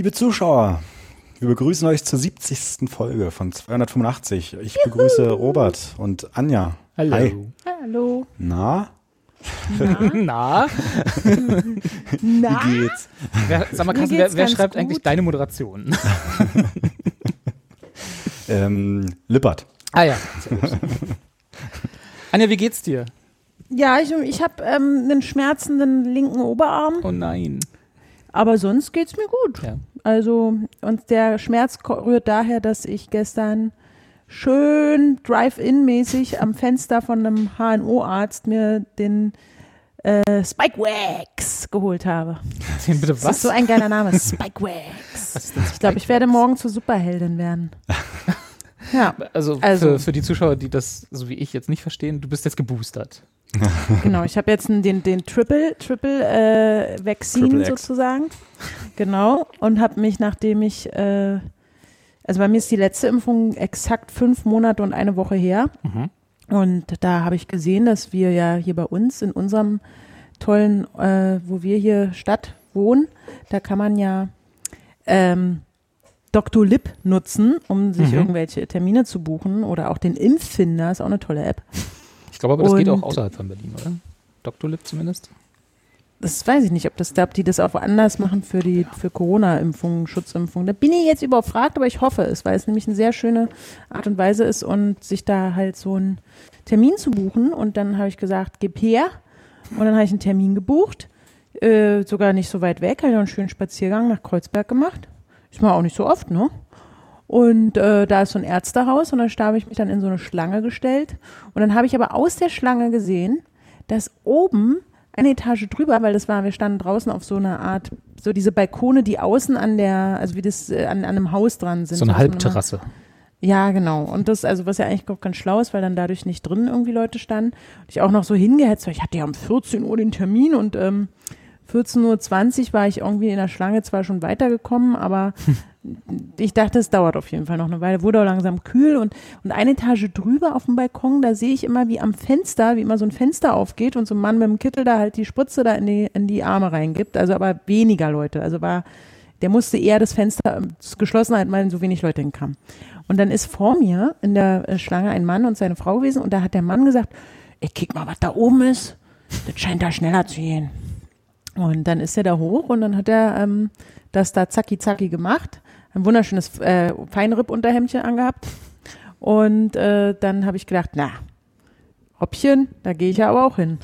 Liebe Zuschauer, wir begrüßen euch zur 70. Folge von 285. Ich Juhu. begrüße Robert und Anja. Hallo. Hi. Hallo. Na? Na? Na? Wie geht's? Wer, sag mal, Carsten, wer, wer schreibt gut. eigentlich deine Moderation? ähm, Lippert. Ah ja, Anja, wie geht's dir? Ja, ich, ich habe ähm, einen schmerzenden linken Oberarm. Oh nein. Aber sonst geht's mir gut. Ja. Also, und der Schmerz rührt daher, dass ich gestern schön Drive-In-mäßig am Fenster von einem HNO-Arzt mir den äh, Spike Wax geholt habe. Bitte was? Das ist so ein geiler Name, Spike Wax. Ich glaube, ich werde morgen zur Superheldin werden. Ja, also, also für, für, die Zuschauer, die das so wie ich jetzt nicht verstehen, du bist jetzt geboostert. genau, ich habe jetzt den, den Triple, Triple äh, Vaccine Triple sozusagen. Genau. Und habe mich, nachdem ich, äh, also bei mir ist die letzte Impfung exakt fünf Monate und eine Woche her. Mhm. Und da habe ich gesehen, dass wir ja hier bei uns in unserem tollen, äh, wo wir hier Stadt wohnen, da kann man ja ähm, Dr. Lip nutzen, um sich mhm. irgendwelche Termine zu buchen oder auch den Impffinder, ist auch eine tolle App. Ich glaube aber, das und geht auch außerhalb von Berlin, oder? Dr. Lip zumindest. Das weiß ich nicht, ob das, ob die das auch anders machen für die für Corona-Impfungen, Schutzimpfungen. Da bin ich jetzt überfragt, aber ich hoffe es, weil es nämlich eine sehr schöne Art und Weise ist und sich da halt so einen Termin zu buchen. Und dann habe ich gesagt, gib her. Und dann habe ich einen Termin gebucht, äh, sogar nicht so weit weg, habe ich noch einen schönen Spaziergang nach Kreuzberg gemacht. Ist mal auch nicht so oft, ne? Und äh, da ist so ein Ärztehaus und da habe ich mich dann in so eine Schlange gestellt. Und dann habe ich aber aus der Schlange gesehen, dass oben eine Etage drüber, weil das war, wir standen draußen auf so einer Art, so diese Balkone, die außen an der, also wie das äh, an, an einem Haus dran sind. So eine Halbterrasse. Ja, genau. Und das, also was ja eigentlich auch ganz schlau ist, weil dann dadurch nicht drin irgendwie Leute standen. Und ich auch noch so hingehetzt, weil ich hatte ja um 14 Uhr den Termin und ähm, 14.20 Uhr war ich irgendwie in der Schlange zwar schon weitergekommen, aber ich dachte, es dauert auf jeden Fall noch eine Weile. Wurde auch langsam kühl und, und eine Etage drüber auf dem Balkon, da sehe ich immer, wie am Fenster, wie immer so ein Fenster aufgeht und so ein Mann mit dem Kittel da halt die Spritze da in die, in die Arme reingibt. Also aber weniger Leute. Also war, der musste eher das Fenster geschlossen halten, weil so wenig Leute hinkamen. Und dann ist vor mir in der äh, Schlange ein Mann und seine Frau gewesen und da hat der Mann gesagt, ich kick mal, was da oben ist. Das scheint da schneller zu gehen. Und dann ist er da hoch und dann hat er ähm, das da zacki zacki gemacht ein wunderschönes äh, Feinripp-Unterhemdchen angehabt. Und äh, dann habe ich gedacht, na, Hoppchen, da gehe ich ja aber auch hin.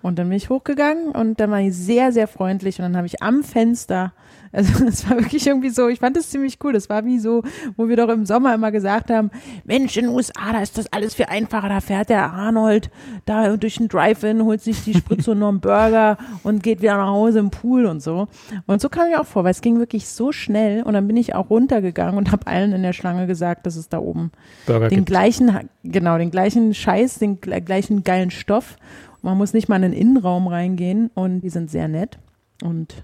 Und dann bin ich hochgegangen und dann war ich sehr, sehr freundlich und dann habe ich am Fenster also es war wirklich irgendwie so, ich fand das ziemlich cool. Das war wie so, wo wir doch im Sommer immer gesagt haben, Mensch, in den USA, da ist das alles viel einfacher. Da fährt der Arnold da durch den Drive-In, holt sich die Spritze und noch einen Burger und geht wieder nach Hause im Pool und so. Und so kam ich auch vor, weil es ging wirklich so schnell und dann bin ich auch runtergegangen und habe allen in der Schlange gesagt, dass es da oben Burger den gibt. gleichen, genau, den gleichen Scheiß, den gleichen geilen Stoff. Man muss nicht mal in den Innenraum reingehen und die sind sehr nett. Und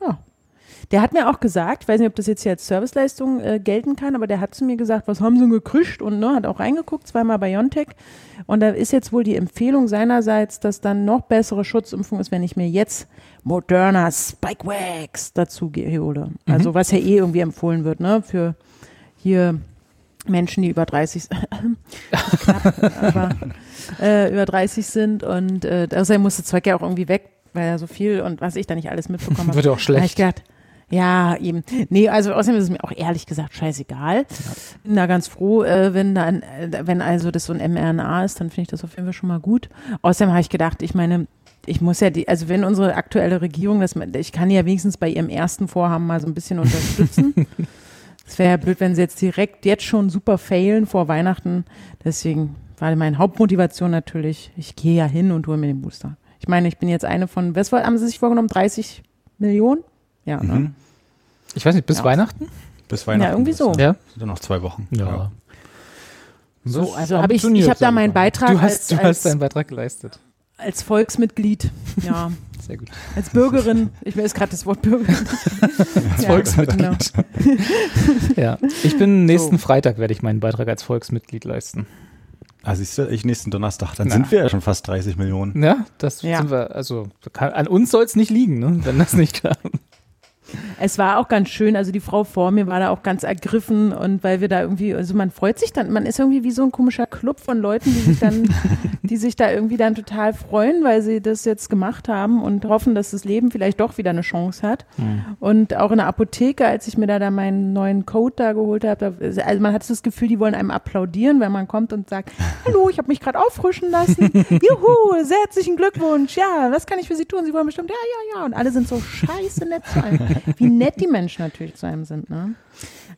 ja, der hat mir auch gesagt, ich weiß nicht, ob das jetzt hier als Serviceleistung äh, gelten kann, aber der hat zu mir gesagt, was haben sie gekrischt und ne, hat auch reingeguckt, zweimal bei Biontech. Und da ist jetzt wohl die Empfehlung seinerseits, dass dann noch bessere Schutzimpfung ist, wenn ich mir jetzt Moderna Spike Wax dazu hole. Mhm. Also was ja eh irgendwie empfohlen wird, ne, für hier Menschen, die über 30 knapp, aber äh, über 30 sind und äh, außerdem musste Zweck ja auch irgendwie weg, weil er so viel und was ich da nicht alles mitbekommen habe. Wird auch schlecht. Ich gedacht, ja, eben. Nee, also außerdem ist es mir auch ehrlich gesagt scheißegal. Ja. Bin da ganz froh, äh, wenn dann, äh, wenn also das so ein mRNA ist, dann finde ich das auf jeden Fall schon mal gut. Außerdem habe ich gedacht, ich meine, ich muss ja die, also wenn unsere aktuelle Regierung, das, ich kann ja wenigstens bei ihrem ersten Vorhaben mal so ein bisschen unterstützen. Es wäre ja blöd, wenn sie jetzt direkt jetzt schon super failen vor Weihnachten. Deswegen war meine Hauptmotivation natürlich, ich gehe ja hin und hole mir den Booster. Ich meine, ich bin jetzt eine von, was haben Sie sich vorgenommen? 30 Millionen? Ja, ne? Ich weiß nicht, bis ja. Weihnachten? Bis Weihnachten. Ja, irgendwie so. Ja. Sind dann noch zwei Wochen. Ja. ja. So, also habe ich, ich habe da meinen Beitrag. Du hast, als, du hast deinen Beitrag geleistet. Als Volksmitglied, ja. Sehr gut. Als Bürgerin, ich weiß gerade das Wort Bürgerin. als ja, Volksmitglied. Genau. ja, ich bin nächsten so. Freitag werde ich meinen Beitrag als Volksmitglied leisten. Ah, siehst du, ich nächsten Donnerstag, dann Na. sind wir ja schon fast 30 Millionen. Ja, das ja. sind wir, also kann, an uns soll es nicht liegen, ne, wenn das nicht klappt. Es war auch ganz schön, also die Frau vor mir war da auch ganz ergriffen und weil wir da irgendwie, also man freut sich dann, man ist irgendwie wie so ein komischer Club von Leuten, die sich dann, die sich da irgendwie dann total freuen, weil sie das jetzt gemacht haben und hoffen, dass das Leben vielleicht doch wieder eine Chance hat. Mhm. Und auch in der Apotheke, als ich mir da, da meinen neuen Code da geholt habe, also man hat das Gefühl, die wollen einem applaudieren, wenn man kommt und sagt, hallo, ich habe mich gerade auffrischen lassen. Juhu, sehr herzlichen Glückwunsch. Ja, was kann ich für Sie tun? Sie wollen bestimmt, ja, ja, ja. Und alle sind so scheiße nett zu einem wie nett die Menschen natürlich zu einem sind. Ne?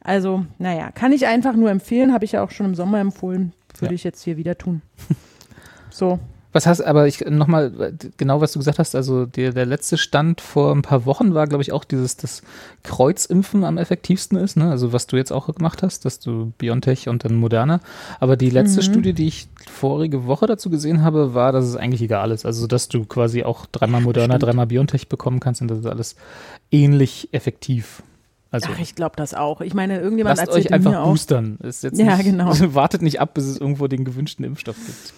Also, naja, kann ich einfach nur empfehlen, habe ich ja auch schon im Sommer empfohlen, würde ja. ich jetzt hier wieder tun. So, was hast, aber ich nochmal, genau was du gesagt hast, also der, der letzte Stand vor ein paar Wochen war, glaube ich, auch dieses, das Kreuzimpfen am effektivsten ist, ne? Also was du jetzt auch gemacht hast, dass du Biontech und dann Moderna. Aber die letzte mhm. Studie, die ich vorige Woche dazu gesehen habe, war, dass es eigentlich egal ist. Also dass du quasi auch dreimal Moderna, Stimmt. dreimal Biontech bekommen kannst und das ist alles ähnlich effektiv. Also, Ach, ich glaube das auch. Ich meine, irgendjemand lasst euch einfach boostern. Ist jetzt ja, nicht, genau. Wartet nicht ab, bis es irgendwo den gewünschten Impfstoff gibt.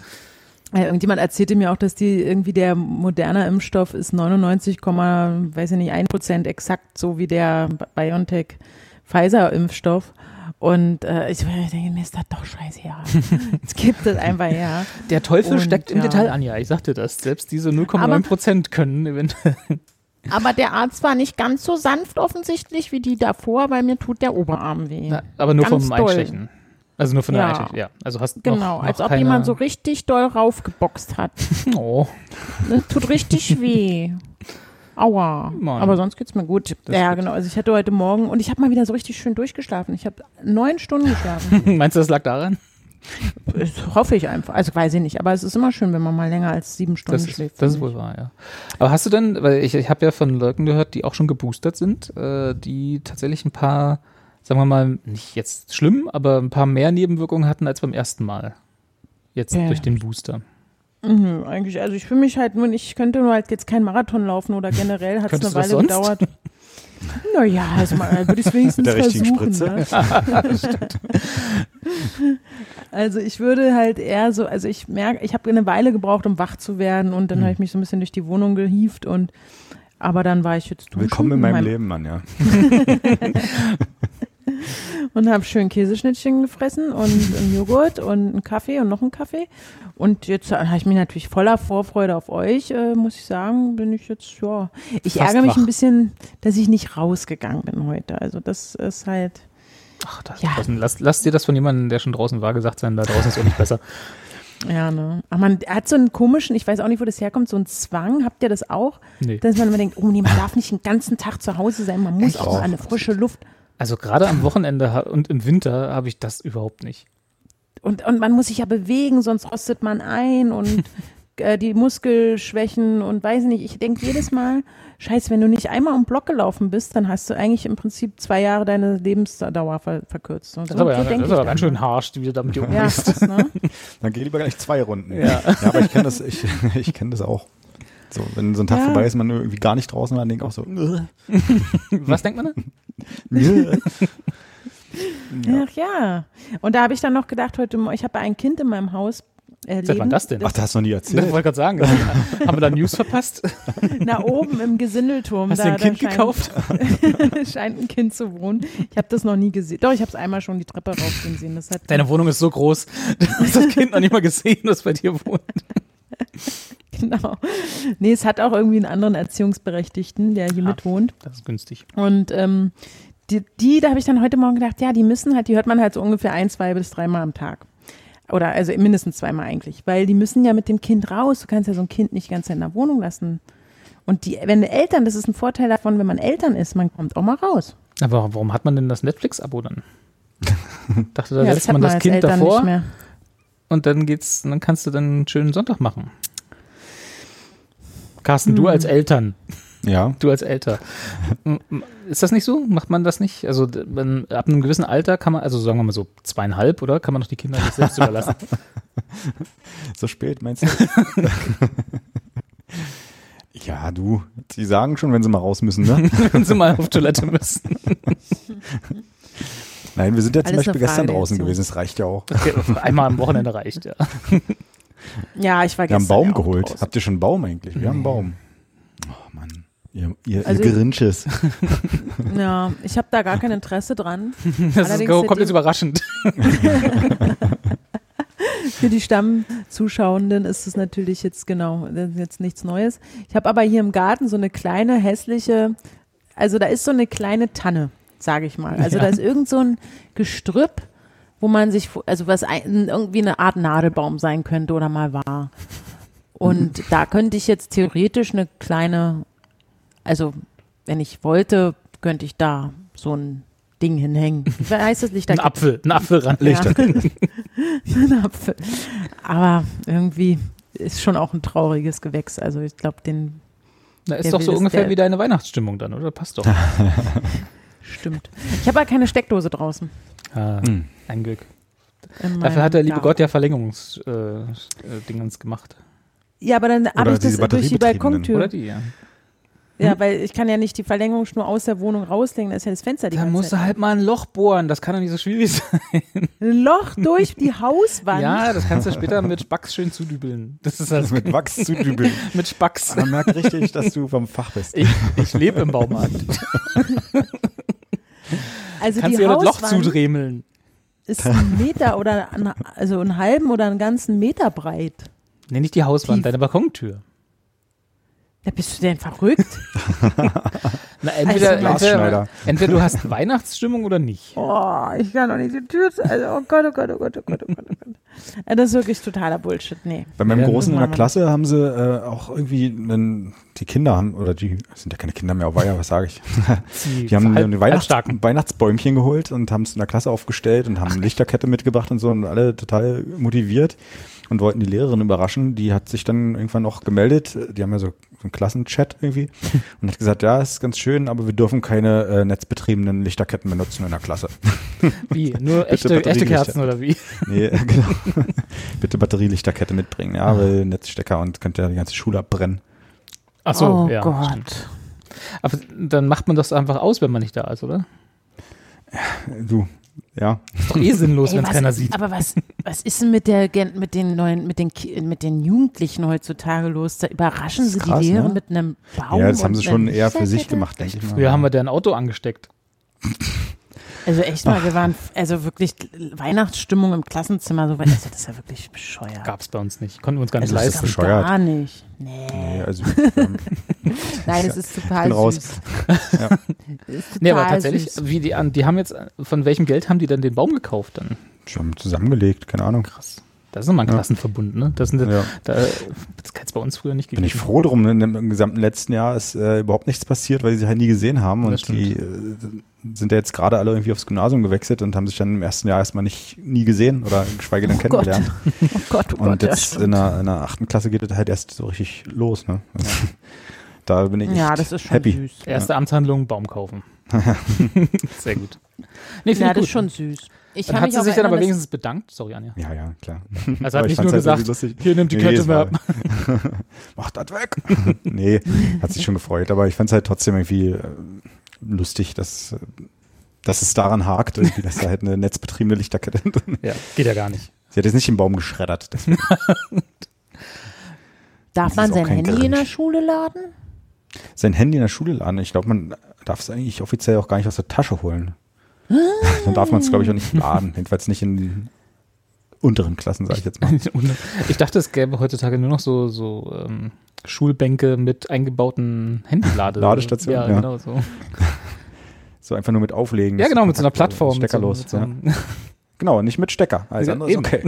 Ja, irgendjemand erzählte mir auch, dass die irgendwie der moderne Impfstoff ist 99, weiß ich nicht, 1 Prozent exakt so wie der BioNTech Pfizer Impfstoff. Und äh, ich denke, mir ist das doch scheiße, ja. Es gibt es einfach, ja. Der Teufel und, steckt im ja. Detail an, ja. Ich sagte das. Selbst diese 0,9 Prozent können eventuell. Aber der Arzt war nicht ganz so sanft offensichtlich wie die davor, weil mir tut der Oberarm weh. Na, aber nur ganz vom doll. Einstechen. Also nur von der ja. ja. Also hast genau, noch, noch als ob jemand so richtig doll raufgeboxt hat. Oh. Das tut richtig weh. Aua. Mann. Aber sonst geht's mir gut. Das ja, genau. Also ich hatte heute Morgen und ich habe mal wieder so richtig schön durchgeschlafen. Ich habe neun Stunden geschlafen. Meinst du, das lag daran? Das hoffe ich einfach. Also weiß ich nicht. Aber es ist immer schön, wenn man mal länger als sieben Stunden das schläft. Ist, das ist wohl wahr, ja. Aber hast du denn, weil ich, ich habe ja von Leuten gehört, die auch schon geboostert sind, äh, die tatsächlich ein paar sagen wir mal, nicht jetzt schlimm, aber ein paar mehr Nebenwirkungen hatten als beim ersten Mal. Jetzt ja. durch den Booster. Mhm, eigentlich, also ich fühle mich halt nur, ich könnte nur halt jetzt keinen Marathon laufen oder generell hat es eine Weile gedauert. Naja, also mal würde ich es wenigstens versuchen. Ne? also ich würde halt eher so, also ich merke, ich habe eine Weile gebraucht, um wach zu werden und dann mhm. habe ich mich so ein bisschen durch die Wohnung gehievt und aber dann war ich jetzt Willkommen in meinem, meinem Leben, Mann, ja. und habe schön Käseschnittchen gefressen und einen Joghurt und einen Kaffee und noch einen Kaffee. Und jetzt habe ich mich natürlich voller Vorfreude auf euch, äh, muss ich sagen, bin ich jetzt, ja. Ich Fast ärgere mich wach. ein bisschen, dass ich nicht rausgegangen bin heute. Also das ist halt. Ach, das ja. lass, lass dir das von jemandem, der schon draußen war, gesagt sein, da draußen ist auch nicht besser. Ja, ne. Aber man hat so einen komischen, ich weiß auch nicht, wo das herkommt, so einen Zwang. Habt ihr das auch? Nee. Dass man immer denkt, oh nee, man darf nicht den ganzen Tag zu Hause sein, man muss ich auch mal eine frische Luft. Also gerade am Wochenende und im Winter habe ich das überhaupt nicht. Und, und man muss sich ja bewegen, sonst rostet man ein und äh, die Muskelschwächen und weiß nicht. Ich denke jedes Mal, scheiße, wenn du nicht einmal um Block gelaufen bist, dann hast du eigentlich im Prinzip zwei Jahre deine Lebensdauer ver verkürzt. Und das, ist aber, ja, das ist aber ganz schön harsch, wie du damit umgehst. Ja, ne? dann geh lieber gleich zwei Runden. Ja, ja aber ich kenne das, ich, ich kenne das auch. So, wenn so ein Tag ja. vorbei ist, man irgendwie gar nicht draußen war, dann denkt auch so. Was denkt man dann? ja. Ach ja. Und da habe ich dann noch gedacht, heute, ich habe ein Kind in meinem Haus. Äh, Seit wann das denn? Ach, das hast du noch nie erzählt. Ich wollte gerade sagen, haben wir da News verpasst? Na, oben im Gesindelturm. Hast da, du ein Kind scheint, gekauft? scheint ein Kind zu wohnen. Ich habe das noch nie gesehen. Doch, ich habe es einmal schon die Treppe raufgehen sehen. Das hat Deine Wohnung ist so groß, du hast das Kind noch nicht mal gesehen, das bei dir wohnt. genau. Nee, es hat auch irgendwie einen anderen Erziehungsberechtigten, der hier ja, mit wohnt. Das ist günstig. Und ähm, die, die, da habe ich dann heute Morgen gedacht, ja, die müssen halt, die hört man halt so ungefähr ein, zwei bis dreimal am Tag. Oder also mindestens zweimal eigentlich. Weil die müssen ja mit dem Kind raus. Du kannst ja so ein Kind nicht ganz in der Wohnung lassen. Und die, wenn Eltern, das ist ein Vorteil davon, wenn man Eltern ist, man kommt auch mal raus. Aber warum hat man denn das Netflix-Abo dann? dachte, da ja, lässt man das Kind davor. Und dann geht's, dann kannst du dann einen schönen Sonntag machen. Carsten, du als Eltern, Ja. du als m- Ist das nicht so? Macht man das nicht? Also man, ab einem gewissen Alter kann man, also sagen wir mal so zweieinhalb, oder? Kann man doch die Kinder nicht selbst überlassen. So spät, meinst du? ja, du. Die sagen schon, wenn sie mal raus müssen, ne? wenn sie mal auf Toilette müssen. Nein, wir sind ja zum Alles Beispiel gestern draußen Erziehung. gewesen. Das reicht ja auch. Okay, einmal am Wochenende reicht, ja. Ja, ich war Wir haben gestern einen Baum ja auch geholt. draußen. Habt ihr schon einen Baum eigentlich? Wir haben einen Baum. Oh Mann. Ihr, ihr, Also ihr ich- Grinches. Ja, ich habe da gar kein Interesse dran. Das ist, kommt jetzt überraschend. Für die Stammzuschauenden ist es natürlich jetzt genau, das ist jetzt nichts Neues. Ich habe aber hier im Garten so eine kleine hässliche, also da ist so eine kleine Tanne, sage ich mal. Also Ja. da ist irgend so ein Gestrüpp, wo man sich, also was ein, irgendwie eine Art Nadelbaum sein könnte oder mal war. Und da könnte ich jetzt theoretisch eine kleine, also wenn ich wollte, könnte ich da so ein Ding hinhängen. Wie heißt das Ein Lichterkette? Apfel, ein Apfel ran. Ja. ein Apfel. Aber irgendwie ist schon auch ein trauriges Gewächs. Also ich glaube, den Da ist doch so ungefähr wie deine Weihnachtsstimmung dann, oder? Passt doch. Stimmt. Ich habe aber keine Steckdose draußen. Ah, Hm. ein Glück. Dafür hat der liebe Garten. Gott ja Verlängerungsdingens äh, äh, gemacht. Ja, aber dann habe ich das durch die. Balkontür. Oder die, ja. Ja, weil ich kann ja nicht die Verlängerungsschnur aus der Wohnung rauslegen, da ist ja das Fenster die Da ganze musst Zeit. du halt mal ein Loch bohren, das kann doch nicht so schwierig sein. Ein Loch durch die Hauswand. Ja, das kannst du später mit Spacks schön zudübeln. Das ist halt Mit Wachs zu dübeln. mit Spacks. Man merkt richtig, dass du vom Fach bist. Ich, ich lebe im Baumarkt. also Kannst die du ja das Loch Hauswand zudremeln. ist ein Meter oder ein, also einen halben oder einen ganzen Meter breit. Nee, nicht die Hauswand, Tief. deine Balkontür. Da bist du denn verrückt? Na, entweder, Also- entweder, du hast Weihnachtsstimmung oder nicht. Oh, ich kann doch nicht die Tür. zu- Also, oh Gott, oh Gott, oh Gott, oh Gott, oh Gott, oh Gott. Das ist wirklich totaler Bullshit. Nee. Bei meinem Ja, Großen in der. Klasse haben sie äh, auch irgendwie einen, die Kinder haben, oder die sind ja keine Kinder mehr, aber ja, was sage ich? Die haben halb- ein Weihnachts. Weihnachtsbäumchen geholt und haben es in der Klasse aufgestellt und haben eine Lichterkette mitgebracht und so und alle total motiviert und wollten die Lehrerin überraschen. Die hat sich dann irgendwann auch gemeldet. Die haben ja so, einen Klassenchat irgendwie und hat gesagt, ja, ist ganz schön, aber wir dürfen keine äh, netzbetriebenen Lichterketten benutzen in der Klasse. Wie? Nur echte, echte. Kerzen oder wie? Nee, äh, genau. Bitte Batterielichterkette mitbringen, ja, weil Netzstecker und könnte ja die ganze Schule abbrennen. Ach so, oh ja. Gott. stimmt. Aber dann macht man das einfach aus, wenn man nicht da ist, oder? Du, ja. Ist doch eh sinnlos, wenn es keiner sieht. Aber was, was ist denn mit der mit den neuen, mit den mit den Jugendlichen heutzutage los? Da überraschen sie krass, die Lehrer ne? mit einem Baum. Ja, das haben sie schon eher für sich gemacht, denke ich mal. Früher haben wir da ein Auto angesteckt. Also echt mal, wir waren also wirklich Weihnachtsstimmung im Klassenzimmer. So, also das ist ja wirklich bescheuert. Gab es bei uns nicht. Konnten wir uns gar nicht Also das ist leisten. gab's bescheuert. Gar nicht. Nee. Nee, also, ähm, Nein, es ist total bin raus. süß. Ja. Nee, aber tatsächlich, süß. wie die, an- die haben jetzt, von welchem Geld haben die denn den Baum gekauft dann? schon zusammengelegt, keine Ahnung. Krass. Das ist nochmal ein Ja. Klassenverbund, ne? Das, sind, Ja. da, das hätte es bei uns früher nicht Bin gegeben. ich froh drum, denn im gesamten letzten Jahr ist äh, überhaupt nichts passiert, weil sie halt nie gesehen haben Das und die äh, sind ja jetzt gerade alle irgendwie aufs Gymnasium gewechselt und haben sich dann im ersten Jahr erstmal nicht nie gesehen oder geschweige denn Oh Gott. kennengelernt. Oh Gott, oh Und Gott. ja, jetzt stimmt. in der, in der achten Klasse geht es halt erst so richtig los. Ne? Also, da bin ich ja, echt das ist schon happy. süß. Erste Amtshandlung, Baum kaufen. Sehr gut. Nee, finde Ja, das gut. ist schon süß. Ich hat mich sie sich dann aber wenigstens bedankt. Sorry, Anja. Ja, ja, klar. Also hat ich nicht nur halt gesagt, hier nimm die Nee, Kette mehr ab. Mach das weg. nee, hat sich schon gefreut, aber ich fand es halt trotzdem irgendwie äh, lustig, dass, dass es daran hakt, irgendwie, dass da halt eine netzbetriebene Lichterkette drin Ja, geht ja gar nicht. Sie hat jetzt nicht den Baum geschreddert. deswegen. Darf man sein Handy in der Grinch. Schule laden? Sein Handy in der Schule laden. Ich glaube, man darf es eigentlich offiziell auch gar nicht aus der Tasche holen. Dann darf man es, glaube ich, auch nicht laden. Jedenfalls nicht in den unteren Klassen, sage ich jetzt mal. Ich dachte, es gäbe heutzutage nur noch so, so ähm, Schulbänke mit eingebauten Handylade. Ladestationen, Ja, ja. genau so. So einfach nur mit auflegen. Ja, genau, mit so einer Plattform. Steckerlos. So, ja. Genau, nicht mit Stecker. Alles Ja, andere ist okay.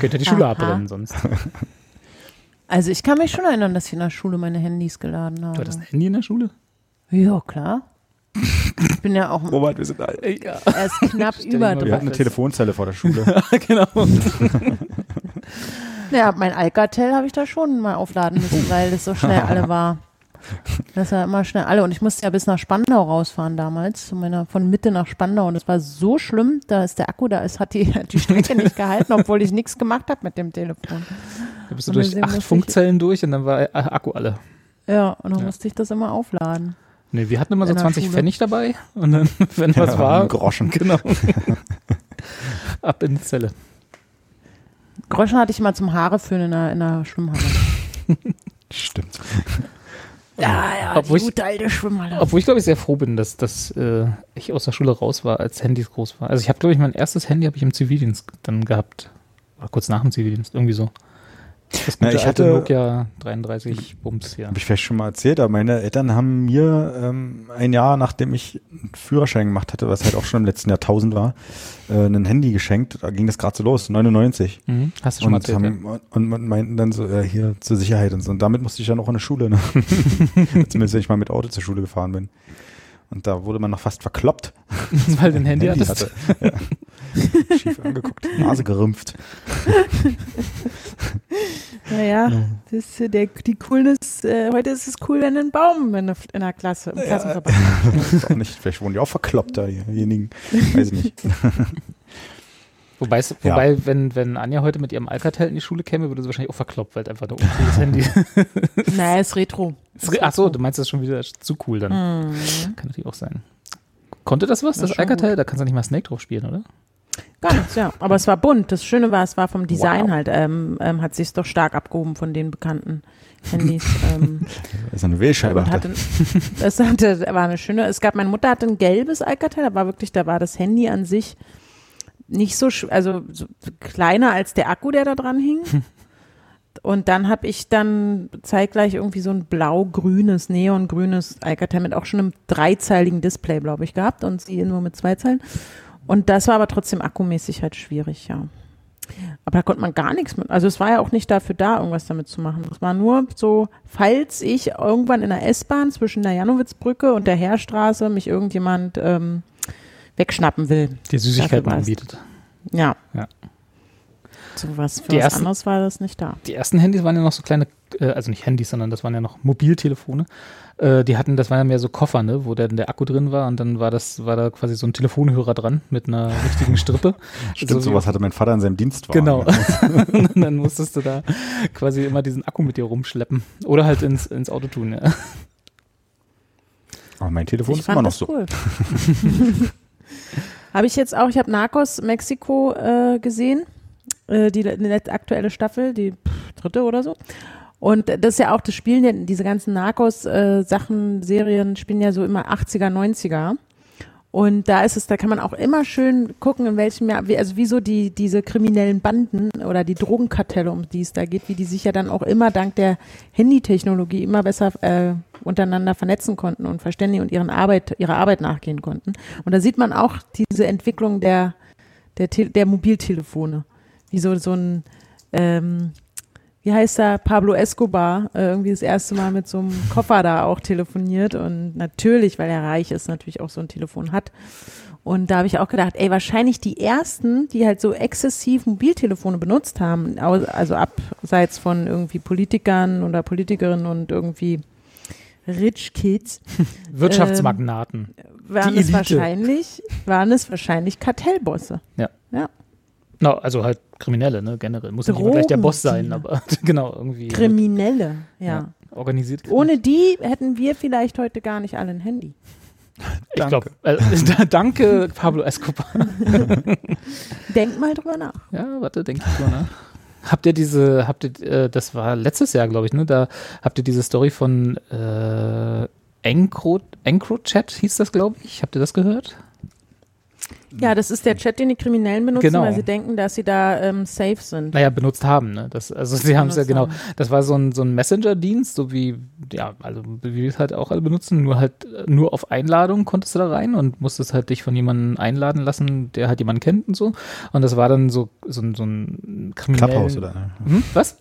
Könnte die Schule Aha. abbrennen sonst. Also ich kann mich schon erinnern, dass ich in der Schule meine Handys geladen Du habe. hattest ein Handy in der Schule? Ja, klar. Ich bin ja auch Robert, wir sind alt. Ja. erst knapp Stell über Wir hatten eine Telefonzelle vor der Schule. genau. Ja, mein Alcatel habe ich da schon mal aufladen müssen, weil das so schnell alle war. Das war immer schnell alle. Und ich musste ja bis nach Spandau rausfahren damals, zu meiner, von Mitte nach Spandau. Und es war so schlimm, da ist der Akku, da ist, hat die, hat die Strecke nicht gehalten, obwohl ich nichts gemacht habe mit dem Telefon. Da bist du Und durch acht Funkzellen durch und dann war äh, Akku alle. Ja, und dann Ja. musste ich das immer aufladen. Nee, wir hatten immer so In der 20 Schule. Pfennig dabei und dann, wenn was Ja, war, ein Groschen. Genau. Ab in die Zelle. Groschen hatte ich mal zum Haare föhnen in der, in der Schwimmhalle. Stimmt. Ja, ja, Obwohl die gute alte Schwimmhalle. Obwohl ich glaube ich sehr froh bin, dass, dass äh, ich aus der Schule raus war, als Handys groß war. Also ich habe glaube ich mein erstes Handy habe ich im Zivildienst dann gehabt. Oder kurz nach dem Zivildienst, irgendwie so. Das Na, gute ich alte hatte- Nokia 33 Bums hier. Habe ich vielleicht schon mal erzählt, aber meine Eltern haben mir ähm, ein Jahr, nachdem ich einen Führerschein gemacht hatte, was halt auch schon im letzten Jahrtausend war, äh, ein Handy geschenkt. Da ging das gerade so los, 99. Mhm. Hast du schon mal Und, erzählt, haben, und, und meinten dann so, äh, hier zur Sicherheit und so. Und damit musste ich dann auch in der Schule, ne? Zumindest wenn ich mal mit Auto zur Schule gefahren bin. Und da wurde man noch fast verkloppt. ja? Weil du ein Handy, Handy hattest. hatte. Ja. Schief angeguckt, Nase gerümpft. Naja, das ist äh, der, die Coolness, äh, heute ist es cool, wenn ein Baum in der, in der Klasse, im Klassenverband. Das ist auch nicht, vielleicht wurden die auch verkloppt, da, diejenigen. Weiß ich nicht. Wobei, es- Ja. wobei wenn, wenn Anja heute mit ihrem Alcatel in die Schule käme, würde sie wahrscheinlich auch verkloppt, weil einfach ein uncooles Handy. naja, ist Retro. Ist Ach so, Retro. du meinst das schon wieder zu cool dann. Mhm. Kann natürlich auch sein. Konnte das was, Ja, das schon Alcatel? Da kannst du nicht mal Snake drauf spielen, oder? Gar nichts, ja. Aber es war bunt. Das Schöne war, es war vom Design Wow. halt, ähm, ähm, hat sich doch stark abgehoben von den bekannten Handys. ähm, Das ist eine Wählscheibe. hatte, es hatte, war eine schöne, es gab, meine Mutter hatte ein gelbes Alcatel, da war wirklich, da war das Handy an sich nicht so, also so kleiner als der Akku, der da dran hing. Und dann habe ich dann zeitgleich irgendwie so ein blau-grünes, neongrünes Alcatel mit auch schon einem dreizeiligen Display, glaube ich, gehabt und sie nur mit zwei Zeilen. Und das war aber trotzdem akkumäßig halt schwierig, ja. Aber da konnte man gar nichts mit. Also es war ja auch nicht dafür da, irgendwas damit zu machen. Es war nur so, falls ich irgendwann in der S-Bahn zwischen der Janowitzbrücke und der Heerstraße mich irgendjemand ähm, wegschnappen will. Die Süßigkeiten anbietet. Ja. Ja. So was für Die was ersten- anderes war das nicht da. Die ersten Handys waren ja noch so kleine, äh, also nicht Handys, sondern das waren ja noch Mobiltelefone. Äh, die hatten, das waren ja mehr so Koffer, ne, wo dann der Akku drin war und dann war das, war da quasi so ein Telefonhörer dran mit einer richtigen Strippe. Stimmt, So sowas hatte mein Vater in seinem Dienstwagen. Genau. und dann musstest du da quasi immer diesen Akku mit dir rumschleppen. Oder halt ins, ins Auto tun, ja. Aber mein Telefon ich ist fand immer noch das so. habe ich jetzt auch, ich habe Narcos Mexiko äh, gesehen, äh, die, die aktuelle Staffel, die dritte oder so. Und das ist ja auch, das spielen ja, diese ganzen Narcos-Sachen, Serien spielen ja so immer 80er, 90er. Und da ist es, da kann man auch immer schön gucken, in welchem Jahr, wie, also wieso die, diese kriminellen Banden oder die Drogenkartelle, um die es da geht, wie die sich ja dann auch immer dank der Handytechnologie immer besser äh, untereinander vernetzen konnten und verständigen und ihren Arbeit, ihrer Arbeit nachgehen konnten. Und da sieht man auch diese Entwicklung der, der, Te der Mobiltelefone. Wie so, so ein, ähm, wie heißt er, Pablo Escobar, äh, irgendwie das erste Mal mit so einem Koffer da auch telefoniert und natürlich, weil er reich ist, natürlich auch so ein Telefon hat. Und da habe ich auch gedacht, ey, wahrscheinlich die ersten, die halt so exzessiv Mobiltelefone benutzt haben, also abseits von irgendwie Politikern oder Politikerinnen und irgendwie Rich Kids, Wirtschaftsmagnaten. waren Die es wahrscheinlich, waren es wahrscheinlich Kartellbosse. No, also halt Kriminelle, ne, generell. Muss ja nicht immer gleich der Boss sein, aber genau, irgendwie. halt, Kriminelle, ja. Organisiert. Ohne die hätten wir vielleicht heute gar nicht alle ein Handy. ich glaube, äh, danke, Pablo Escobar. Denk mal drüber nach. Ja, warte, denk ich drüber nach. Habt ihr diese, habt ihr, äh, das war letztes Jahr, glaube ich, ne? Da habt ihr diese Story von äh, Encro, EncroChat hieß das, glaube ich. Habt ihr das gehört? Ja, das ist der Chat, den die Kriminellen benutzen, Genau. weil sie denken, dass sie da ähm, safe sind. Naja, benutzt haben, ne? Das, also sie haben es ja genau. Das war so ein, so ein Messenger-Dienst, so wie, ja, also wie wir es halt auch alle benutzen, nur halt nur auf Einladung konntest du da rein und musstest halt dich von jemandem einladen lassen, der halt jemanden kennt und so. Und das war dann so, so, ein- so ein kriminell. Clubhouse oder? Ne? Hm? Was?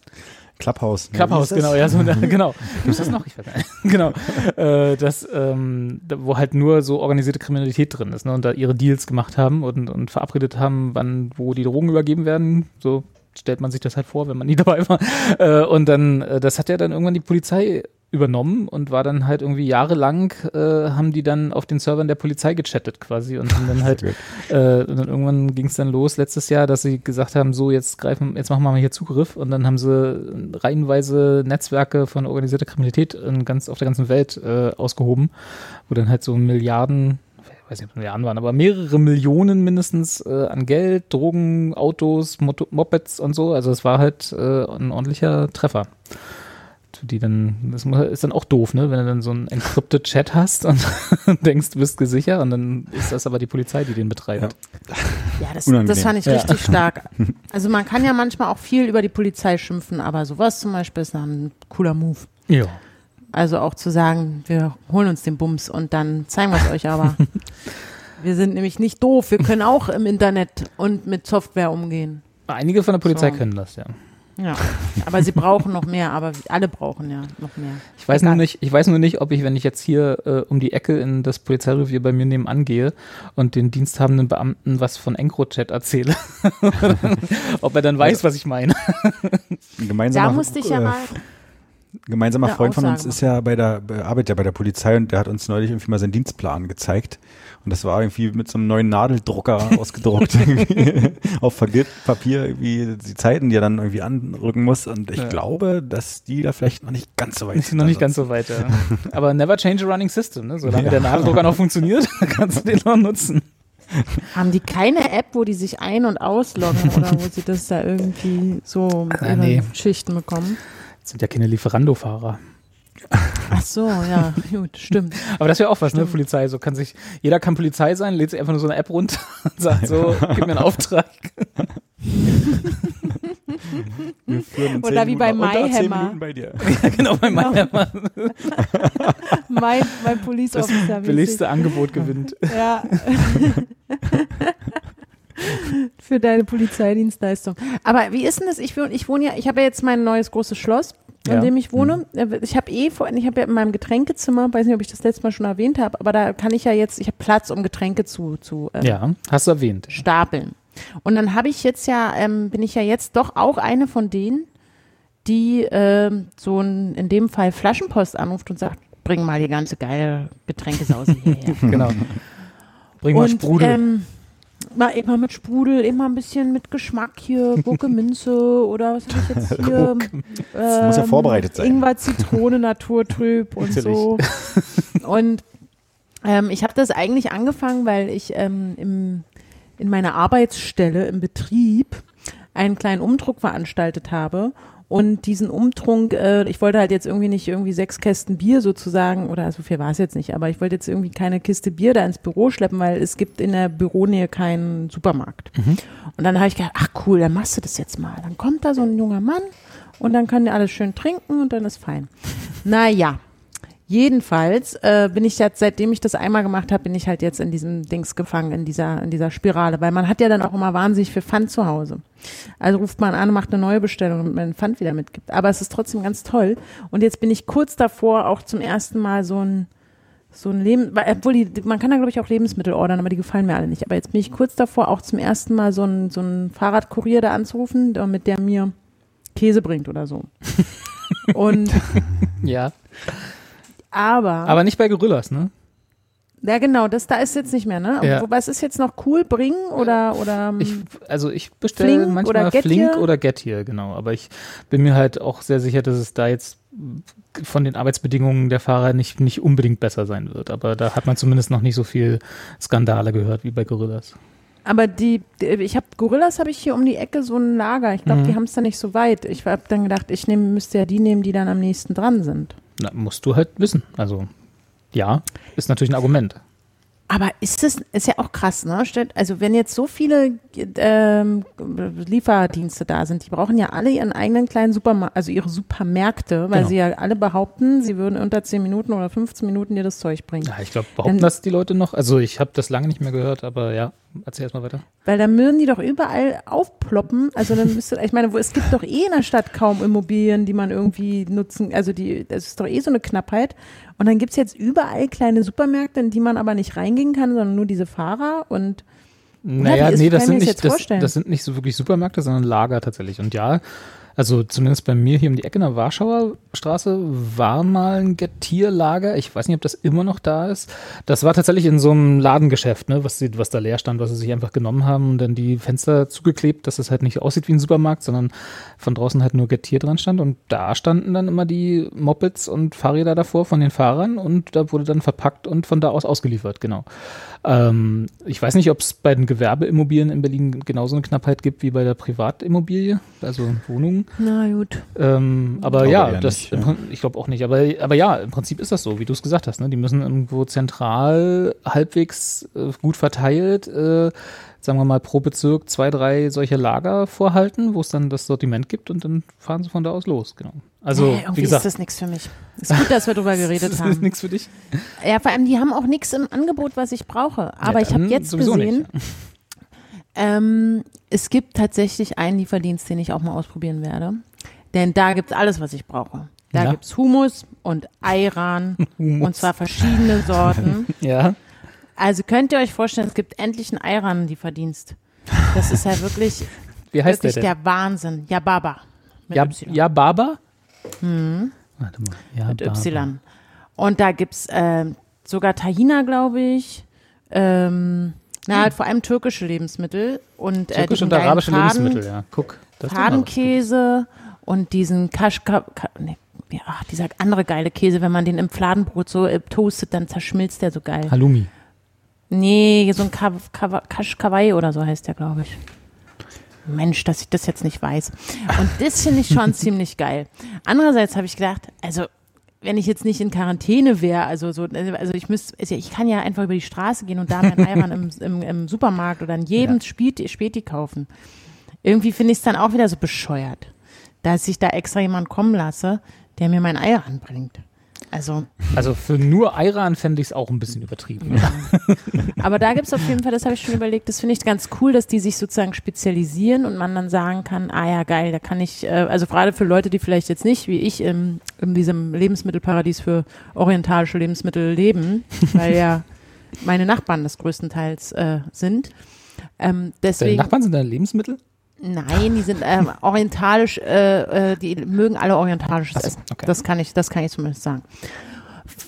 Clubhouse. ne? Clubhouse, genau, ja, so, genau. Gibt's das noch? Ich weiß nicht. genau. Äh, das, ähm, da, wo halt nur so organisierte Kriminalität drin ist, ne, und da ihre Deals gemacht haben und, und verabredet haben, wann, wo die Drogen übergeben werden, so stellt man sich das halt vor, wenn man nie dabei war. Äh, und dann, äh, das hat ja dann irgendwann die Polizei übernommen und war dann halt irgendwie jahrelang, äh, haben die dann auf den Servern der Polizei gechattet quasi und haben dann halt, äh, und dann irgendwann ging es dann los letztes Jahr, dass sie gesagt haben, so jetzt greifen, jetzt machen wir mal hier Zugriff und dann haben sie reihenweise Netzwerke von organisierter Kriminalität in ganz, auf der ganzen Welt äh, ausgehoben, wo dann halt so Milliarden ich weiß nicht, ob es Milliarden waren, aber mehrere Millionen mindestens äh, an Geld, Drogen, Autos, Mot Mopeds und so. Also es war halt äh, ein ordentlicher Treffer die dann, das ist dann auch doof, ne, wenn du dann so einen encrypted Chat hast und denkst, du bist gesichert und dann ist das aber die Polizei, die den betreibt. Ja, das, das fand ich richtig ja. stark. Also man kann ja manchmal auch viel über die Polizei schimpfen, aber sowas zum Beispiel ist ein cooler Move. Ja. Also auch zu sagen, wir holen uns den Bums und dann zeigen wir es euch aber. wir sind nämlich nicht doof, wir können auch im Internet und mit Software umgehen. Einige von der Polizei so. können das, ja. Ja, aber sie brauchen noch mehr, aber alle brauchen ja noch mehr. Ich weiß, nur nicht, ich weiß nur nicht, ob ich, wenn ich jetzt hier äh, um die Ecke in das Polizeirevier bei mir nebenan gehe und den diensthabenden Beamten was von EncroChat erzähle, ob er dann weiß, was ich meine. Gemeinsamer, da musste ich ja mal gemeinsamer Freund von uns ist ja bei der, arbeitet ja bei der Polizei und der hat uns neulich irgendwie mal seinen Dienstplan gezeigt. Und das war irgendwie mit so einem neuen Nadeldrucker ausgedruckt auf Papier, irgendwie die Zeiten, die er dann irgendwie anrücken muss. Und ich ja. glaube, dass die da vielleicht noch nicht ganz so weit sind. Noch nicht ganz so weit, ja. Aber never change a running system, ne? Solange ja. der Nadeldrucker noch funktioniert, kannst du den noch nutzen. Haben die keine App, wo die sich ein- und ausloggen oder wo sie das da irgendwie so ah, nee. Schichten bekommen? Das sind ja keine Lieferando-Fahrer. Ach so, ja, gut, stimmt. Aber das wäre auch was, ne, stimmt. ne, Polizei. So kann sich, jeder kann Polizei sein, lädt sich einfach nur so eine App runter und sagt so, gib mir einen Auftrag. Oder wie bei MyHammer. Bei dir. ja, genau, bei genau. MyHammer. mein, mein Police Officer. Das billigste Angebot gewinnt. Ja. Für deine Polizeidienstleistung. Aber wie ist denn das? Ich, ich wohne ja, ich habe ja jetzt mein neues großes Schloss ja. in dem ich wohne. Mhm. Ich habe eh vor, ich habe ja in meinem Getränkezimmer, weiß nicht, ob ich das letzte Mal schon erwähnt habe, aber da kann ich ja jetzt, ich habe Platz, um Getränke zu, zu ähm, ja, hast du erwähnt. Stapeln. Und dann habe ich jetzt ja, ähm, bin ich ja jetzt doch auch eine von denen, die ähm, so ein, in dem Fall Flaschenpost anruft und sagt, bring mal die ganze geile Getränkesause hierher. genau. Bring mal und, Sprudel. Ähm, mal immer mit Sprudel, immer ein bisschen mit Geschmack hier, Gurke, Minze oder was habe ich jetzt hier? Ähm, das muss ja vorbereitet sein. Ingwer, Zitrone, Naturtrüb und so. Und ähm, ich habe das eigentlich angefangen, weil ich ähm, im, in meiner Arbeitsstelle im Betrieb einen kleinen Umdruck veranstaltet habe und diesen Umtrunk, äh, ich wollte halt jetzt irgendwie nicht irgendwie sechs Kästen Bier sozusagen, oder so viel war es jetzt nicht, aber ich wollte jetzt irgendwie keine Kiste Bier da ins Büro schleppen, weil es gibt in der Büronähe keinen Supermarkt. Mhm. Und dann habe ich gedacht, ach cool, dann machst du das jetzt mal. Dann kommt da so ein junger Mann und dann können die alles schön trinken und dann ist fein. Naja, Jedenfalls äh, bin ich jetzt, seitdem ich das einmal gemacht habe, bin ich halt jetzt in diesem Dings gefangen, in dieser, in dieser Spirale, weil man hat ja dann auch immer wahnsinnig viel Pfand zu Hause. Also ruft man an, macht eine neue Bestellung, damit man den Pfand wieder mitgibt. Aber es ist trotzdem ganz toll. Und jetzt bin ich kurz davor, auch zum ersten Mal so ein, so ein Leben, obwohl die, man kann da glaube ich auch Lebensmittel ordern, aber die gefallen mir alle nicht. Aber jetzt bin ich kurz davor, auch zum ersten Mal so ein, so ein Fahrradkurier da anzurufen, mit der mir Käse bringt oder so. Und ja. Aber. Aber nicht bei Gorillas, ne? Ja, genau, das da ist jetzt nicht mehr, ne? Ja. Wobei es ist jetzt noch cool, bringen oder oder ähm, ich, also ich bestelle manchmal oder Flink oder Get hier, genau. Aber ich bin mir halt auch sehr sicher, dass es da jetzt von den Arbeitsbedingungen der Fahrer nicht, nicht unbedingt besser sein wird. Aber da hat man zumindest noch nicht so viel Skandale gehört wie bei Gorillas. Aber die, ich habe Gorillas habe ich hier um die Ecke so ein Lager. Ich glaube, mhm. die haben es da nicht so weit. Ich habe dann gedacht, ich nehm, müsste ja die nehmen, die dann am nächsten dran sind. Na, musst du halt wissen. Also ja, ist natürlich ein Argument. Aber ist das, ist ja auch krass, ne? Also wenn jetzt so viele ähm, Lieferdienste da sind, die brauchen ja alle ihren eigenen kleinen Supermarkt, also ihre Supermärkte, weil genau. sie ja alle behaupten, sie würden unter 10 Minuten oder 15 Minuten dir das Zeug bringen. Ja, ich glaube, behaupten Denn, das die Leute noch? Also ich habe das lange nicht mehr gehört, aber ja, erzähl erstmal weiter. Weil dann würden die doch überall aufploppen. Also dann müsste, ich meine, wo, es gibt doch eh in der Stadt kaum Immobilien, die man irgendwie nutzen, also die, das ist doch eh so eine Knappheit. Und dann gibt es jetzt überall kleine Supermärkte, in die man aber nicht reingehen kann, sondern nur diese Fahrer und Naja, ist- nee, das sind, nicht, das, das sind nicht so wirklich Supermärkte, sondern Lager tatsächlich. Und ja, also zumindest bei mir hier um die Ecke in der Warschauer Straße war mal ein Gettierlager. Ich weiß nicht, ob das immer noch da ist. Das war tatsächlich in so einem Ladengeschäft, ne, was, was da leer stand, was sie sich einfach genommen haben und dann die Fenster zugeklebt, dass es halt nicht aussieht wie ein Supermarkt, sondern von draußen halt nur Gettier dran stand. Und da standen dann immer die Mopeds und Fahrräder davor von den Fahrern und da wurde dann verpackt und von da aus ausgeliefert, genau. Ähm, ich weiß nicht, ob es bei den Gewerbeimmobilien in Berlin genauso eine Knappheit gibt wie bei der Privatimmobilie, also Wohnungen. Na gut. Ähm, aber ja, das, nicht, ja. Ich glaube auch nicht. Aber, aber ja, im Prinzip ist das so, wie du es gesagt hast. Ne? Die müssen irgendwo zentral halbwegs äh, gut verteilt, äh, sagen wir mal pro Bezirk zwei, drei solche Lager vorhalten, wo es dann das Sortiment gibt und dann fahren sie von da aus los. Genau. Also nee, irgendwie wie gesagt, ist das nichts für mich. Ist gut, dass wir drüber geredet das ist haben. nichts für dich. Ja, vor allem, die haben auch nichts im Angebot, was ich brauche. Aber Ja, ich habe dann jetzt gesehen, nicht. ähm, es gibt tatsächlich einen Lieferdienst, den ich auch mal ausprobieren werde. Denn da gibt's alles, was ich brauche. Da Na? gibt's Hummus und Ayran und zwar verschiedene Sorten. Ja. Also könnt ihr euch vorstellen, es gibt endlich einen Ayran-Lieferdienst. Das ist ja wirklich, Wie heißt wirklich der denn? der Wahnsinn. Ja, Baba. Mit Ja, Y. ja, Baba? Warte mal. Ja, mit. Y. Und da gibt's ähm, sogar Tahina, glaube ich. Ähm, na, halt vor allem türkische Lebensmittel und äh, Türkisch diesen und arabische Faden, Lebensmittel, ja. Guck. das. Fadenkäse und diesen Kaschka, Ka, nee, ja, ach, dieser andere geile Käse, wenn man den im Fladenbrot so äh, toastet, dann zerschmilzt der so geil. Halloumi. Nee, so ein Ka Ka Kaschkawai oder so heißt der, glaube ich. Mensch, dass ich das jetzt nicht weiß. Und das finde ich schon ziemlich geil. Andererseits habe ich gedacht, also wenn ich jetzt nicht in Quarantäne wäre, also so, also ich müsste, also ich kann ja einfach über die Straße gehen und da mein Eimann im, im, im Supermarkt oder in jedem Späti, Späti kaufen. Irgendwie finde ich es dann auch wieder so bescheuert, dass ich da extra jemanden kommen lasse, der mir mein Ei anbringt. Also, Also für nur Ayran fände ich es auch ein bisschen übertrieben. Aber da gibt es auf jeden Fall, das habe ich schon überlegt, das finde ich ganz cool, dass die sich sozusagen spezialisieren und man dann sagen kann, ah ja, geil, da kann ich, äh, also gerade für Leute, die vielleicht jetzt nicht, wie ich, im, in diesem Lebensmittelparadies für orientalische Lebensmittel leben, weil ja meine Nachbarn das größtenteils äh, sind. Ähm, Deine deswegen, Nachbarn sind deine Lebensmittel? Nein, die sind ähm, orientalisch, äh, äh, die mögen alle orientalisches so, Essen. okay. Das kann ich, das kann ich zumindest sagen.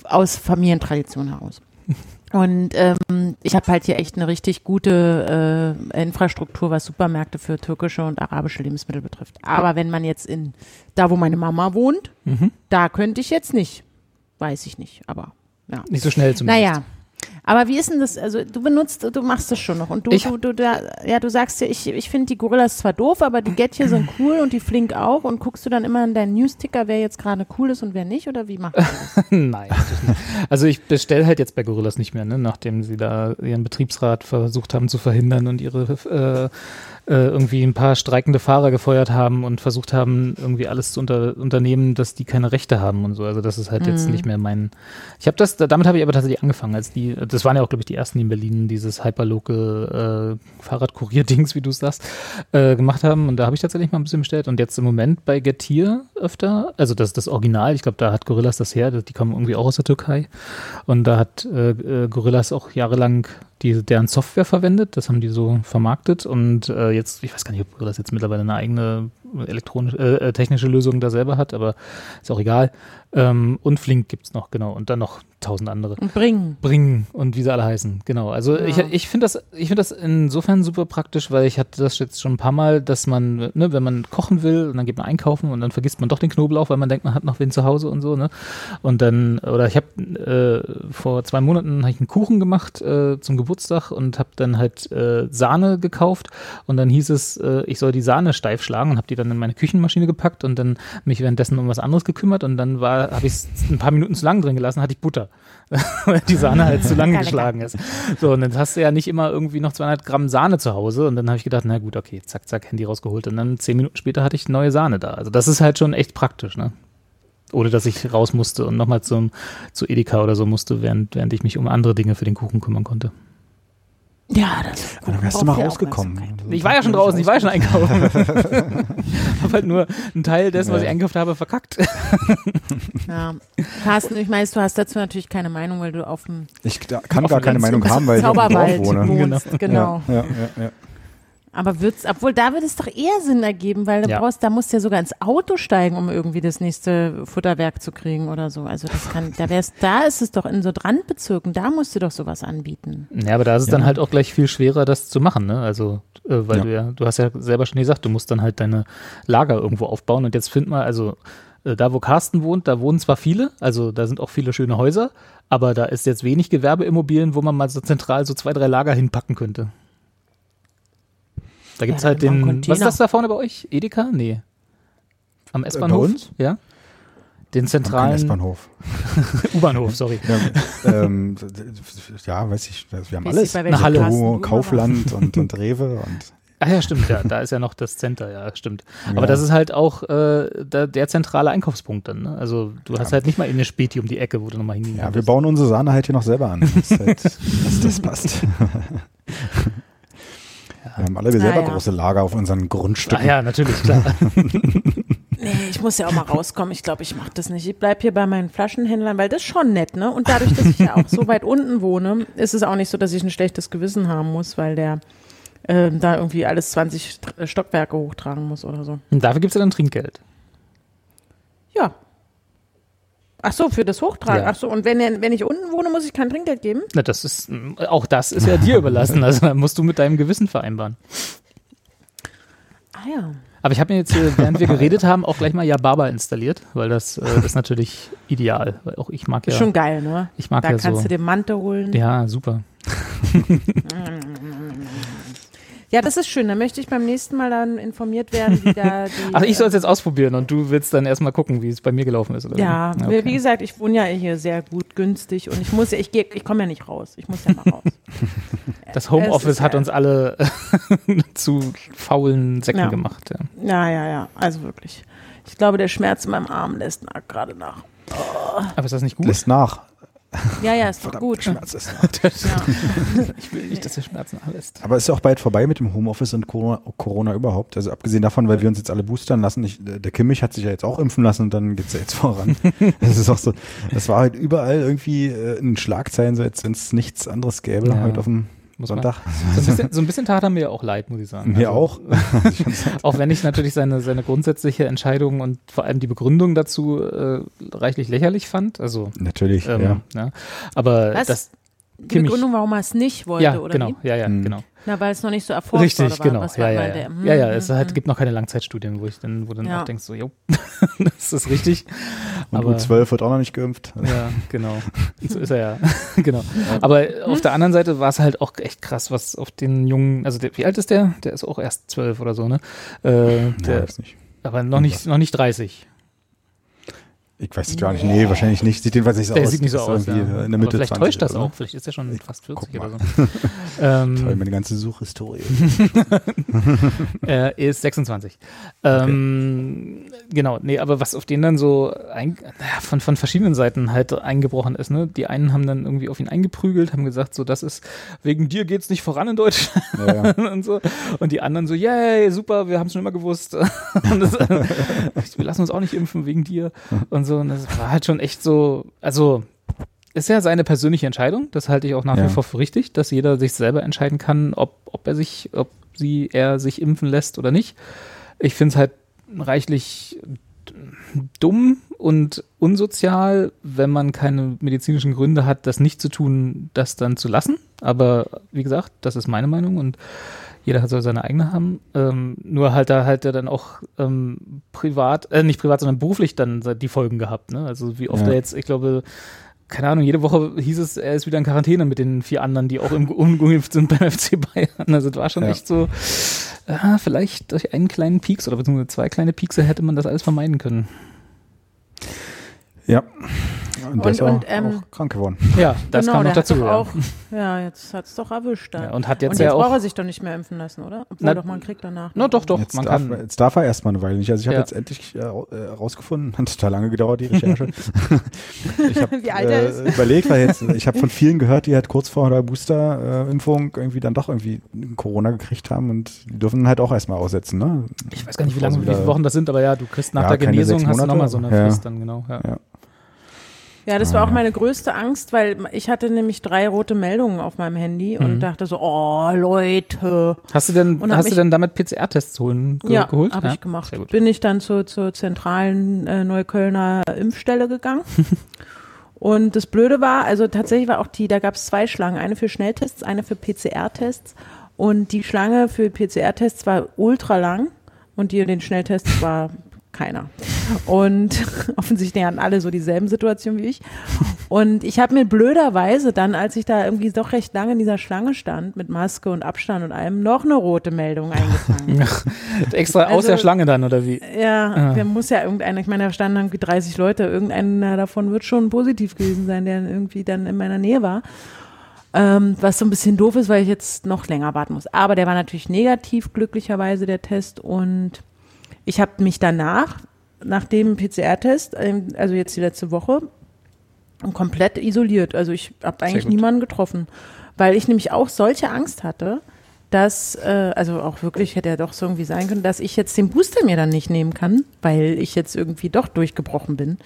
Aus Familientradition heraus. Und ähm, ich habe halt hier echt eine richtig gute äh, Infrastruktur, was Supermärkte für türkische und arabische Lebensmittel betrifft. Aber wenn man jetzt in da, wo meine Mama wohnt, Mhm. da könnte ich jetzt nicht. Weiß ich nicht, aber ja. Nicht so schnell zumindest. Naja. Aber wie ist denn das? Also du benutzt, du machst das schon noch und du, Ich- du, du da, ja, du sagst ja, ich, ich finde die Gorillas zwar doof, aber die Gettchen sind cool und die Flink auch und guckst du dann immer in deinen Newsticker, wer jetzt gerade cool ist und wer nicht oder wie machst du das? Nein. Also ich bestelle halt jetzt bei Gorillas nicht mehr, ne? nachdem sie da ihren Betriebsrat versucht haben zu verhindern und ihre äh, äh, irgendwie ein paar streikende Fahrer gefeuert haben und versucht haben, irgendwie alles zu unter, unternehmen, dass die keine Rechte haben und so. Also das ist halt jetzt nicht mehr mein. Ich habe das, damit habe ich aber tatsächlich angefangen, als die, das waren ja auch, glaube ich, die ersten, die in Berlin dieses Hyperlocal äh, Fahrradkurier-Dings, wie du es sagst, äh, gemacht haben. Und da habe ich tatsächlich mal ein bisschen bestellt. Und jetzt im Moment bei Getir öfter, also das ist das Original, ich glaube, da hat Gorillas das her, die kommen irgendwie auch aus der Türkei. Und da hat äh, äh, Gorillas auch jahrelang die, deren Software verwendet, das haben die so vermarktet und äh, jetzt, ich weiß gar nicht, ob Gorillas jetzt mittlerweile eine eigene elektronische, äh, äh, technische Lösung da selber hat, aber ist auch egal. Ähm, und Flink gibt's noch, genau. Und dann noch tausend andere. Und bringen. Bringen und wie sie alle heißen, genau. Also ich, ich finde das, ich finde das insofern super praktisch, weil ich hatte das jetzt schon ein paar Mal, dass man, ne, wenn man kochen will und dann geht man einkaufen und dann vergisst man doch den Knoblauch, weil man denkt, man hat noch wen zu Hause und so, ne? Und dann, oder ich habe äh, vor zwei Monaten ich einen Kuchen gemacht äh, zum Geburtstag und habe dann halt äh, Sahne gekauft und dann hieß es, äh, ich soll die Sahne steif schlagen und habe die dann in meine Küchenmaschine gepackt und dann mich währenddessen um was anderes gekümmert und dann war, habe ich es ein paar Minuten zu lang drin gelassen, hatte ich Butter. weil die Sahne halt zu lang Lecker, geschlagen ist. So, und dann hast du ja nicht immer irgendwie noch 200 Gramm Sahne zu Hause. Und dann habe ich gedacht, na gut, okay, zack, zack, Handy rausgeholt. Und dann zehn Minuten später hatte ich neue Sahne da. Also das ist halt schon echt praktisch, ne? Ohne dass ich raus musste und nochmal zum, zu Edeka oder so musste, während, während ich mich um andere Dinge für den Kuchen kümmern konnte. Ja, das Dann wärst du mal rausgekommen. Ich war ja schon draußen, ich war ja schon einkaufen. habe halt nur einen Teil dessen, was ich eingekauft habe, verkackt. Ja. Carsten, ich weiß, du hast dazu natürlich keine Meinung, weil du auf dem Ich kann gar dem keine Meinung haben, weil ich auf dem Zauberwald Dorf wohne. wohnst. Genau. Ja, ja, ja, ja. Aber wird's, obwohl da würde es doch eher Sinn ergeben, weil du Ja. brauchst, da musst du ja sogar ins Auto steigen, um irgendwie das nächste Futterwerk zu kriegen oder so. Also das kann, da wär's, da ist es doch in so Randbezirken, da musst du doch sowas anbieten. Ja, aber da ist es Ja. dann halt auch gleich viel schwerer, das zu machen, ne? Also, äh, weil Ja. du ja, du hast ja selber schon gesagt, du musst dann halt deine Lager irgendwo aufbauen und jetzt find mal, also äh, da wo Carsten wohnt, da wohnen zwar viele, also da sind auch viele schöne Häuser, aber da ist jetzt wenig Gewerbeimmobilien, wo man mal so zentral so zwei, drei Lager hinpacken könnte. Da gibt's Ja, halt den, was ist das da vorne bei euch? Edeka? Nee. Am S-Bahnhof? uns? Ja. Den zentralen S-Bahnhof. U-Bahnhof, sorry. Ja, ähm, ja, weiß ich, wir haben Weiß alles. bei welchem Halle. Kaufland und, und Rewe und Ah ja, stimmt, ja, da ist ja noch das Center, ja, stimmt. Ja. Aber das ist halt auch äh, da, der zentrale Einkaufspunkt dann. Ne? Also du hast halt nicht mal eine Späti um die Ecke, wo du nochmal hingehen ja, wir bauen unsere Sahne halt hier noch selber an, dass, halt, dass das passt. Wir haben alle wir selber Ah, ja. große Lager auf unseren Ah Grundstücken. ja, natürlich, klar. Nee, ich muss ja auch mal rauskommen. Ich glaube, ich mache das nicht. Ich bleib hier bei meinen Flaschenhändlern, weil das ist schon nett, ne? Und dadurch, dass ich ja auch so weit unten wohne, ist es auch nicht so, dass ich ein schlechtes Gewissen haben muss, weil der ähm, da irgendwie alles 20 St- Stockwerke hochtragen muss oder so. Und dafür gibt's ja dann Trinkgeld. Ja. Ach so, für das Hochtragen. Ja. Ach so, und wenn, wenn ich unten wohne, muss ich kein Trinkgeld geben? Na, das ist, mm, auch das ist ja dir überlassen. Also da musst du mit deinem Gewissen vereinbaren. Ah ja. Aber ich habe mir jetzt, äh, während wir geredet haben, auch gleich mal Yababa installiert, weil das, äh, ist natürlich ideal. Weil auch ich mag ja, Ist schon geil, ne? ich mag Da ja kannst so. du dir Mante holen. Ja, super. Ja, das ist schön. Da möchte ich beim nächsten Mal dann informiert werden, wie da die. Ach, ich soll es jetzt ausprobieren und du willst dann erstmal gucken, wie es bei mir gelaufen ist, oder? Ja, okay. wie gesagt, ich wohne ja hier sehr gut, günstig und ich muss ja, ich gehe, ich komme ja nicht raus. Ich muss ja mal raus. Das Homeoffice hat ja- uns alle zu faulen Säcken Ja. gemacht. Ja. Ja, ja, ja, also wirklich. Ich glaube, der Schmerz in meinem Arm lässt gerade nach. Aber ist das nicht gut? Lässt nach. Ja, ja, ist doch Verdammt, gut. Schmerz ist. Ja. Ich will nicht, dass der Schmerzen lässt. Aber ist ja auch bald vorbei mit dem Homeoffice und Corona, Corona überhaupt. Also abgesehen davon, weil wir uns jetzt alle boostern lassen. Ich, der Kimmich hat sich ja jetzt auch impfen lassen und dann geht's ja jetzt voran. Das ist auch so, das war halt überall irgendwie äh, in Schlagzeilen, so als wenn es nichts anderes gäbe, Ja. heute auf dem Muss man. Sonntag. So ein, bisschen, so ein bisschen tat er mir ja auch leid, muss ich sagen. Mir Also, auch. Auch wenn ich natürlich seine, seine grundsätzliche Entscheidung und vor allem die Begründung dazu äh, reichlich lächerlich fand. Also, Natürlich, ähm, ja. ja. Aber Was? das. Die Kimmich- Begründung, warum er es nicht wollte, Ja, oder genau. wie? Ja, ja, Hm. genau. Na, weil es noch nicht so erforscht war. Richtig, oder genau. Was Ja, war ja, ja. der? Hm, ja, ja. hm, Es halt, hm. gibt noch keine Langzeitstudien, wo ich dann, wo dann Ja. auch denkst, so, jo, das ist richtig. Und Aber- U12 wird auch noch nicht geimpft. Ja, genau. So ist er ja. genau. Aber auf der anderen Seite war es halt auch echt krass, was auf den jungen, also der, wie alt ist der? Der ist auch erst zwölf oder so, ne? Äh, Ja, der, weiß nicht. aber noch nicht, noch nicht 30. Ich weiß es gar nicht. Nee, wahrscheinlich nicht. Sieht jedenfalls nicht so Der aus. sieht nicht so aus. Ja. In der Mitte aber vielleicht 20 täuscht das oder auch. Vielleicht ist er schon fast 40 Guck oder so. ähm, Toll, meine ganze Suchhistorie. Er ist 26. Ähm, genau, nee, aber was auf den dann so ein, naja, von, von verschiedenen Seiten halt eingebrochen ist, ne? Die einen haben dann irgendwie auf ihn eingeprügelt, haben gesagt, so, das ist, wegen dir geht's nicht voran in Deutschland Ja, ja. und so. Und die anderen so, yay, super, wir haben es schon immer gewusst. das, wir lassen uns auch nicht impfen wegen dir und so. Und das war halt schon echt so, also ist ja seine persönliche Entscheidung. Das halte ich auch nach Ja. wie vor für richtig, dass jeder sich selber entscheiden kann, ob, ob er sich, ob sie, er sich impfen lässt oder nicht. Ich finde es halt reichlich dumm und unsozial, wenn man keine medizinischen Gründe hat, das nicht zu tun, das dann zu lassen. Aber wie gesagt, das ist meine Meinung und jeder soll seine eigene haben. Ähm, nur halt da halt er dann auch ähm, privat, äh, nicht privat, sondern beruflich dann die Folgen gehabt. Ne? Also wie oft Ja. er jetzt, ich glaube, keine Ahnung, jede Woche hieß es, er ist wieder in Quarantäne mit den vier anderen, die auch im ungeimpft sind beim FC Bayern. Also es war schon Ja. echt so, ah, vielleicht durch einen kleinen Pieks oder beziehungsweise zwei kleine Piekse hätte man das alles vermeiden können. Ja. Und auch, und, ähm, auch krank geworden. Ja, das genau, kam noch dazu. ja. auch, ja, jetzt hat es doch erwischt. Dann. Ja, und hat jetzt und ja jetzt auch- braucht er sich doch nicht mehr impfen lassen, oder? Obwohl Na- doch man kriegt danach. Na doch, doch, Jetzt man darf, kann. jetzt darf er erstmal eine Weile nicht. Also ich habe Ja. jetzt endlich äh, äh, rausgefunden, hat total lange gedauert, die Recherche. ich habe Wie alt er äh, überlegt, weil jetzt, ich habe von vielen gehört, die halt kurz vor der Booster-Impfung irgendwie dann doch irgendwie Corona gekriegt haben und die dürfen halt auch erstmal aussetzen, ne? Ich weiß gar nicht, wie lange, wie viele Wochen das sind, aber ja, du kriegst nach Ja, der Genesung hast du nochmal so eine Ja. Frist dann, genau. Ja. Ja. Ja, das war Ah, auch ja. meine größte Angst, weil ich hatte nämlich drei rote Meldungen auf meinem Handy und dachte so, oh Leute. Hast du denn, hast du denn damit PCR-Tests holen ge Ja, geholt? habe ich gemacht. Sehr gut. Bin ich dann zur, zur zentralen äh, Neuköllner Impfstelle gegangen. und das Blöde war, also tatsächlich war auch die, da gab es zwei Schlangen, eine für Schnelltests, eine für PCR-Tests. Und die Schlange für PCR-Tests war ultra lang und die den Schnelltests war keiner. Und offensichtlich hatten alle so dieselben Situationen wie ich. Und ich habe mir blöderweise dann, als ich da irgendwie doch recht lange in dieser Schlange stand, mit Maske und Abstand und allem, noch eine rote Meldung eingefangen. Extra aus Also- der Schlange dann, oder wie? Ja, Ah. der muss ja irgendeiner, ich meine, da standen irgendwie 30 Leute, irgendeiner davon wird schon positiv gewesen sein, der irgendwie dann in meiner Nähe war. Ähm, was so ein bisschen doof ist, weil ich jetzt noch länger warten muss. Aber der war natürlich negativ, glücklicherweise, der Test. Und ich habe mich danach, nach dem PCR-Test, ähm, also jetzt die letzte Woche, komplett isoliert. Also ich habe eigentlich niemanden getroffen, weil ich nämlich auch solche Angst hatte, dass, äh, also auch wirklich hätte ja doch so irgendwie sein können, dass ich jetzt den Booster mir dann nicht nehmen kann, weil ich jetzt irgendwie doch durchgebrochen bin.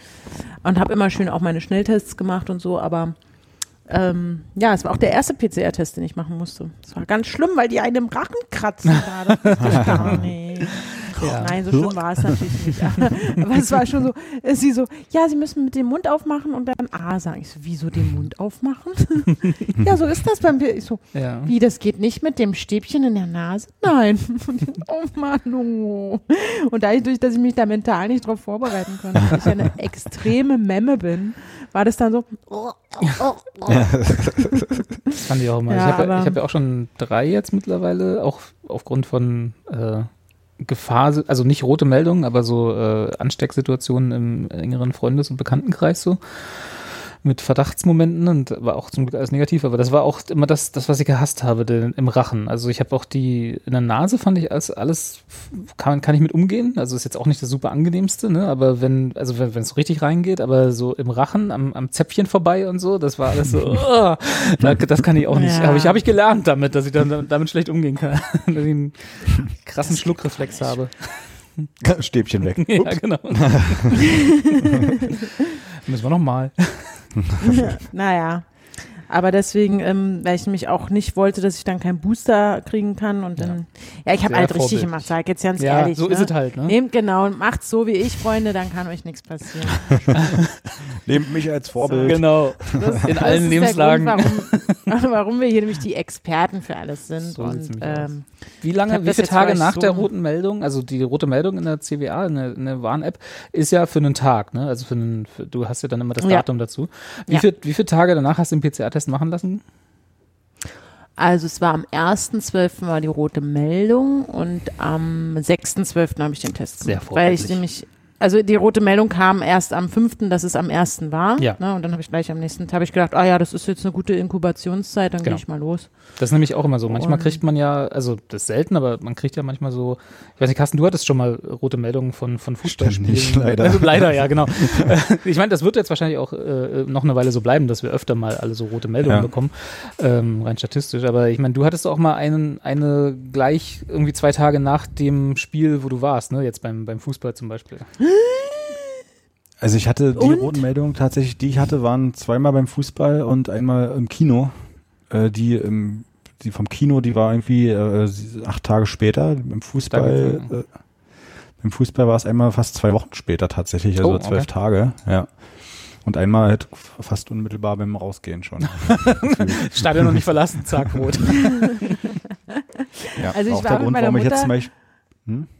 Und habe immer schön auch meine Schnelltests gemacht und so, aber ähm, ja, es war auch der erste PCR-Test, den ich machen musste. Es war ganz schlimm, weil die einen im Rachen kratzen gerade. Das gar nicht. Ja. Nein, so schlimm war es natürlich nicht. Aber, es war schon so, äh, sie so, ja, sie müssen mit dem Mund aufmachen und dann A sagen. Ich so, wieso den Mund aufmachen? ja, so ist das beim Bier. Ich so, Ja. wie, das geht nicht mit dem Stäbchen in der Nase? Nein. oh Mann, oh. Und dadurch, dass ich mich da mental nicht drauf vorbereiten konnte, weil ich eine extreme Memme bin, war das dann so, oh, oh, oh, oh. Das fand ich auch immer. Ja, ich habe hab ja auch schon drei jetzt mittlerweile, auch aufgrund von äh, Gefahr, also nicht rote Meldungen, aber so äh, Anstecksituationen im engeren Freundes- und Bekanntenkreis so. Mit Verdachtsmomenten und war auch zum Glück alles negativ, aber das war auch immer das, das was ich gehasst habe, den, im Rachen. Also ich habe auch die, in der Nase fand ich alles, alles kann, kann ich mit umgehen. Also ist jetzt auch nicht das super angenehmste, ne? Aber wenn, also wenn es so richtig reingeht, aber so im Rachen, am, am Zäpfchen vorbei und so, das war alles so, oh, da, das kann ich auch nicht. Ja. Habe ich, hab ich gelernt damit, dass ich dann damit schlecht umgehen kann. dass ich einen krassen Schluckreflex habe. Stäbchen weg. Ja, genau. Müssen wir nochmal. Naja. Aber deswegen, ähm, weil ich nämlich auch nicht wollte, dass ich dann keinen Booster kriegen kann und dann, ja, ich habe halt richtig gemacht, sag jetzt ganz Ja, ehrlich. so ne? ist es halt, ne? Nehmt genau und macht so wie ich, Freunde, dann kann euch nichts passieren. Nehmt mich als Vorbild. Genau. Das, In das allen ist Lebenslagen. Der Grund, warum, warum wir hier nämlich die Experten für alles sind. So und ähm, Wie lange, wie viele Tage nach so- der roten Meldung, also die rote Meldung in der CWA, in der, der Warn-App, ist ja für einen Tag, ne? Also für einen, für, du hast ja dann immer das Ja. Datum dazu. Wie, Ja. viel, wie viele Tage danach hast du den PCR-Test machen lassen? Also es war am 1.12. war die rote Meldung und am 6.12. habe ich den Test Sehr gemacht. Weil ich nämlich, also die rote Meldung kam erst am 5., dass es am 1. war. Ja. Ne, und dann habe ich gleich am nächsten Tag ich gedacht, ah ja, das ist jetzt eine gute Inkubationszeit, dann Genau. gehe ich mal los. Das ist nämlich auch immer so. Manchmal Und- kriegt man ja, also das ist selten, aber man kriegt ja manchmal so, ich weiß nicht, Carsten, du hattest schon mal rote Meldungen von, von Fußballspielen. Ständig, leider. Also leider, ja, genau. ich meine, das wird jetzt wahrscheinlich auch äh, noch eine Weile so bleiben, dass wir öfter mal alle so rote Meldungen Ja. bekommen, ähm, rein statistisch. Aber ich meine, du hattest auch mal einen, eine gleich irgendwie zwei Tage nach dem Spiel, wo du warst, ne? Jetzt beim, beim Fußball zum Beispiel. Also ich hatte die Und? roten Meldungen tatsächlich, die ich hatte, waren zweimal beim Fußball und einmal im Kino. Äh, die, im, die vom Kino, die war irgendwie äh, acht Tage später. Beim Fußball, äh, beim Fußball war es einmal fast zwei Wochen später tatsächlich, also Oh, okay. zwölf Tage, ja. Und einmal halt fast unmittelbar beim Rausgehen schon. Stadion noch nicht verlassen, zack, rot. ja, Also ich auch war der Grund, warum ich jetzt Mutter- zum Beispiel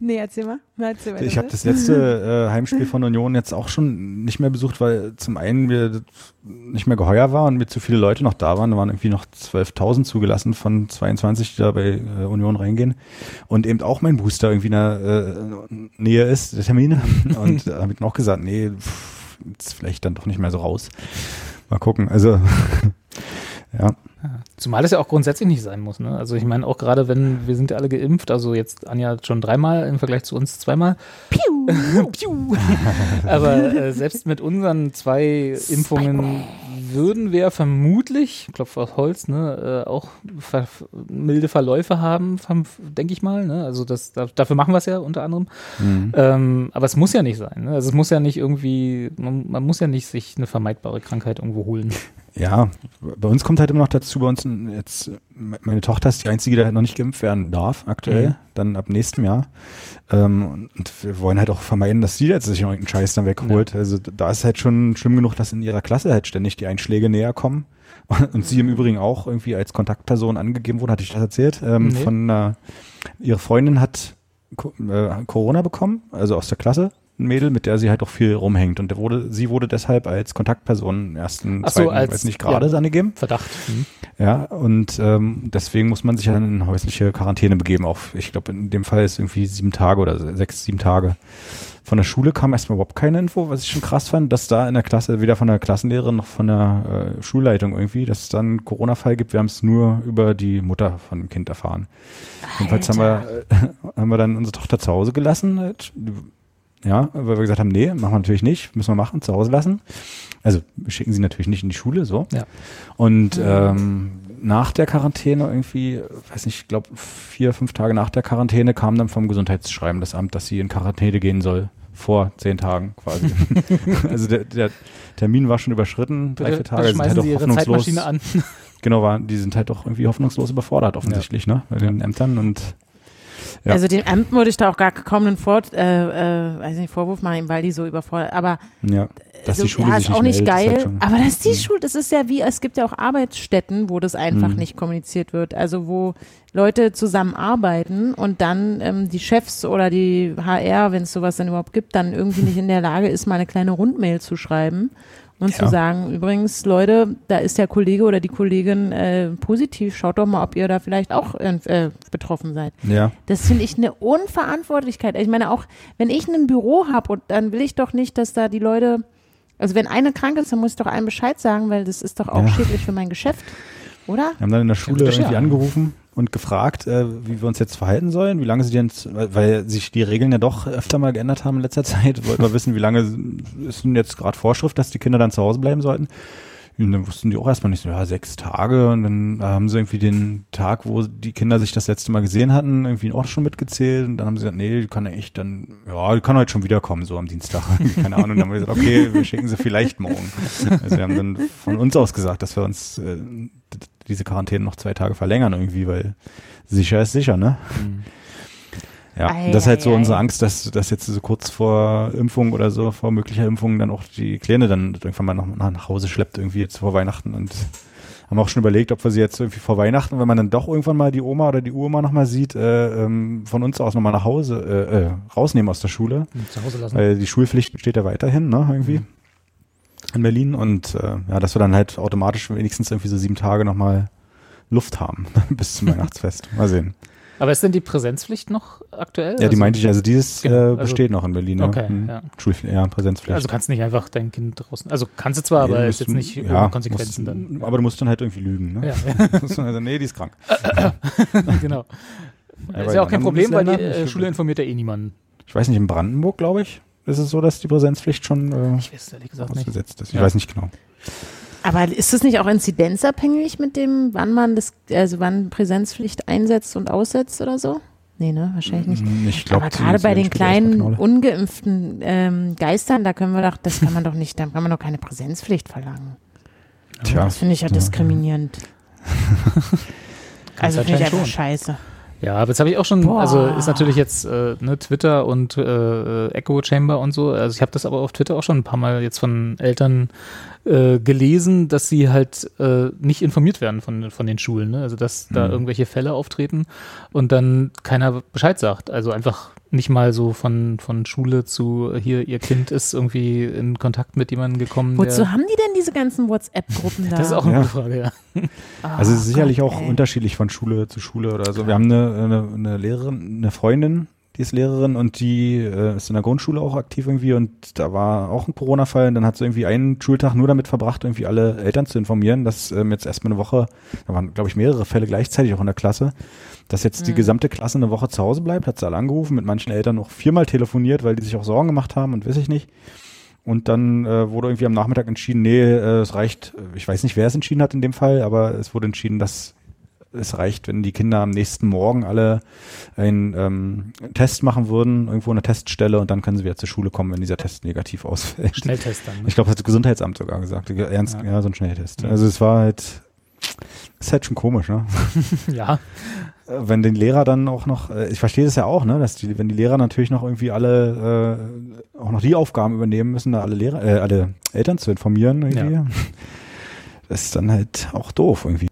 Nee, erzähl mal. Erzähl mal Ich habe das letzte äh, Heimspiel von Union jetzt auch schon nicht mehr besucht, weil zum einen mir nicht mehr geheuer war und mir zu viele Leute noch da waren. Da waren irgendwie noch 12.000 zugelassen von 22, die da bei äh, Union reingehen. Und eben auch mein Booster irgendwie in der äh, Nähe ist, der Termin. Und da habe ich dann auch gesagt, nee, pff, jetzt vielleicht dann doch nicht mehr so raus. Mal gucken. Also ja. Zumal es ja auch grundsätzlich nicht sein muss. Ne? Also ich meine auch gerade, wenn wir sind ja alle geimpft, also jetzt Anja schon dreimal im Vergleich zu uns zweimal. Piu, piu. Aber äh, selbst mit unseren zwei Impfungen würden wir vermutlich, Klopf auf Holz, ne, äh, auch ver milde Verläufe haben, denke ich mal. Ne? Also das, da, dafür machen wir es ja unter anderem. Mhm. Ähm, aber es muss ja nicht sein. Ne? Also es muss ja nicht irgendwie, man, man muss ja nicht sich eine vermeidbare Krankheit irgendwo holen. Ja, bei uns kommt halt immer noch dazu, bei uns jetzt, meine Tochter ist die einzige, die halt noch nicht geimpft werden darf, aktuell, mhm. dann ab nächstem Jahr. Ähm, und wir wollen halt auch vermeiden, dass sie jetzt sich noch irgendeinen Scheiß dann wegholt. Ja. Also da ist halt schon schlimm genug, dass in ihrer Klasse halt ständig die Einschläge näher kommen. Und sie im Übrigen auch irgendwie als Kontaktperson angegeben wurde, hatte ich das erzählt, ähm, nee. von äh, ihre Freundin hat äh, Corona bekommen, also aus der Klasse ein Mädel, mit der sie halt auch viel rumhängt. Und der wurde, sie wurde deshalb als Kontaktperson ersten, Ach so, zweiten, als, weiß nicht, gerade ja, angegeben. Verdacht. Mhm. Ja, und ähm, deswegen muss man sich dann in häusliche Quarantäne begeben. Auch, ich glaube, in dem Fall ist irgendwie sieben Tage oder sechs, sieben Tage. Von der Schule kam erstmal überhaupt keine Info, was ich schon krass fand, dass da in der Klasse, weder von der Klassenlehrerin noch von der äh, Schulleitung irgendwie, dass es dann einen Corona-Fall gibt. Wir haben es nur über die Mutter von dem Kind erfahren. Alter. Jedenfalls haben wir, äh, haben wir dann unsere Tochter zu Hause gelassen. Halt. Ja, weil wir gesagt haben, nee, machen wir natürlich nicht, müssen wir machen, zu Hause lassen. Also wir schicken sie natürlich nicht in die Schule, so. Ja. Und ähm, nach der Quarantäne irgendwie, weiß nicht, ich glaube vier, fünf Tage nach der Quarantäne kam dann vom Gesundheitsschreiben das Amt, dass sie in Quarantäne gehen soll. Vor zehn Tagen quasi. also der, der, Termin war schon überschritten, drei, vier Tage. Sind halt doch hoffnungslos. An. Genau, war, die sind halt doch irgendwie hoffnungslos überfordert offensichtlich, ja. ne? Bei den Ämtern und ja. Also den Ämtern würde ich da auch gar kaum einen Vor äh, äh, weiß nicht, Vorwurf machen, weil die so überfordert. Aber ja, dass so, die Schule ja, ist auch nicht, geil. Halt aber das ist die mhm. Schule, das ist ja wie, es gibt ja auch Arbeitsstätten, wo das einfach mhm. nicht kommuniziert wird. Also wo Leute zusammenarbeiten und dann ähm, die Chefs oder die HR, wenn es sowas dann überhaupt gibt, dann irgendwie nicht in der Lage ist, mal eine kleine Rundmail zu schreiben und ja. zu sagen, übrigens, Leute, da ist der Kollege oder die Kollegin äh, positiv, schaut doch mal, ob ihr da vielleicht auch äh, betroffen seid. Ja. Das finde ich eine Unverantwortlichkeit. Ich meine, auch wenn ich ein Büro habe und dann will ich doch nicht, dass da die Leute, also wenn eine krank ist, dann muss ich doch allen Bescheid sagen, weil das ist doch auch ja. schädlich für mein Geschäft, oder? Wir haben dann in der Schule irgendwie angerufen und gefragt, äh, wie wir uns jetzt verhalten sollen, wie lange sie denn, weil sich die Regeln ja doch öfter mal geändert haben in letzter Zeit, wollten wir wissen, wie lange ist denn jetzt gerade Vorschrift, dass die Kinder dann zu Hause bleiben sollten. Und dann wussten die auch erstmal nicht so, ja, sechs Tage. Und dann haben sie irgendwie den Tag, wo die Kinder sich das letzte Mal gesehen hatten, irgendwie auch schon mitgezählt. Und dann haben sie gesagt, nee, die kann ja echt dann, ja, die kann heute schon wiederkommen, so am Dienstag. Keine Ahnung. Und dann haben wir gesagt, okay, wir schicken sie vielleicht morgen. Also wir haben dann von uns aus gesagt, dass wir uns äh, diese Quarantäne noch zwei Tage verlängern irgendwie, weil sicher ist sicher, ne? Mhm. Ja, ei, das ist halt so ei, unsere Angst, dass, dass jetzt so kurz vor Impfung oder so, vor möglicher Impfung dann auch die Kleine dann irgendwann mal nach, nach Hause schleppt, irgendwie jetzt vor Weihnachten und haben auch schon überlegt, ob wir sie jetzt irgendwie vor Weihnachten, wenn man dann doch irgendwann mal die Oma oder die Uroma nochmal sieht, äh, ähm, von uns aus nochmal nach Hause äh, äh, rausnehmen aus der Schule. Zu Hause lassen. Weil die Schulpflicht besteht ja weiterhin, ne, irgendwie. Mhm. In Berlin und äh, ja, dass wir dann halt automatisch wenigstens irgendwie so sieben Tage nochmal Luft haben bis zum Weihnachtsfest. Mal sehen. Aber ist denn die Präsenzpflicht noch aktuell? Ja, die also, meinte ich, also dieses genau, äh, also besteht also, noch in Berlin. Okay, hm. ja. Ja, Präsenzpflicht. Also kannst nicht einfach dein Kind draußen, also kannst du zwar, aber ist jetzt nicht ja, Konsequenzen musst, dann. Aber du musst dann halt irgendwie lügen, ne? Ja, ja. also, nee, die ist krank. genau. Ja, ist ja auch kein Problem, weil die äh, Schule informiert ja eh niemanden. Ich weiß nicht, in Brandenburg, glaube ich, ist es so, dass die Präsenzpflicht schon äh, ich weiß, ehrlich gesagt ausgesetzt nicht. ist. Ich weiß nicht genau. Aber ist das nicht auch inzidenzabhängig mit dem, wann man das, also wann Präsenzpflicht einsetzt und aussetzt oder so? Nee, ne, wahrscheinlich nicht. Mm, ich glaub, Aber gerade bei den kleinen, ungeimpften ähm, Geistern, da können wir doch, das kann man doch nicht, da kann man doch keine Präsenzpflicht verlangen. Tja. Das finde ich ja diskriminierend. also finde ich einfach scheiße. Ja, aber das habe ich auch schon, Boah. also ist natürlich jetzt äh, ne, Twitter und äh, Echo Chamber und so. Also ich habe das aber auf Twitter auch schon ein paar Mal jetzt von Eltern äh, gelesen, dass sie halt äh, nicht informiert werden von, von den Schulen. Ne? Also dass mhm. da irgendwelche Fälle auftreten und dann keiner Bescheid sagt. Also einfach nicht mal so von, von Schule zu hier, ihr Kind ist irgendwie in Kontakt mit jemandem gekommen. Wozu haben die denn diese ganzen WhatsApp-Gruppen da? Das ist auch eine ja. Frage, ja. also oh, sicherlich Gott, auch ey. unterschiedlich von Schule zu Schule oder so. Wir haben eine, eine, eine Lehrerin, eine Freundin, die ist Lehrerin und die äh, ist in der Grundschule auch aktiv irgendwie und da war auch ein Corona-Fall und dann hat sie irgendwie einen Schultag nur damit verbracht, irgendwie alle Eltern zu informieren, dass ähm, jetzt erstmal eine Woche, da waren glaube ich mehrere Fälle gleichzeitig auch in der Klasse, dass jetzt die gesamte Klasse eine Woche zu Hause bleibt, hat sie alle angerufen, mit manchen Eltern noch viermal telefoniert, weil die sich auch Sorgen gemacht haben und weiß ich nicht. Und dann äh, wurde irgendwie am Nachmittag entschieden, nee, äh, es reicht, ich weiß nicht, wer es entschieden hat in dem Fall, aber es wurde entschieden, dass es reicht, wenn die Kinder am nächsten Morgen alle einen ähm, Test machen würden, irgendwo eine Teststelle und dann können sie wieder zur Schule kommen, wenn dieser Test negativ ausfällt. Schnelltest dann. Ne? Ich glaube, das hat das Gesundheitsamt sogar gesagt. Ernst, ja. Ja. so ein Schnelltest. Ja. Also es war halt, ist halt schon komisch, ne? ja. Äh, Wenn den Lehrer dann auch noch, äh, ich verstehe das ja auch, ne, dass die, wenn die Lehrer natürlich noch irgendwie alle äh, auch noch die Aufgaben übernehmen müssen, da alle Lehrer, äh, alle Eltern zu informieren, irgendwie. Ja. Das ist dann halt auch doof irgendwie.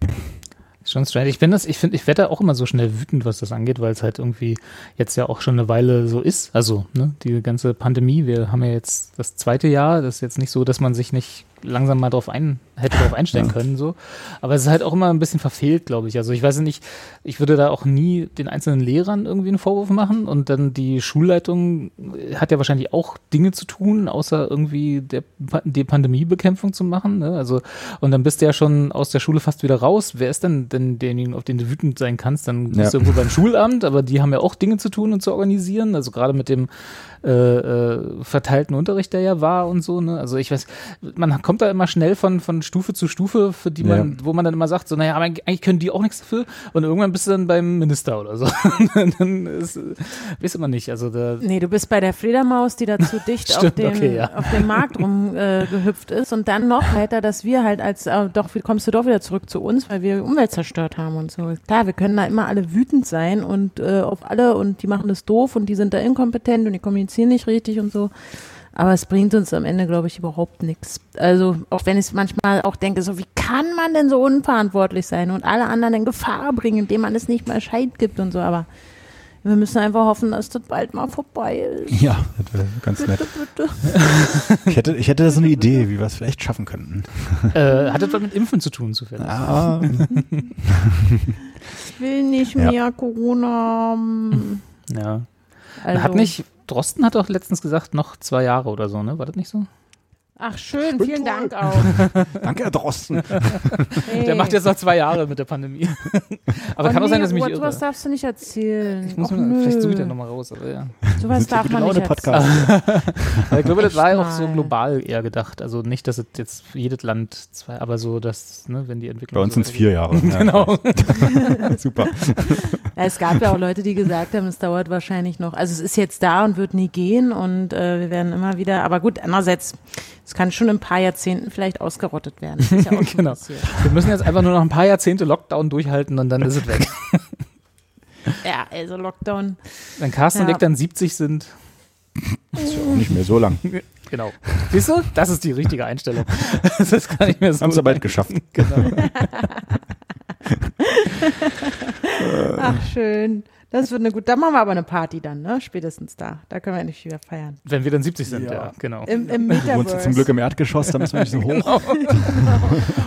Schon strange. Ich bin das, ich finde, ich werde da auch immer so schnell wütend, was das angeht, weil es halt irgendwie jetzt ja auch schon eine Weile so ist. Also, ne, die ganze Pandemie, wir haben ja jetzt das zweite Jahr, das ist jetzt nicht so, dass man sich nicht langsam mal drauf ein, hätte drauf einstellen Ja. können, so. Aber es ist halt auch immer ein bisschen verfehlt, glaube ich. Also ich weiß nicht, ich würde da auch nie den einzelnen Lehrern irgendwie einen Vorwurf machen und dann die Schulleitung hat ja wahrscheinlich auch Dinge zu tun, außer irgendwie der, die Pandemiebekämpfung zu machen, ne? Also, und dann bist du ja schon aus der Schule fast wieder raus. Wer ist denn denn derjenige, auf den du wütend sein kannst? Dann bist Ja. du irgendwo beim Schulamt, aber die haben ja auch Dinge zu tun und zu organisieren. Also gerade mit dem äh, äh, verteilten Unterricht, der ja war und so. Ne? Also ich weiß, man kommt da immer schnell von, von Stufe zu Stufe, für die man, wo man dann immer sagt, so, naja, aber eigentlich können die auch nichts dafür. Und irgendwann bist du dann beim Minister oder so. dann ist, weiß immer nicht. Also da, Nee, du bist bei der Fledermaus, die da zu dicht auf, Stimmt, den, okay, ja. auf dem Markt rumgehüpft äh, ist und dann noch weiter, dass wir halt als, äh, doch, wie kommst du doch wieder zurück zu uns, weil wir die Umwelt zerstört haben und so. Klar, wir können da immer alle wütend sein und äh, auf alle und die machen das doof und die sind da inkompetent und die kommunizieren nicht richtig und so. Aber es bringt uns am Ende, glaube ich, überhaupt nichts. Also, auch wenn ich manchmal auch denke, so, wie kann man denn so unverantwortlich sein und alle anderen in Gefahr bringen, indem man es nicht mal Scheit gibt und so, aber wir müssen einfach hoffen, dass das bald mal vorbei ist. Ja, das wäre ganz nett. Bitte, bitte. Ich hätte, ich hätte da so eine Idee, wie wir es vielleicht schaffen könnten. äh, hat das was mit Impfen zu tun, zufällig? Ah, Ich will nicht Ja. mehr Corona haben. Ja. Also, Hat nicht, Drosten hat doch letztens gesagt, noch zwei Jahre oder so, ne? War das nicht so? Ach, schön, vielen Dank auch. danke, Herr Drosten. Hey. Der macht jetzt noch zwei Jahre mit der Pandemie. aber Oh kann auch nee, sein, dass ich mich irre. sowas darfst du nicht erzählen. Ich muss Och, mir, vielleicht suche ich da nochmal raus, aber ja. Sowas darf man nicht Podcast. Ich glaube, das war ja auch so global eher gedacht. Also nicht, dass es jetzt für jedes Land zwei, aber so, dass, ne, wenn die Entwicklung. Bei uns so sind es vier Jahre. Ja, Genau. Super. Ja, es gab ja auch Leute, die gesagt haben, es dauert wahrscheinlich noch. Also es ist jetzt da und wird nie gehen und äh, wir werden immer wieder, aber gut, andererseits, es kann schon in ein paar Jahrzehnten vielleicht ausgerottet werden. Ja Genau. passiert. Wir müssen jetzt einfach nur noch ein paar Jahrzehnte Lockdown durchhalten und dann ist es weg. Ja, also Lockdown. Wenn Carsten und Ja. ich dann 70 sind, Ist ja auch nicht mehr so lang. genau. Siehst du? Das ist die richtige Einstellung. Das ist gar nicht mehr so. Haben sie bald geschafft. Genau. Ach, schön. Das wird eine gute, da machen wir aber eine Party dann, ne? Spätestens da. Da können wir endlich wieder feiern. Wenn wir dann 70 sind, ja, Ja. genau. Im, im Du wohnst Metaverse. zum Glück im Erdgeschoss, da müssen wir nicht so hoch.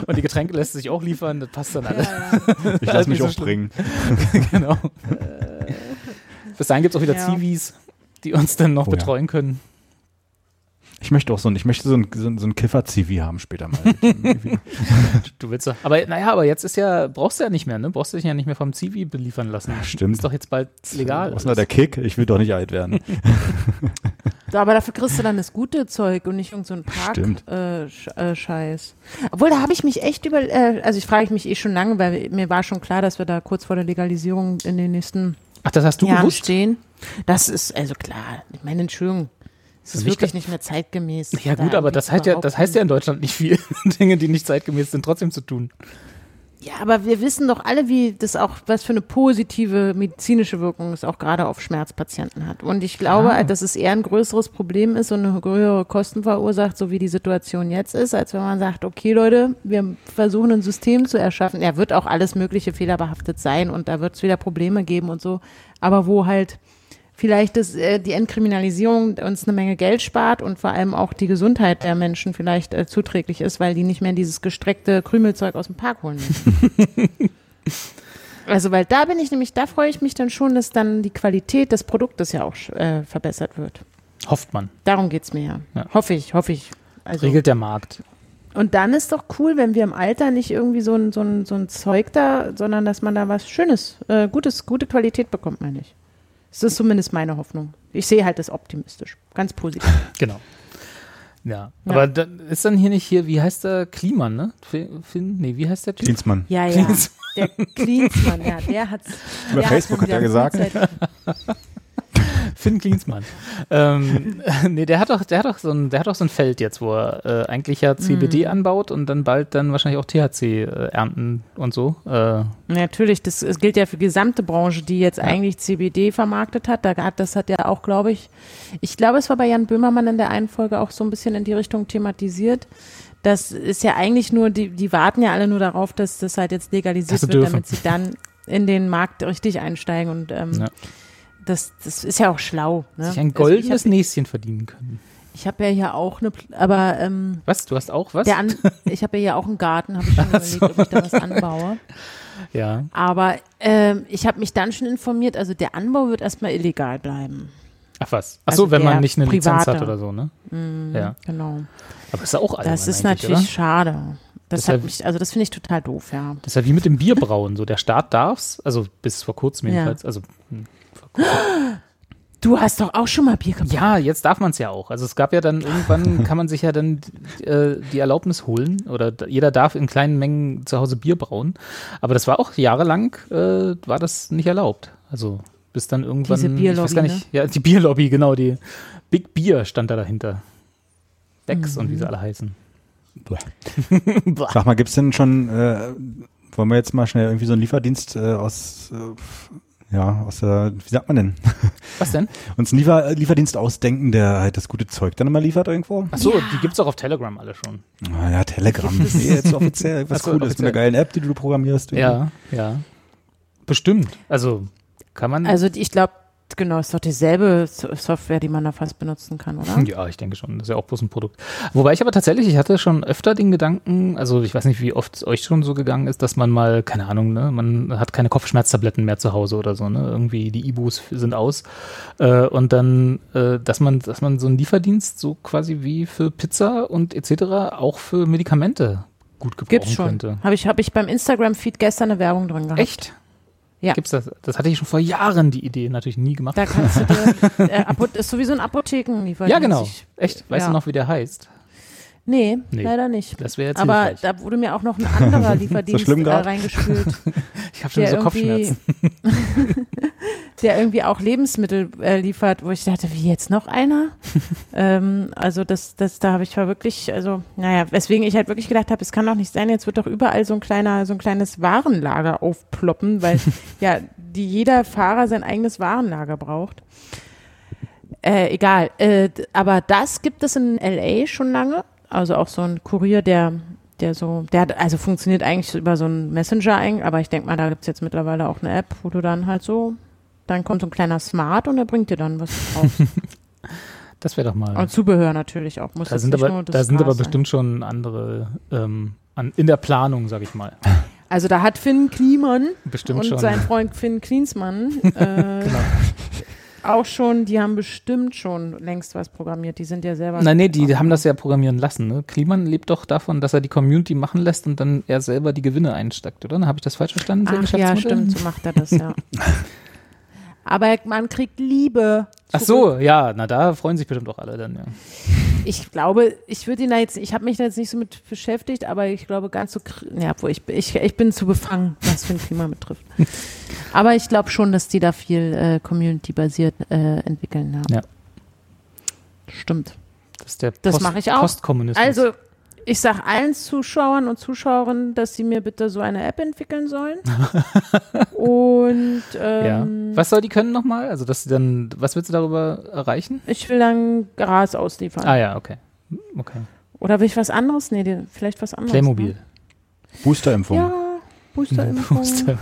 Und die Getränke lässt sich auch liefern, das passt dann alles. Ja, ja. Ich lasse mich Nicht so auch springen. genau. Bis dahin gibt es auch wieder Ja. Zivis, die uns dann noch Oh ja. betreuen können. Ich möchte auch so ein, ich möchte so ein, so ein, so ein Kiffer-CV haben später mal. Du willst doch. Aber naja, aber jetzt ist ja, brauchst du ja nicht mehr, ne? Brauchst du dich ja nicht mehr vom Zivi beliefern lassen. stimmt. Ist doch jetzt bald legal. Was ist der Kick? Ich will doch nicht alt werden. So, aber dafür kriegst du dann das gute Zeug und nicht irgendein so. Park-Scheiß. Äh, Scheiß. Obwohl, da habe ich mich echt über, äh, also ich frage mich eh schon lange, weil mir war schon klar, dass wir da kurz vor der Legalisierung in den nächsten Ach, das hast du Jahren gewusst? stehen. Das ist, also klar, ich meine, Entschuldigung, es ist ich wirklich nicht mehr zeitgemäß. Ja gut, aber das heißt ja, das heißt ja in Deutschland nicht viel. Dinge, die nicht zeitgemäß sind, trotzdem zu tun. Ja, aber wir wissen doch alle, wie das auch, was für eine positive medizinische Wirkung es auch gerade auf Schmerzpatienten hat. Und ich glaube, Ah. dass es eher ein größeres Problem ist und eine höhere Kosten verursacht, so wie die Situation jetzt ist, als wenn man sagt, okay Leute, wir versuchen ein System zu erschaffen. Ja, wird auch alles mögliche fehlerbehaftet sein und da wird es wieder Probleme geben und so. Aber wo halt vielleicht das, äh, die Entkriminalisierung uns eine Menge Geld spart und vor allem auch die Gesundheit der Menschen vielleicht äh, zuträglich ist, weil die nicht mehr dieses gestreckte Krümelzeug aus dem Park holen müssen. Also, weil da bin ich nämlich, da freue ich mich dann schon, dass dann die Qualität des Produktes ja auch äh, verbessert wird. Hofft man. Darum geht's mir ja. Ja. Hoffe ich, hoffe ich. Also, Regelt der Markt. und dann ist doch cool, wenn wir im Alter nicht irgendwie so ein, so ein, so ein Zeug da, sondern dass man da was Schönes, äh, Gutes, gute Qualität bekommt, meine ich. Das ist zumindest meine Hoffnung. Ich sehe halt das optimistisch. Ganz positiv. Genau. Ja. Ja. Aber da ist dann hier nicht hier, wie heißt der Kliman, ne? Finn, nee, wie heißt der Typ? Klinsmann. Ja, ja. Der Klinsmann, ja, der hat's. Über der Facebook hat er gesagt. Finn Klinsmann. ähm, nee, der hat doch, der hat doch so ein, der hat doch so ein Feld jetzt, wo er äh, eigentlich ja CBD anbaut und dann bald dann wahrscheinlich auch THC äh, ernten und so. Äh, Natürlich, das, das gilt ja für die gesamte Branche, die jetzt eigentlich CBD vermarktet hat. Da hat. Das hat ja auch, glaube ich, ich glaube, es war bei Jan Böhmermann in der einen Folge auch so ein bisschen in die Richtung thematisiert. Das ist ja eigentlich nur, die, die warten ja alle nur darauf, dass das halt jetzt legalisiert sie wird, dürfen. damit sie dann in den Markt richtig einsteigen. Und ähm, Ja. Das, das ist ja auch schlau. Ne? sich ein Also goldenes habe Näschen verdienen können. ich hab ja hier auch eine, aber ähm, Was? Du hast auch was? der an, ich habe ja hier auch einen Garten, habe ich schon überlegt, ob ich da was anbaue. ja. Aber ähm, ich habe mich dann schon informiert, also der Anbau wird erstmal illegal bleiben. Ach was. Ach so, Also wenn man nicht eine Lizenz private. hat oder so, ne? Ja. Genau. Aber ist ja auch Das ist natürlich Oder? schade. Das Deshalb- hat mich, also das finde ich total doof, ja. Das ist ja wie mit dem Bierbrauen. So, der Staat darf's, also bis vor kurzem Ja. jedenfalls. Also, vor kurzem. Du hast doch auch schon mal Bier gebraut. ja, jetzt darf man es ja auch. Also es gab ja dann irgendwann, kann man sich ja dann äh, die Erlaubnis holen oder jeder darf in kleinen Mengen zu Hause Bier brauen. Aber das war auch jahrelang, äh, war das nicht erlaubt. Also bis dann irgendwann, Diese ich weiß Bierlobby, gar nicht, ja, die Bierlobby, genau, die Big Beer stand da dahinter. Becks und wie Mhm. sie alle heißen. Sag mal, gibt's denn schon, äh, wollen wir jetzt mal schnell irgendwie so einen Lieferdienst äh, aus, äh, ja, aus der, wie sagt man denn, Was denn? uns einen Liefer, Lieferdienst ausdenken, der halt das gute Zeug dann immer liefert irgendwo? Ach so, die gibt's auch auf Telegram alle schon. Ah, ja, Telegram. nee, jetzt offiziell, was Ach so, Cooles, mit einer geilen App, die du programmierst. Ja, ja. Bestimmt. Also kann man. Also ich glaube, genau, ist doch dieselbe So- Software, die man da fast benutzen kann, oder? Ja, ich denke schon. Das ist ja auch bloß ein Produkt. Wobei ich aber tatsächlich, ich hatte schon öfter den Gedanken, also ich weiß nicht, wie oft es euch schon so gegangen ist, dass man mal, keine Ahnung, ne, man hat keine Kopfschmerztabletten mehr zu Hause oder so, ne? Irgendwie die Ibus sind aus. Äh, und dann, äh, dass man, dass man so einen Lieferdienst so quasi wie für Pizza und etc. auch für Medikamente gut gebrauchen Gibt's schon. könnte. Habe ich, hab ich beim Instagram-Feed gestern eine Werbung drin gehabt. Echt? Ja. Gibt's das? Das hatte ich schon vor Jahren die Idee, natürlich nie gemacht. Da kannst du dir, äh, ist sowieso ein Apothekenlieferdienst. ja, genau. Ich, Echt? Weißt ja. du noch, wie der heißt? nee, Nee. leider nicht. Das wäre jetzt Aber hilfreich. da wurde mir auch noch ein anderer Lieferdienst schlimm äh, reingespült, Ich habe schon so Kopfschmerzen. Der irgendwie auch Lebensmittel äh, liefert, wo ich dachte, wie jetzt noch einer? ähm, also das, das, da habe ich war wirklich, also naja, weswegen ich halt wirklich gedacht habe, es kann doch nicht sein, jetzt wird doch überall so ein kleiner, so ein kleines Warenlager aufploppen, weil ja die jeder Fahrer sein eigenes Warenlager braucht. Äh, egal, äh, aber das gibt es in LA schon lange. Also auch so ein Kurier, der, der so, der hat, also funktioniert eigentlich über so einen Messenger, aber ich denke mal, da gibt es jetzt mittlerweile auch eine App, wo du dann halt so, dann kommt so ein kleiner Smart und der bringt dir dann was drauf. Das wäre doch mal. und Zubehör natürlich auch. Muss Da sind, nicht aber, nur das da sind aber bestimmt schon andere ähm, an, in der Planung, sag ich mal. Also da hat Finn Kliman Bestimmt und schon. sein Freund Finn Klinsmann äh, Genau. auch schon, die haben bestimmt schon längst was programmiert. Die sind ja selber. Nein, nee, die haben das ja programmieren lassen. Ne? Kliman lebt doch davon, dass er die Community machen lässt und dann er selber die Gewinne einsteckt, oder? Habe ich das falsch verstanden? Ach ja, stimmt, so macht er das, ja. Aber man kriegt Liebe. Ach zurück. so, ja, na da freuen sich bestimmt auch alle dann, ja. Ich glaube, ich würde ihn da jetzt, ich habe mich da jetzt nicht so mit beschäftigt, aber ich glaube ganz so, ja, wo ich, ich, ich bin zu befangen, was für ein Klima betrifft. aber ich glaube schon, dass die da viel äh, Community-basiert äh, entwickeln. Ja. Ja. Stimmt. Das ist der Das mache ich auch. Postkommunismus. Also, ich sage allen Zuschauern und Zuschauerinnen, dass sie mir bitte so eine App entwickeln sollen. und ja. ähm, Was soll die können nochmal? Also, dass sie dann, was willst du darüber erreichen? ich will dann Gras ausliefern. Ah ja, okay. Okay. Oder will ich was anderes? Nee, vielleicht was anderes. Playmobil. Ne? Boosterimpfung. Ja, Boosterimpfung. Booster.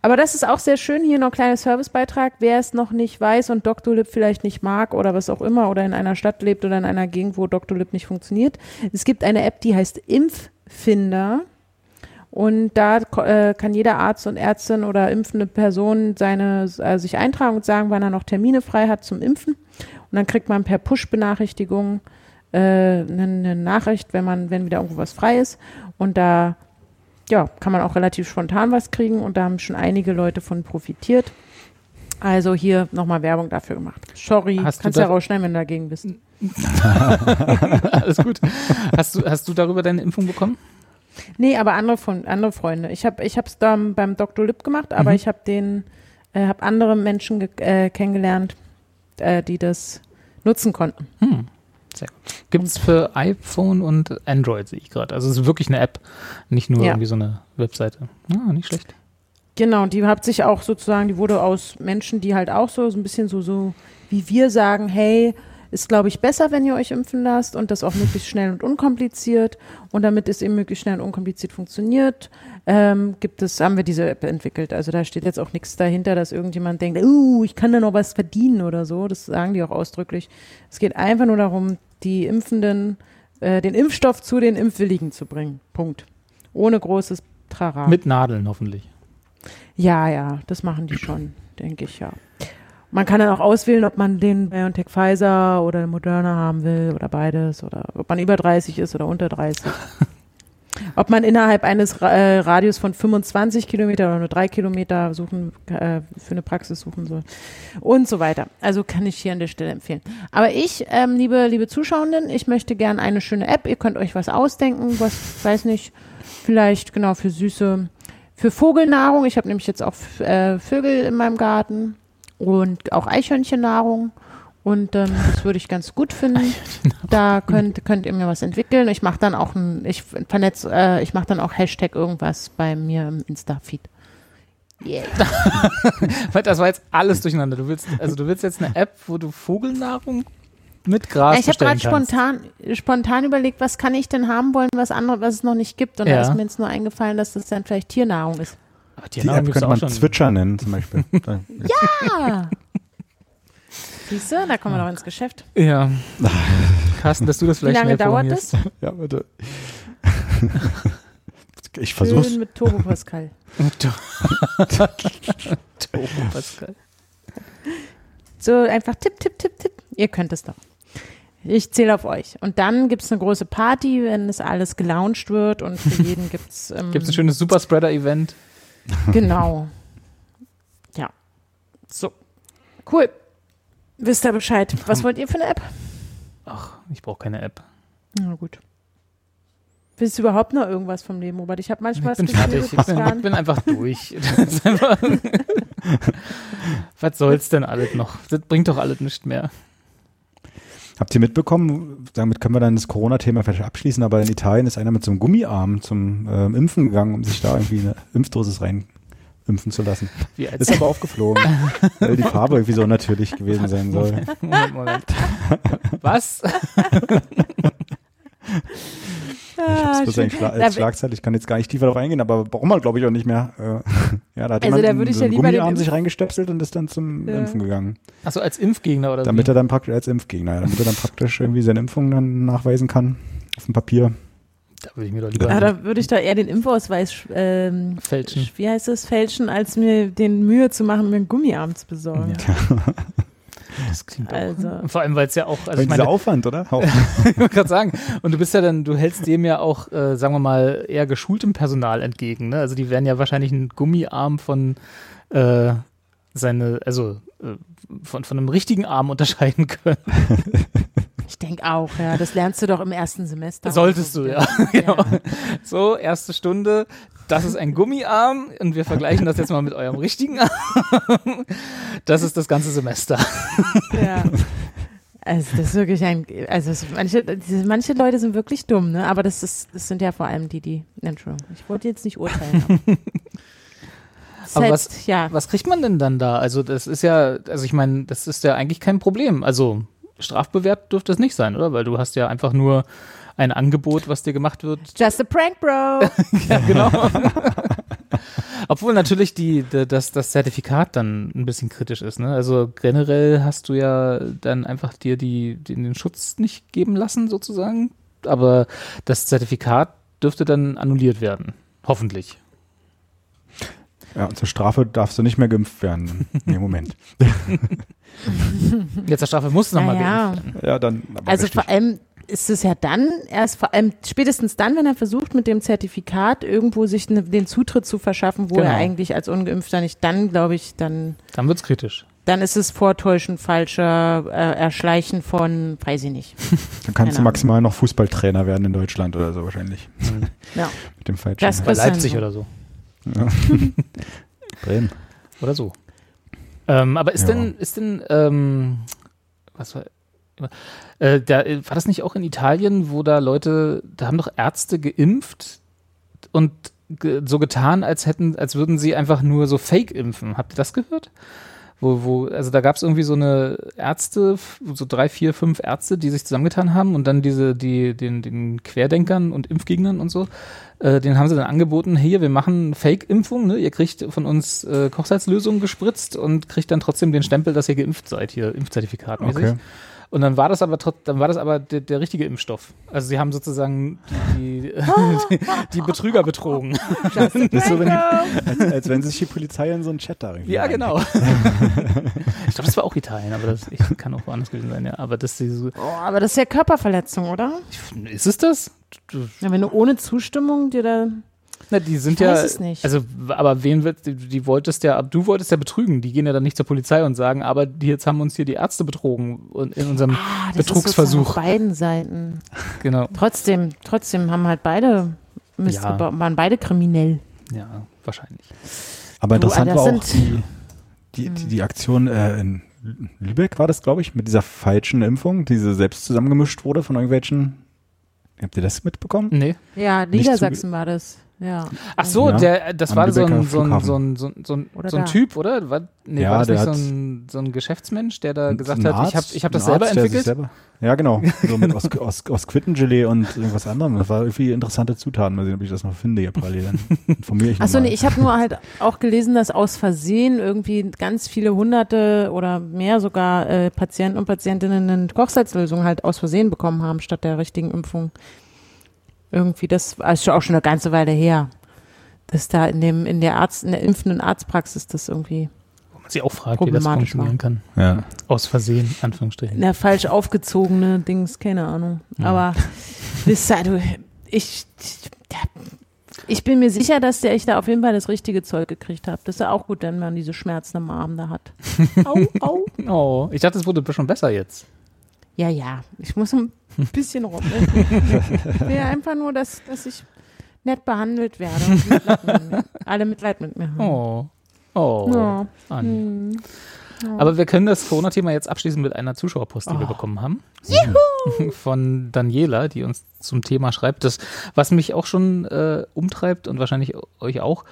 Aber das ist auch sehr schön. Hier noch ein kleiner Servicebeitrag. Wer es noch nicht weiß und Dr. Lip vielleicht nicht mag oder was auch immer oder in einer Stadt lebt oder in einer Gegend, wo Dr. Lip nicht funktioniert. Es gibt eine App, die heißt Impffinder. Und da äh, kann jeder Arzt und Ärztin oder impfende Person seine, äh, sich eintragen und sagen, wann er noch Termine frei hat zum Impfen. Und dann kriegt man per Push-Benachrichtigung äh, eine, eine Nachricht, wenn man, wenn wieder irgendwo was frei ist. Und da ja, kann man auch relativ spontan was kriegen und da haben schon einige Leute von profitiert. Also hier nochmal Werbung dafür gemacht. Sorry, Hast du kannst ja da- rausschneiden, wenn du dagegen bist. Alles gut. Hast du, hast du darüber deine Impfung bekommen? Nee, aber andere, von, andere Freunde. Ich habe ich es da beim Dr. Lipp gemacht, aber Mhm. ich habe den, äh, habe andere Menschen äh, kennengelernt, äh, die das nutzen konnten. Hm. Sehr gut. Gibt es für iPhone und Android, sehe ich gerade. Also es ist wirklich eine App, nicht nur Ja. irgendwie so eine Webseite. Ah, nicht schlecht. Genau, die hat sich auch sozusagen, die wurde aus Menschen, die halt auch so, so ein bisschen so, so wie wir sagen, hey, ist glaube ich besser, wenn ihr euch impfen lasst und das auch möglichst schnell und unkompliziert. Und damit es eben möglichst schnell und unkompliziert funktioniert, ähm, gibt es, haben wir diese App entwickelt. Also da steht jetzt auch nichts dahinter, dass irgendjemand denkt, uh, ich kann da noch was verdienen oder so. Das sagen die auch ausdrücklich. Es geht einfach nur darum, die Impfenden, äh, den Impfstoff zu den Impfwilligen zu bringen. Punkt. Ohne großes Trara. Mit Nadeln hoffentlich. Ja, ja, das machen die schon, denke ich, ja. Man kann dann auch auswählen, ob man den BioNTech Pfizer oder Moderna haben will oder beides oder ob man über 30 ist oder unter 30. ob man innerhalb eines äh, Radius von 25 Kilometer oder nur drei Kilometer suchen, äh, für eine Praxis suchen soll und so weiter. Also kann ich hier an der Stelle empfehlen. Aber ich, ähm, liebe, liebe Zuschauenden, ich möchte gern eine schöne App. Ihr könnt euch was ausdenken, was, weiß nicht, vielleicht genau für süße für Vogelnahrung. Ich habe nämlich jetzt auch äh, Vögel in meinem Garten und auch Eichhörnchennahrung. Und ähm, das würde ich ganz gut finden. Da könnt, könnt ihr mir was entwickeln. Ich mache dann auch ein, ich vernetz, äh, ich mache dann auch Hashtag irgendwas bei mir im Insta-Feed. Yeah. Das war jetzt alles durcheinander. Du willst, also du willst jetzt eine App, wo du Vogelnahrung mit Gras ich habe gerade spontan, spontan überlegt, was kann ich denn haben wollen, was andere, was es noch nicht gibt. Und Ja. da ist mir jetzt nur eingefallen, dass das dann vielleicht Tiernahrung ist. Aber Die Tiernahrung App könnte auch man schon. Zwitscher nennen zum Beispiel. Ah! Siehst du, da kommen wir doch ins Geschäft. Ja. Carsten, dass du das Wie vielleicht lange schnell dauert das? ja, bitte. Ich versuch's. Schön mit Turbo Pascal. Turbo Pascal. So einfach tipp, tipp, tipp, tipp. Ihr könnt es doch. Ich zähle auf euch. Und dann gibt es eine große Party, wenn es alles gelauncht wird und für jeden gibt es. Ähm, Gibt es ein schönes Superspreader-Event? Genau. Ja. So. Cool. Wisst ihr Bescheid. Was wollt ihr für eine App? Ach, ich brauche keine App. Na gut. Willst du überhaupt noch irgendwas vom Leben, Robert? Ich habe manchmal Ich bin fertig. Ich bin, ich bin einfach durch. Einfach Was soll's denn alles noch? Das bringt doch alles nicht mehr. Habt ihr mitbekommen, damit können wir dann das Corona-Thema vielleicht abschließen, aber in Italien ist einer mit so einem Gummiarm zum ähm, Impfen gegangen, um sich da irgendwie eine Impfdosis rein impfen zu lassen. Ist aber aufgeflogen, weil die Farbe irgendwie so natürlich gewesen sein soll. Moment, Moment. Was? Ah, Das ist schön. eigentlich Schla Da als wi- Schlagzeile, ich kann jetzt gar nicht tiefer darauf eingehen, aber warum man glaube ich auch nicht mehr. Äh, ja, da hat Also jemand da würde ich so ja einen lieber den Gummiarm sich reingestöpselt und ist dann zum Ja. Impfen gegangen. Achso, als Impfgegner oder Damit wie? er dann praktisch als Impfgegner, ja, damit er dann praktisch irgendwie seine Impfung dann nachweisen kann auf dem Papier. Da würde ich mir doch lieber Ah, da würde ich da eher den Impfausweis ähm, fälschen. wie heißt das, fälschen, als mir den Mühe zu machen, mir einen Gummiarm zu besorgen. Das klingt auch. Also. Vor allem, weil es ja auch, also ich meine, Aufwand, oder? Auch. ich wollte gerade sagen, und du bist ja dann, du hältst dem ja auch, äh, sagen wir mal, eher geschultem Personal entgegen. Ne? Also die werden ja wahrscheinlich einen Gummiarm von äh, seine, also äh, von, von einem richtigen Arm unterscheiden können. Ich denke auch, ja. Das lernst du doch im ersten Semester. Solltest du, ja. ja. So, erste Stunde, das ist ein Gummiarm und wir vergleichen das jetzt mal mit eurem richtigen Arm. Das ist das ganze Semester. ja. Also das ist wirklich ein, also manche, manche Leute sind wirklich dumm, ne? Aber das ist, das sind ja vor allem die, die, Entschuldigung, ich wollte jetzt nicht urteilen. Aber, Das Aber heißt, was- ja, Was kriegt man denn dann da? Also das ist ja, also ich meine, das ist ja eigentlich kein Problem. Also strafbewehrt dürfte es nicht sein, oder? Weil du hast ja einfach nur ein Angebot, was dir gemacht wird. just a prank, bro. Ja, genau. Obwohl natürlich die, die, das, das Zertifikat dann ein bisschen kritisch ist. Ne? Also generell hast du ja dann einfach dir die, die, den Schutz nicht geben lassen, sozusagen. Aber das Zertifikat dürfte dann annulliert werden. Hoffentlich. Ja, und zur Strafe darfst du nicht mehr geimpft werden. Nee, Moment. Jetzt der Strafe muss nochmal Naja. geimpft werden. Ja, dann. Aber Also richtig. vor allem ist es ja dann erst vor allem spätestens dann, wenn er versucht mit dem Zertifikat irgendwo sich ne, den Zutritt zu verschaffen, wo Genau. er eigentlich als Ungeimpfter nicht, dann glaube ich, dann Dann wird's kritisch. dann ist es Vortäuschen falscher äh, Erschleichen von, weiß ich nicht. Dann kannst du maximal noch Fußballtrainer werden in Deutschland oder so wahrscheinlich. Ja. Mit dem falschen. Das- Bei Leipzig so. oder so. ja. Bremen. Oder so. Ähm, aber ist Ja. denn, ist denn, ähm, was war, äh, da, äh, war das nicht auch in Italien, wo da Leute, da haben doch Ärzte geimpft und ge so getan, als hätten, als würden sie einfach nur so Fake impfen. Habt ihr das gehört? Wo, wo, also da gab es irgendwie so eine Ärzte, so drei, vier, fünf Ärzte, die sich zusammengetan haben und dann diese, die, den, den Querdenkern und Impfgegnern und so, äh, denen haben sie dann angeboten, hier, wir machen Fake-Impfung, ne? ihr kriegt von uns äh, Kochsalzlösung gespritzt und kriegt dann trotzdem den Stempel, dass ihr geimpft seid, hier, Impfzertifikat mäßig. Okay. Und dann war das aber trot- dann war das aber der, der richtige Impfstoff. Also sie haben sozusagen die, die, die Betrüger betrogen. Das ist so, wenn die, als, als wenn sich die Polizei in so einen Chat da irgendwie Ja, rein- genau. ich glaube, das war auch Italien, aber das ich, kann auch woanders gewesen sein, ja. Aber das ist, so- Oh, aber das ist ja Körperverletzung, oder? ist es das? Ja, wenn du ohne Zustimmung dir da. Na, die sind Ich ja, weiß es nicht. also, aber wen wird, die, die wolltest ja, du wolltest ja betrügen. Die gehen ja dann nicht zur Polizei und sagen, aber die, jetzt haben uns hier die Ärzte betrogen und in unserem Ah, das Betrugsversuch. Ist auf beiden Seiten. genau, Trotzdem, trotzdem haben halt beide Mist Ja. waren beide kriminell. ja, wahrscheinlich. Aber Du, interessant das war auch Hm. die, die, die, die Aktion äh, in Lübeck war das, glaube ich, mit dieser falschen Impfung, die selbst zusammengemischt wurde von irgendwelchen. Habt ihr das mitbekommen? Nee. Ja, Niedersachsen war das. Ja. Ach so, Ja, der, das am war so ein, so ein, so ein, so ein, so ein, so. Typ, oder? War, nee, Ja, war das der nicht so ein, so ein Geschäftsmensch, der da gesagt hat, ich habe ich hab das selber Arzt, entwickelt? Selber, ja, genau. So mit aus, aus, aus Quittengelee und irgendwas anderem. Das war irgendwie interessante Zutaten. Mal sehen, ob ich das noch finde hier parallel. Dann informiere ich Achso, nochmal. nee, ich habe nur halt auch gelesen, dass aus Versehen irgendwie ganz viele hunderte oder mehr sogar äh, Patienten und Patientinnen eine Kochsalzlösung halt aus Versehen bekommen haben, statt der richtigen Impfung. Irgendwie, das war ist schon auch schon eine ganze Weile her. Dass da in dem, in der Arzt, in der impfenden Arztpraxis das irgendwie Wo man sich auch fragt, wie das Problematisch funktionieren kann. ja. Aus Versehen, Anführungsstrichen. Na, falsch aufgezogene Dings, keine Ahnung. Aber wisst ihr, du, ich, ich bin mir sicher, dass der ich da auf jeden Fall das richtige Zeug gekriegt habe. Das ist ja auch gut, wenn man diese Schmerzen am Arm da hat. au, au. Oh, ich dachte, es wurde schon besser jetzt. Ja, ja, ich muss ein bisschen rum. Ich will ja einfach nur, dass, dass ich nett behandelt werde. Und Mitleid alle Mitleid mit mir haben. Oh. Oh. Ja. Anni. Hm. Aber wir können das Corona-Thema jetzt abschließen mit einer Zuschauerpost, die wir Oh. bekommen haben. Juhu! Von Daniela, die uns zum Thema schreibt. Das, was mich auch schon äh, umtreibt und wahrscheinlich euch auch.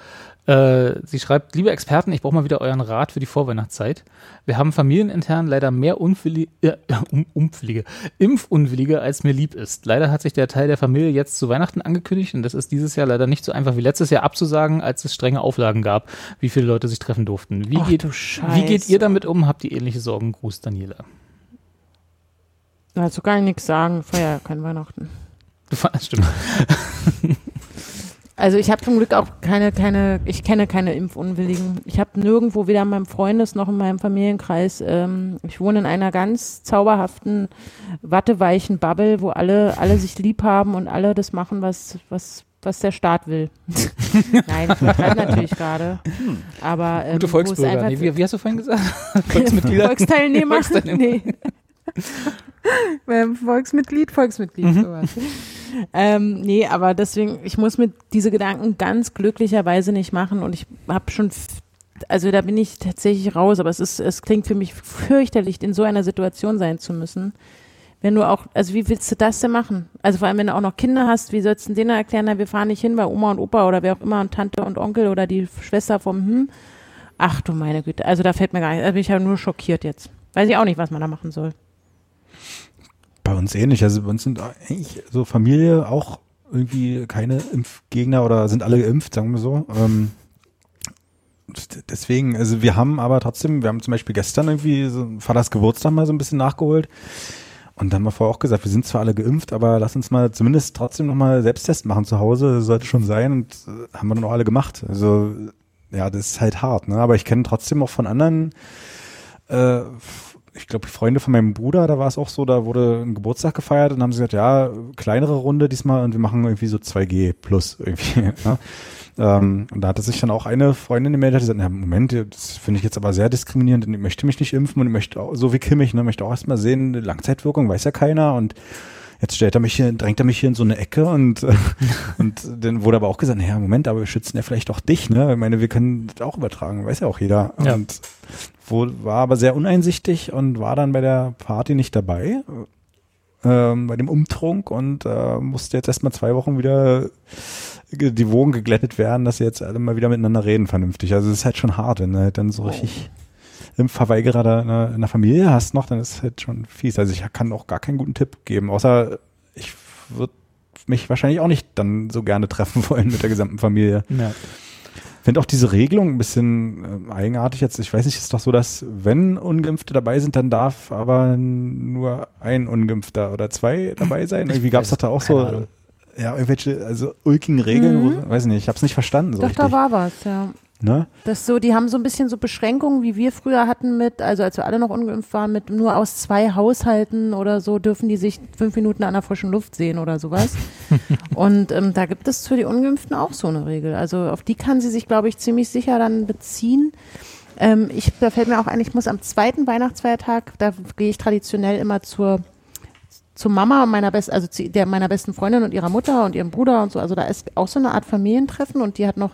Äh, sie schreibt, liebe Experten, ich brauche mal wieder euren Rat für die Vorweihnachtszeit. Wir haben familienintern leider mehr unwillige, äh, um, unwillige, Impfunwillige, als mir lieb ist. Leider hat sich der Teil der Familie jetzt zu Weihnachten angekündigt und das ist dieses Jahr leider nicht so einfach wie letztes Jahr abzusagen, als es strenge Auflagen gab, wie viele Leute sich treffen durften. Wie, Ach, geht, du wie geht ihr damit um? Habt ihr ähnliche Sorgen? Gruß, Daniela. Dazu kann ich nichts sagen. Feier ja kein Weihnachten. Stimmt. Also ich habe zum Glück auch keine, keine, ich kenne keine Impfunwilligen. Ich habe nirgendwo, weder in meinem Freundes noch in meinem Familienkreis, ähm, ich wohne in einer ganz zauberhaften, watteweichen Bubble, wo alle, alle sich lieb haben und alle das machen, was, was, was der Staat will. Nein, ich übertreibe natürlich gerade. Aber ähm, Gute Volksbürger. einfach- Nee, wie, wie hast du vorhin gesagt? Volksmitglieder? Volksteilnehmer? Volksteilnehmer. Nee. Volksmitglied, Volksmitglied, Mhm. sowas. Ähm, nee, aber deswegen, ich muss mir diese Gedanken ganz glücklicherweise nicht machen und ich habe schon, also da bin ich tatsächlich raus, aber es ist, es klingt für mich fürchterlich, in so einer Situation sein zu müssen. Wenn du auch, also wie willst du das denn machen? Also vor allem, wenn du auch noch Kinder hast, wie sollst du denen erklären, na, wir fahren nicht hin, weil Oma und Opa oder wer auch immer und Tante und Onkel oder die Schwester vom Hm. Ach du meine Güte, also da fällt mir gar nicht, da bin ich ja nur schockiert jetzt. Weiß ich auch nicht, was man da machen soll. Bei uns ähnlich. Also bei uns sind eigentlich so Familie auch irgendwie keine Impfgegner oder sind alle geimpft, sagen wir so. Ähm, deswegen, also wir haben aber trotzdem, wir haben zum Beispiel gestern irgendwie so Vaters Geburtstag mal so ein bisschen nachgeholt. Und dann haben wir vorher auch gesagt, wir sind zwar alle geimpft, aber lass uns mal zumindest trotzdem nochmal Selbsttest machen zu Hause, das sollte schon sein und äh, haben wir dann auch alle gemacht. Also ja, das ist halt hart, ne? Aber ich kenne trotzdem auch von anderen, äh, ich glaube, Freunde von meinem Bruder, da war es auch so, da wurde ein Geburtstag gefeiert und haben sie gesagt, ja, kleinere Runde diesmal und wir machen irgendwie so 2G plus irgendwie. Ne? Ähm, und da hatte sich dann auch eine Freundin gemeldet, die gesagt, na, Moment, das finde ich jetzt aber sehr diskriminierend und ich möchte mich nicht impfen und ich möchte auch, so wie Kimmich, ne, möchte auch erstmal sehen, eine Langzeitwirkung weiß ja keiner und jetzt stellt er mich hier, drängt er mich hier in so eine Ecke und, äh, und dann wurde aber auch gesagt, naja, Moment, aber wir schützen ja vielleicht auch dich, ne? Ich meine, wir können das auch übertragen, weiß ja auch jeder. Ja. Und wo, war aber sehr uneinsichtig und war dann bei der Party nicht dabei, ähm, bei dem Umtrunk und äh, musste jetzt erstmal zwei Wochen wieder die Wogen geglättet werden, dass sie jetzt alle mal wieder miteinander reden vernünftig. Also es ist halt schon hart, wenn du halt dann so richtig Impfverweigerer da in der, in der Familie hast noch, dann ist es halt schon fies. Also ich kann auch gar keinen guten Tipp geben, außer ich würde mich wahrscheinlich auch nicht dann so gerne treffen wollen mit der gesamten Familie. Ja. Finde auch diese Regelung ein bisschen äh, eigenartig jetzt. Ich weiß nicht, ist doch so, dass wenn Ungeimpfte dabei sind, dann darf aber nur ein Ungeimpfter oder zwei dabei sein. Irgendwie gab es doch da auch so Ahnung. ja irgendwelche also ulkigen Regeln. Mhm. Wo, weiß nicht, ich habe es nicht verstanden so Doch, richtig. da war was, ja. Ne? Das so, die haben so ein bisschen so Beschränkungen, wie wir früher hatten mit, also als wir alle noch ungeimpft waren, mit nur aus zwei Haushalten oder so dürfen die sich fünf Minuten an der frischen Luft sehen oder sowas. Und ähm, da gibt es für die Ungeimpften auch so eine Regel. Also auf die kann sie sich, glaube ich, ziemlich sicher dann beziehen. Ähm, ich, da fällt mir auch ein, ich muss am zweiten Weihnachtsfeiertag, da gehe ich traditionell immer zur zu Mama meiner besten, also der meiner besten Freundin und ihrer Mutter und ihrem Bruder und so. Also da ist auch so eine Art Familientreffen und die hat noch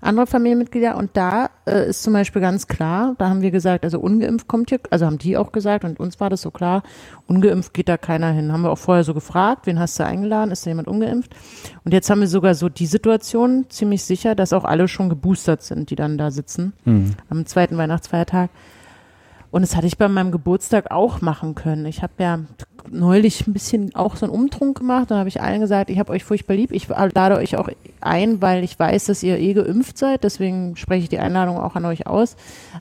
andere Familienmitglieder und da äh, ist zum Beispiel ganz klar, da haben wir gesagt, also ungeimpft kommt hier, also haben die auch gesagt und uns war das so klar, ungeimpft geht da keiner hin. Haben wir auch vorher so gefragt, wen hast du eingeladen, ist da jemand ungeimpft? Und jetzt haben wir sogar so die Situation ziemlich sicher, dass auch alle schon geboostert sind, die dann da sitzen Hm. am zweiten Weihnachtsfeiertag. Und das hatte ich bei meinem Geburtstag auch machen können. Ich habe ja neulich ein bisschen auch so einen Umtrunk gemacht. Da habe ich allen gesagt, ich habe euch furchtbar lieb. Ich lade euch auch ein, weil ich weiß, dass ihr eh geimpft seid. Deswegen spreche ich die Einladung auch an euch aus.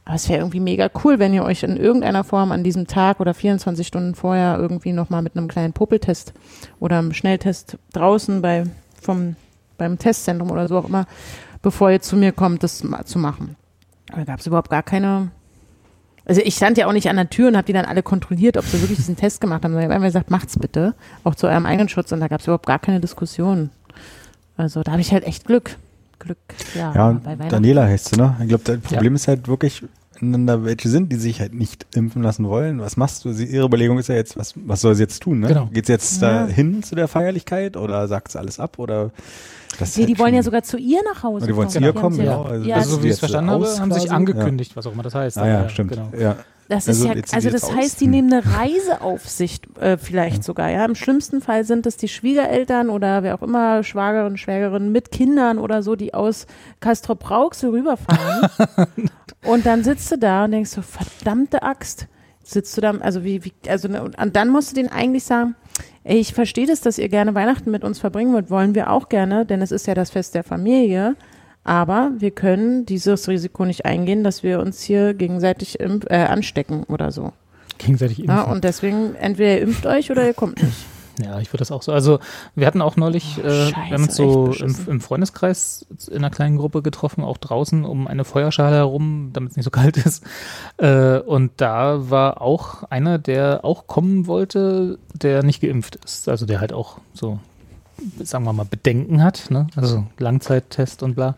Aber es wäre irgendwie mega cool, wenn ihr euch in irgendeiner Form an diesem Tag oder 24 Stunden vorher irgendwie nochmal mit einem kleinen Popeltest oder einem Schnelltest draußen bei, vom, beim Testzentrum oder so auch immer, bevor ihr zu mir kommt, das zu machen. Da gab es überhaupt gar keine also ich stand ja auch nicht an der Tür und habe die dann alle kontrolliert, ob sie wirklich diesen Test gemacht haben. Ich habe einfach gesagt, macht's bitte, auch zu eurem eigenen Schutz. Und da gab es überhaupt gar keine Diskussion. Also da habe ich halt echt Glück. Glück, ja. Ja. Daniela heißt sie, ne? Ich glaube, das Problem ist halt wirklich, da welche sind, die sich halt nicht impfen lassen wollen. Was machst du? Sie, ihre Überlegung ist ja jetzt, was, was soll sie jetzt tun? Ne? Genau. Geht sie jetzt Ja. da hin zu der Feierlichkeit oder sagt sie alles ab? Oder das Nee, halt die wollen ja sogar zu ihr nach Hause Die wollen kommen. zu ihr kommen, genau. ja. Also ja, das Also, so wie ich es jetzt verstanden habe, aus haben sich angekündigt, was auch immer das heißt. Ah ja, stimmt. Genau. Ja. Das Also, ist ja, jetzt sieht also das aus. heißt, die Hm. nehmen eine Reiseaufsicht äh, vielleicht sogar. Ja, im schlimmsten Fall sind es die Schwiegereltern oder wer auch immer Schwagerin, Schwägerin mit Kindern oder so, die aus Castrop Rauxel rüberfahren. und dann sitzt du da und denkst so, verdammte Axt. Sitzt du da, also wie, wie also ne, und dann musst du denen eigentlich sagen, ey, ich verstehe das, dass ihr gerne Weihnachten mit uns verbringen wollt, wollen wir auch gerne, denn es ist ja das Fest der Familie. Aber wir können dieses Risiko nicht eingehen, dass wir uns hier gegenseitig impf, äh, anstecken oder so. Gegenseitig impfen. Ja, und deswegen entweder ihr impft euch oder ihr kommt nicht. Ja, ich würde das auch so. Also wir hatten auch neulich, Oh, äh, Scheiße, wir haben uns so im, im Freundeskreis in einer kleinen Gruppe getroffen, auch draußen um eine Feuerschale herum, damit es nicht so kalt ist. Äh, und da war auch einer, der auch kommen wollte, der nicht geimpft ist. Also der halt auch so, sagen wir mal, Bedenken hat, ne? Also Langzeittest und bla,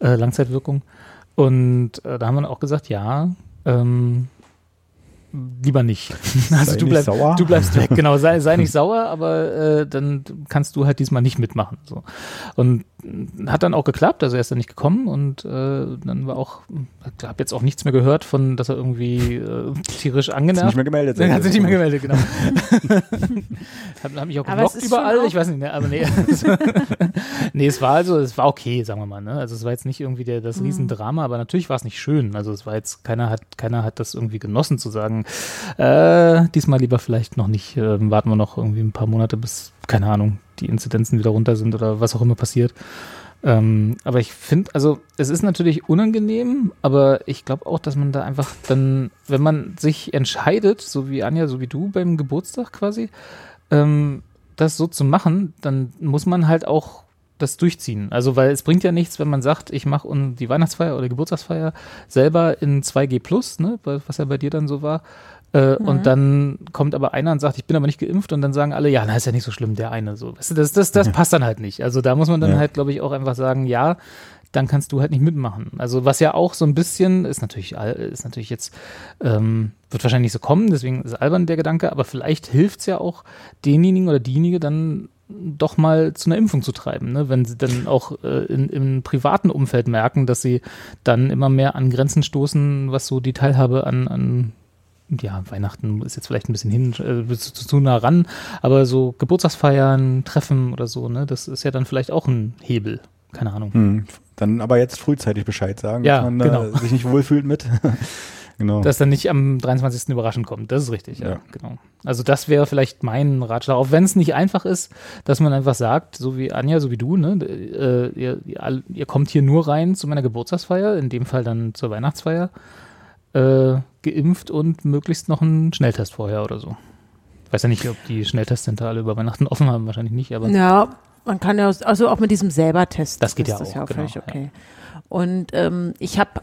äh, Langzeitwirkung. Und äh, da haben wir auch gesagt, ja, ähm, lieber nicht. Also Sei du nicht bleibst, sauer. du bleibst weg, genau, sei, sei nicht sauer, aber äh, dann kannst du halt diesmal nicht mitmachen. So. Und hat dann auch geklappt, also er ist dann nicht gekommen und äh, dann war auch, ich habe jetzt auch nichts mehr gehört von, dass er irgendwie äh, tierisch angenervt nicht mehr gemeldet. dann hat sich nicht mehr gemeldet, genau. hat, hat mich auch geblockt überall, ich weiß nicht, ne, aber nee. nee, es war also, es war okay, sagen wir mal, ne? Also es war jetzt nicht irgendwie der, Mhm. das Riesendrama, aber natürlich war es nicht schön. Also es war jetzt, keiner hat, keiner hat das irgendwie genossen zu sagen, äh, diesmal lieber vielleicht noch nicht, ähm, warten wir noch irgendwie ein paar Monate, bis, keine Ahnung, die Inzidenzen wieder runter sind oder was auch immer passiert. Ähm, aber ich finde, also es ist natürlich unangenehm, aber ich glaube auch, dass man da einfach dann, wenn man sich entscheidet, so wie Anja, so wie du beim Geburtstag quasi, ähm, das so zu machen, dann muss man halt auch das durchziehen. Also, weil es bringt ja nichts, wenn man sagt, ich mache die Weihnachtsfeier oder Geburtstagsfeier selber in 2G Plus, ne, was ja bei dir dann so war. Äh, mhm. Und dann kommt aber einer und sagt, ich bin aber nicht geimpft und dann sagen alle, ja, na ist ja nicht so schlimm, der eine so. Weißt du, das, das, das passt dann halt nicht. Also da muss man dann ja. halt, glaube ich, auch einfach sagen, ja, dann kannst du halt nicht mitmachen. Also was ja auch so ein bisschen ist natürlich ist natürlich jetzt ähm, wird wahrscheinlich nicht so kommen, deswegen ist albern der Gedanke, aber vielleicht hilft es ja auch denjenigen oder diejenige dann doch mal zu einer Impfung zu treiben, ne? wenn sie dann auch äh, in, im privaten Umfeld merken, dass sie dann immer mehr an Grenzen stoßen, was so die Teilhabe an, an ja, Weihnachten ist jetzt vielleicht ein bisschen hin, äh, zu, zu nah ran, aber so Geburtstagsfeiern, Treffen oder so, ne, das ist ja dann vielleicht auch ein Hebel. Keine Ahnung. Hm. Dann aber jetzt frühzeitig Bescheid sagen, ja, dass man genau. äh, sich nicht wohlfühlt mit. genau. Dass dann nicht am 23. überraschend kommt. Das ist richtig, ja, ja. genau. Also das wäre vielleicht mein Ratschlag, auch wenn es nicht einfach ist, dass man einfach sagt, so wie Anja, so wie du, ne, äh, ihr, ihr, ihr kommt hier nur rein zu meiner Geburtstagsfeier, in dem Fall dann zur Weihnachtsfeier äh, geimpft und möglichst noch einen Schnelltest vorher oder so. Ich weiß ja nicht, ob die Schnelltestcenter alle über Weihnachten offen haben, wahrscheinlich nicht, aber. Ja, man kann ja, also auch mit diesem selber-Test. Das geht ja das auch. Ja genau, völlig okay. Ja. Und ähm, ich habe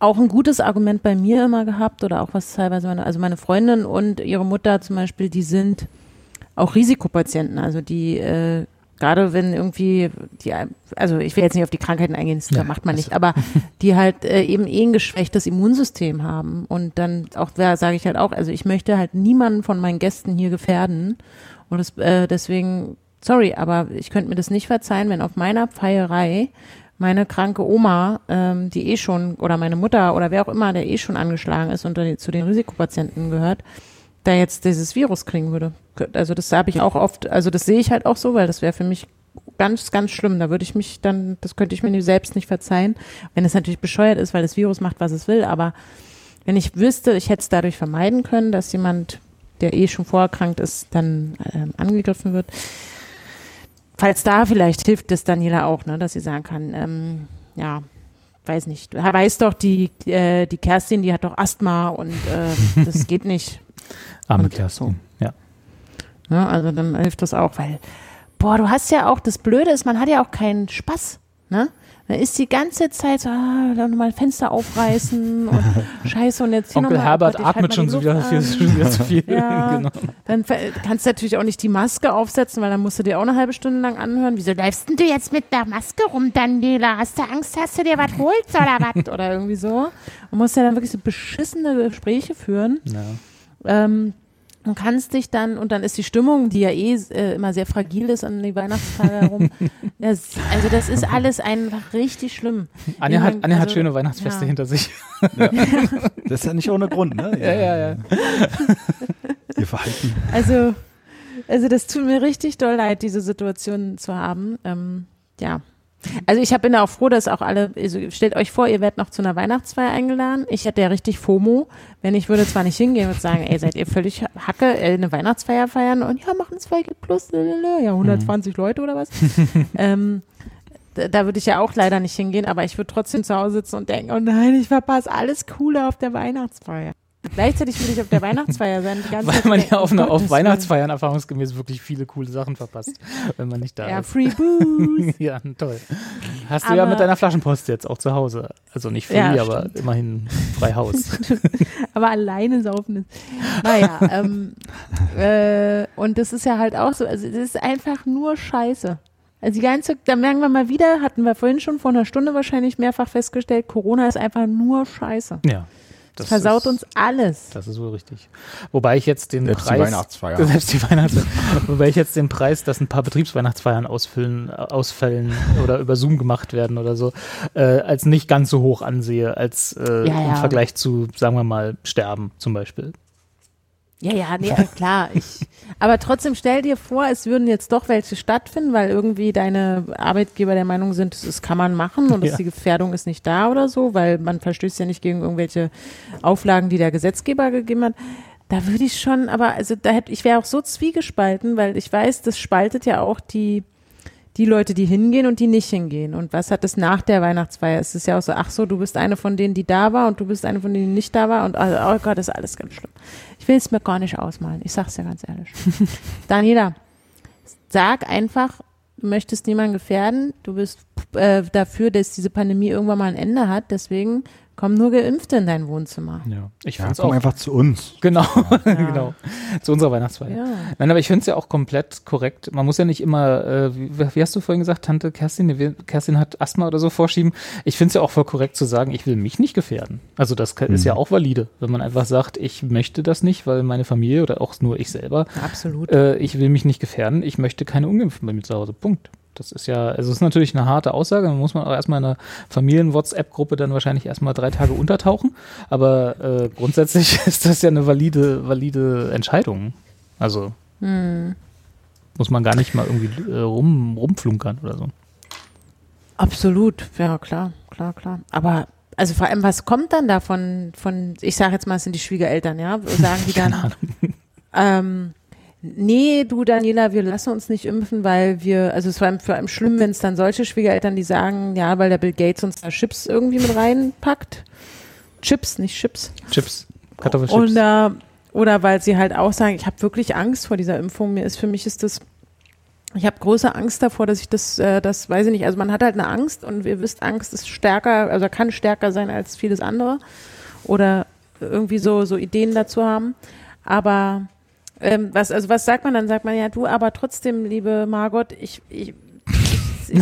auch ein gutes Argument bei mir immer gehabt oder auch was teilweise meine, also meine Freundin und ihre Mutter zum Beispiel, die sind auch Risikopatienten, also die äh, gerade wenn irgendwie die, also ich will jetzt nicht auf die Krankheiten eingehen, das ja, macht man nicht, aber die halt äh, eben eh ein geschwächtes Immunsystem haben und dann auch, da sage ich halt auch, also ich möchte halt niemanden von meinen Gästen hier gefährden und das, äh, deswegen, sorry, aber ich könnte mir das nicht verzeihen, wenn auf meiner Feierei meine kranke Oma, ähm, die eh schon, oder meine Mutter oder wer auch immer, der eh schon angeschlagen ist und zu den Risikopatienten gehört, da jetzt dieses Virus kriegen würde. Also das habe ich auch oft, also das sehe ich halt auch so, weil das wäre für mich ganz, ganz schlimm. Da würde ich mich dann, das könnte ich mir selbst nicht verzeihen, wenn es natürlich bescheuert ist, weil das Virus macht, was es will. Aber wenn ich wüsste, ich hätte es dadurch vermeiden können, dass jemand, der eh schon vorerkrankt ist, dann ähm, angegriffen wird. Falls da vielleicht hilft es Daniela auch, ne, dass sie sagen kann, ähm, ja, weiß nicht, weiß doch, die, äh, die Kerstin, die hat doch Asthma und äh, das geht nicht. Arme Kerstin, ja. ja. Also dann hilft das auch, weil, boah, du hast ja auch, das Blöde ist, man hat ja auch keinen Spaß, ne? Da ist die ganze Zeit so, ah, dann mal Fenster aufreißen und Scheiße und jetzt hier Onkel noch mal, Herbert Gott, atmet halt schon, so wieder, viel, schon wieder zu viel. Ja, genau. Dann kannst du natürlich auch nicht die Maske aufsetzen, weil dann musst du dir auch eine halbe Stunde lang anhören. Wieso läufst denn du jetzt mit der Maske rum, Daniela? Hast du Angst, hast du dir was holst oder was? Oder irgendwie so. Und musst ja dann wirklich so beschissene Gespräche führen. Ja. Ähm, und kannst dich dann, und dann ist die Stimmung, die ja eh äh, immer sehr fragil ist an die Weihnachtstage herum, das, also das ist alles einfach richtig schlimm. Anja, hat, Anja also, hat schöne Weihnachtsfeste ja. hinter sich. Ja. Das ist ja nicht ohne Grund, ne? Ja, ja, ja. Ihr Verhalten. Also, also das tut mir richtig doll leid, diese Situation zu haben. Ähm, ja. Also ich bin da auch froh, dass auch alle, also stellt euch vor, ihr werdet noch zu einer Weihnachtsfeier eingeladen. Ich hätte ja richtig FOMO, wenn ich würde zwar nicht hingehen und sagen, ey, seid ihr völlig Hacke, äh, eine Weihnachtsfeier feiern und ja, machen 2 plus, ja, 120 mhm. Leute oder was. ähm, da, da würde ich ja auch leider nicht hingehen, aber ich würde trotzdem zu Hause sitzen und denken, oh nein, ich verpasse alles Coole auf der Weihnachtsfeier. Gleichzeitig will ich auf der Weihnachtsfeier sein. Weil man ja auf, eine, auf Weihnachtsfeiern erfahrungsgemäß wirklich viele coole Sachen verpasst, wenn man nicht da ja, ist. Ja, Free Booze. ja, toll. Hast aber, du ja mit deiner Flaschenpost jetzt auch zu Hause. Also nicht free, ja, aber stimmt. immerhin frei Haus. aber alleine saufen ist. Naja, ähm, äh, und das ist ja halt auch so, also das ist einfach nur Scheiße. Also die ganze, da merken wir mal wieder, hatten wir vorhin schon vor einer Stunde wahrscheinlich mehrfach festgestellt, Corona ist einfach nur Scheiße. Ja. Das versaut ist, uns alles. Das ist wohl richtig. Wobei ich jetzt den selbst Preis. Die Weihnachtsfeier. Selbst die Weihnachtsfeier. wobei ich jetzt den Preis, dass ein paar Betriebsweihnachtsfeiern ausfüllen, ausfällen oder über Zoom gemacht werden oder so, äh, als nicht ganz so hoch ansehe, als äh, ja, ja. im Vergleich zu, sagen wir mal, Sterben zum Beispiel. Ja, ja, nee, klar. Ich, aber trotzdem stell dir vor, es würden jetzt doch welche stattfinden, weil irgendwie deine Arbeitgeber der Meinung sind, das kann man machen und ja. die Gefährdung ist nicht da oder so, weil man verstößt ja nicht gegen irgendwelche Auflagen, die der Gesetzgeber gegeben hat. Da würde ich schon, aber also da hätte ich wäre auch so zwiegespalten, weil ich weiß, das spaltet ja auch die die Leute, die hingehen und die nicht hingehen. Und was hat es nach der Weihnachtsfeier? Es ist ja auch so, ach so, du bist eine von denen, die da war und du bist eine von denen, die nicht da war. Und also, oh Gott, das ist alles ganz schlimm. Ich will es mir gar nicht ausmalen. Ich sag's ja ganz ehrlich. Daniela, sag einfach, du möchtest niemanden gefährden. Du bist äh, dafür, dass diese Pandemie irgendwann mal ein Ende hat. Deswegen kommen nur Geimpfte in dein Wohnzimmer. Ja, ich Ja, komm auch. einfach zu uns. Genau, genau. Zu unserer Weihnachtsfeier. Ja. Nein, aber ich finde es ja auch komplett korrekt. Man muss ja nicht immer, äh, wie, wie hast du vorhin gesagt, Tante Kerstin, Kerstin hat Asthma oder so vorschieben. Ich finde es ja auch voll korrekt zu sagen, ich will mich nicht gefährden. Also das ka- ist ja auch valide, wenn man einfach sagt, ich möchte das nicht, weil meine Familie oder auch nur ich selber, Absolut. äh, ich will mich nicht gefährden, ich möchte keine Ungeimpften bei mir zu Hause. Punkt. Das ist ja, also es ist natürlich eine harte Aussage, da muss man auch erstmal in einer Familien-WhatsApp-Gruppe dann wahrscheinlich erstmal drei Tage untertauchen. Aber äh, grundsätzlich ist das ja eine valide, valide Entscheidung. Also muss man gar nicht mal irgendwie äh, rum, rumflunkern oder so. Absolut, ja klar, klar, klar. Aber also vor allem, was kommt dann da von, von ich sage jetzt mal, es sind die Schwiegereltern, ja? Sagen die dann, ähm, nee, du Daniela, wir lassen uns nicht impfen, weil wir, also es war vor allem schlimm, wenn es dann solche Schwiegereltern, die sagen, ja, weil der Bill Gates uns da Chips irgendwie mit reinpackt. Chips, nicht Chips. Chips, Kartoffelchips. Und, äh, oder weil sie halt auch sagen, ich habe wirklich Angst vor dieser Impfung. Mir ist für mich ist das, ich habe große Angst davor, dass ich das, äh, das weiß ich nicht. Also man hat halt eine Angst und ihr wisst, Angst ist stärker, also kann stärker sein als vieles andere. Oder irgendwie so, so Ideen dazu haben. Aber ähm, was, also was sagt man dann? Sagt man ja, du, aber trotzdem, liebe Margot, ich, ich, ich,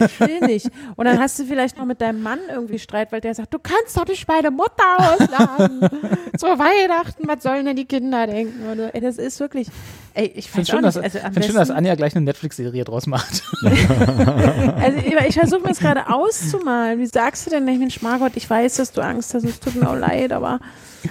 ich will nicht. Und dann hast du vielleicht noch mit deinem Mann irgendwie Streit, weil der sagt, du kannst doch nicht meine Mutter ausladen. Zu Weihnachten, was sollen denn die Kinder denken? Oder, ey, das ist wirklich, ey, ich Ich finde schön, dass, also find schön, dass Anja gleich eine Netflix-Serie draus macht. also ich, ich versuche mir das gerade auszumalen. Wie sagst du denn nicht, Mensch, Margot, ich weiß, dass du Angst hast, und es tut mir auch leid, aber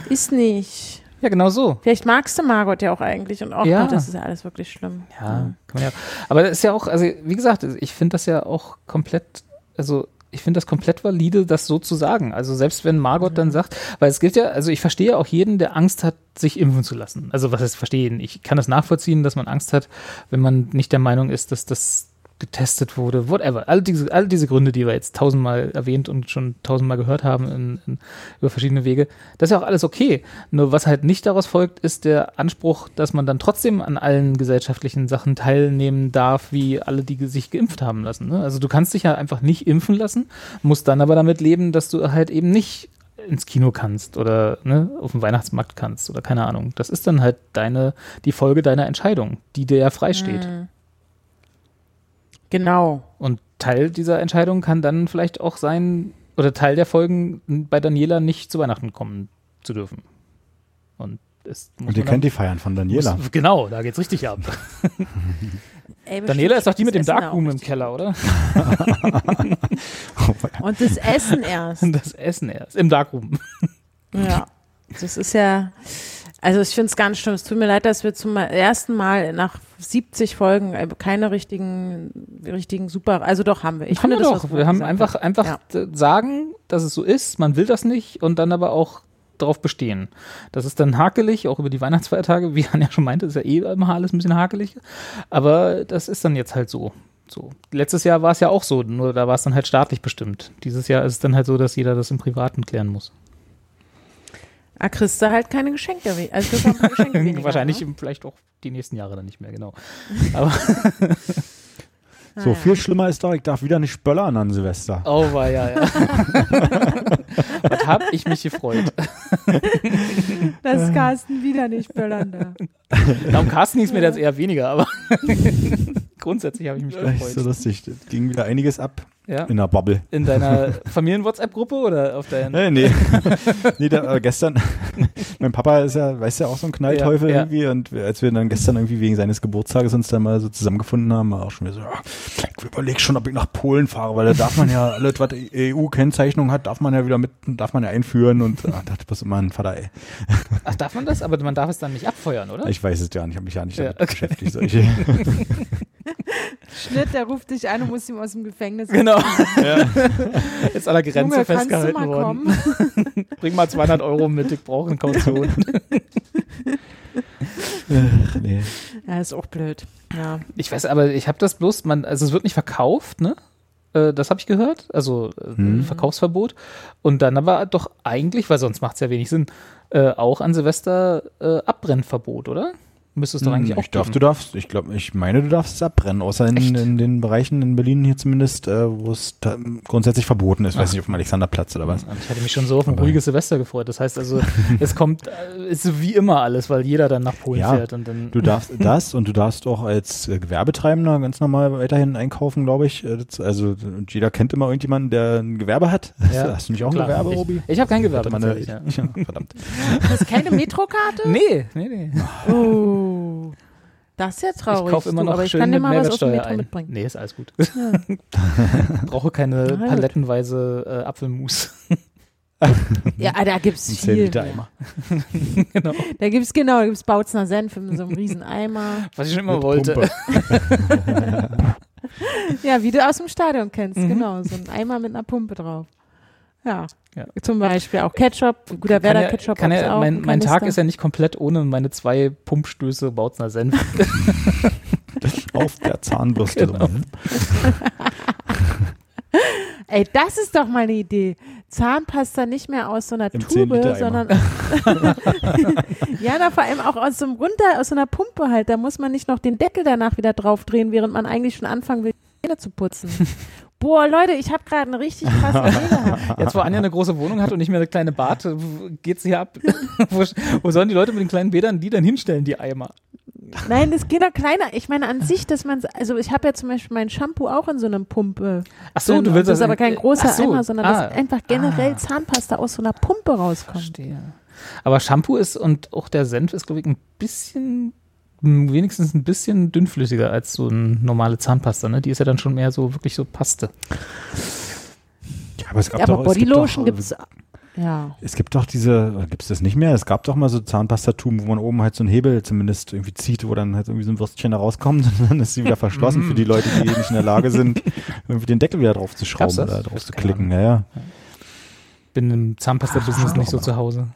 ist nicht. Ja, genau so. Vielleicht magst du Margot ja auch eigentlich und oh Ja. Gott, das ist ja alles wirklich schlimm. Ja, kann man ja. Aber das ist ja auch, also wie gesagt, ich finde das ja auch komplett, also ich finde das komplett valide, das so zu sagen. Also selbst wenn Margot dann sagt, weil es gilt ja, also ich verstehe auch jeden, der Angst hat, sich impfen zu lassen. Also was heißt verstehen? Ich kann das nachvollziehen, dass man Angst hat, wenn man nicht der Meinung ist, dass das getestet wurde, whatever. All diese, all diese Gründe, die wir jetzt tausendmal erwähnt und schon tausendmal gehört haben in, in, über verschiedene Wege, das ist ja auch alles okay. Nur was halt nicht daraus folgt, ist der Anspruch, dass man dann trotzdem an allen gesellschaftlichen Sachen teilnehmen darf, wie alle, die sich geimpft haben lassen. Ne? Also du kannst dich ja einfach nicht impfen lassen, musst dann aber damit leben, dass du halt eben nicht ins Kino kannst oder ne, auf den Weihnachtsmarkt kannst oder keine Ahnung. Das ist dann halt deine, die Folge deiner Entscheidung, die dir ja freisteht. Genau. Und Teil dieser Entscheidung kann dann vielleicht auch sein, oder Teil der Folgen, bei Daniela nicht zu Weihnachten kommen zu dürfen. Und es Und ihr kennt die Feiern von Daniela. Muss, genau, da geht's richtig ab. Ey, Daniela ist doch die mit dem Darkroom im. Keller, oder? Und das Essen erst. Das Essen erst. Im Darkroom. Ja. Das ist ja, also ich finde es ganz schlimm. Es tut mir leid, dass wir zum ersten Mal nach 70 Folgen äh, keine richtigen, richtigen super, also doch haben wir. Ich haben finde wir das, doch. Wir haben einfach, hast. einfach Ja. sagen, dass es so ist, man will das nicht und dann aber auch darauf bestehen. Das ist dann hakelig, auch über die Weihnachtsfeiertage, wie Anja schon meinte, ist ja eh immer alles ein bisschen hakelig. Aber das ist dann jetzt halt so. So. Letztes Jahr war es ja auch so, nur da war es dann halt staatlich bestimmt. Dieses Jahr ist es dann halt so, dass jeder das im Privaten klären muss. Ah, kriegst du halt keine Geschenke. Also keine Geschenke weniger, Wahrscheinlich Ne? vielleicht auch die nächsten Jahre dann nicht mehr, genau. Aber So, viel schlimmer ist doch, ich darf wieder nicht spöllern an Silvester. oh war ja, ja. Was hab ich mich gefreut. Das ist Carsten wieder nicht böllern da. Na, um Carsten ging es mir jetzt eher weniger, aber grundsätzlich habe ich mich Das ist so gefreut. lustig. Da ging wieder einiges ab Ja? in der Bubble. In deiner Familien-WhatsApp-Gruppe oder auf deinen? Nee, nee. nee da, äh, gestern, mein Papa ist ja, weißt ja, auch so ein Knallteufel Ja, ja. irgendwie. Und als wir dann gestern irgendwie wegen seines Geburtstages uns dann mal so zusammengefunden haben, war auch schon wieder so, ja, ich überlege schon, ob ich nach Polen fahre, weil da darf man ja alles, was EU-Kennzeichnung hat, darf man ja wieder mit, darf man ja einführen. Und ah, dachte was mein Vater, ey. Ach, darf man das? Aber man darf es dann nicht abfeuern, oder? Ich weiß es ja nicht, ich habe mich ja nicht damit okay. beschäftigt. Solche. Schnitt, der ruft dich an und muss ihm aus dem Gefängnis. Genau. Jetzt an der Grenze Junge, festgehalten mal worden. kommen? Bring mal 200 Euro mit, ich brauche eine Kaution. nee. Ja, ist auch blöd. Ja. Ich weiß, aber ich habe das bloß, man, also es wird nicht verkauft, ne? Äh, Das habe ich gehört, also äh, Hm. Verkaufsverbot. Und dann aber doch eigentlich, weil sonst macht es ja wenig Sinn, äh, auch an Silvester äh, Abbrennverbot, oder? Müsste es doch eigentlich auch Hm, ich darf, geben. du darfst, ich glaube, ich meine, du darfst es abbrennen, außer in, in den Bereichen in Berlin hier zumindest, äh, wo es grundsätzlich verboten ist. Weiß Ach. nicht, auf dem Alexanderplatz oder was. Ich hatte mich schon so auf ein Aber- ruhiges Silvester gefreut. Das heißt also, es kommt, äh, ist so wie immer alles, weil jeder dann nach Polen Ja, fährt und dann. Du darfst das und du darfst auch als äh, Gewerbetreibender ganz normal weiterhin einkaufen, glaube ich. Äh, das- Also und jeder kennt immer irgendjemanden, der ein Gewerbe hat. Ja, Hast du nicht auch klar. ein Gewerbe, Ich, Robi? ich habe kein Gewerbe. Warte mal, tatsächlich, eine, ja. ja, verdammt. Das ist keine Metrokarte? Nee, nee, nee. Oh. Das ist ja traurig. ich kaufe immer du, noch aber ich schön kann dir mit mal was aus dem Mehrwertsteuer Metro ein. mitbringen. Nee, ist alles gut. Brauche keine Na palettenweise äh, Apfelmus. Ja, da gibt's Ein 10 viel. Liter Eimer. genau. Da gibt's genau, da gibt's Bautzner Senf in so einem riesen Eimer. Was ich schon immer Mit wollte. Ja, wie du aus dem Stadion kennst, Mhm. genau. So ein Eimer mit einer Pumpe drauf. Ja. Ja. Zum Beispiel auch Ketchup. Guter Werder ja, Ketchup kann ja, auch. mein, ein mein Tag ist ja nicht komplett ohne meine zwei Pumpstöße Bautzner Senf. Auf der Zahnbürste. Genau. drin. Ey, das ist doch mal eine Idee. Zahnpasta nicht mehr aus so einer Im Tube, 10-Liter-Eimer. sondern ja, na, vor allem auch aus so einem runter, aus so einer Pumpe halt. Da muss man nicht noch den Deckel danach wieder draufdrehen, während man eigentlich schon anfangen will, die Zähne zu putzen. Boah, Leute, ich habe gerade eine richtig krasse Idee gehabt. Jetzt, wo Anja eine große Wohnung hat und nicht mehr eine kleine Bad, geht sie hier ab. wo, wo sollen die Leute mit den kleinen Bädern die dann hinstellen, die Eimer? Nein, das geht doch kleiner. Ich meine an sich, dass man, also ich habe ja zum Beispiel mein Shampoo auch in so einem Pumpe. Ach so, drin. du willst das ist aber kein großer Ach so, Eimer, sondern ah, dass einfach generell ah. Zahnpasta aus so einer Pumpe rauskommt. Verstehe. Aber Shampoo ist und auch der Senf ist, glaube ich, ein bisschen, wenigstens ein bisschen dünnflüssiger als so eine normale Zahnpasta. Ne? Die ist ja dann schon mehr so wirklich so Paste. Ja, aber es gab Ja, aber doch, es gibt Bodylotion doch, gibt's. Ja. Es gibt doch diese, gibt es das nicht mehr? Es gab doch mal so Zahnpastatuben, wo man oben halt so einen Hebel zumindest irgendwie zieht, wo dann halt irgendwie so ein Würstchen da rauskommt und dann ist sie wieder verschlossen für die Leute, die nicht in der Lage sind, irgendwie den Deckel wieder drauf zu schrauben oder drauf zu klicken. Ja, ja. Bin im Zahnpasta-Business Ah, nicht so zu Hause.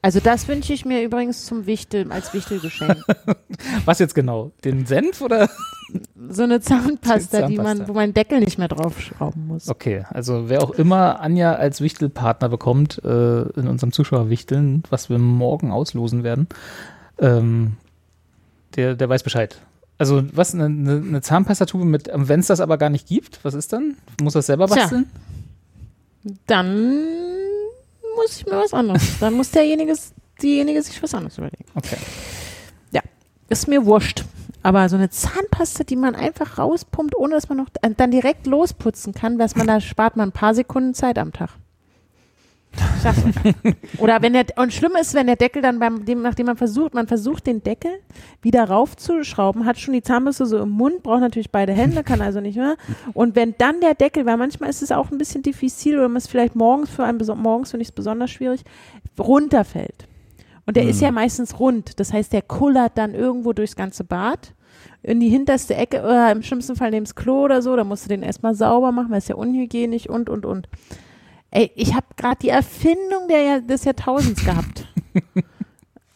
Also das wünsche ich mir übrigens zum Wichtel, als Wichtelgeschenk. Was jetzt genau? Den Senf oder? so eine Zahnpasta, die Zahnpasta. man, wo man den Deckel nicht mehr draufschrauben muss. Okay, also wer auch immer Anja als Wichtelpartner bekommt äh, in unserem Zuschauerwichteln, was wir morgen auslosen werden, ähm, der, der weiß Bescheid. Also was, eine, eine, Zahnpastatube mit, wenn es das aber gar nicht gibt, was ist dann? Muss das selber Tja. basteln? Dann muss ich mir was anderes. Dann muss derjenige, diejenige sich was anderes überlegen. Okay. Ist mir wurscht. Aber so eine Zahnpasta, die man einfach rauspumpt, ohne dass man noch äh, dann direkt losputzen kann, was man da spart man ein paar Sekunden Zeit am Tag. Euch. Oder wenn der und schlimm ist, wenn der Deckel dann beim dem, nachdem man versucht, man versucht den Deckel wieder raufzuschrauben, hat schon die Zahnbürste so im Mund, braucht natürlich beide Hände, kann also nicht mehr. Und wenn dann der Deckel, weil manchmal ist es auch ein bisschen diffizil oder man ist vielleicht morgens für einen morgens finde ich es besonders schwierig, runterfällt. Und der ist ja meistens rund. Das heißt, der kullert dann irgendwo durchs ganze Bad in die hinterste Ecke oder im schlimmsten Fall neben das Klo oder so. Da musst du den erstmal sauber machen, weil es ja unhygienisch und, und, und. Ey, ich habe gerade die Erfindung der, des Jahrtausends gehabt.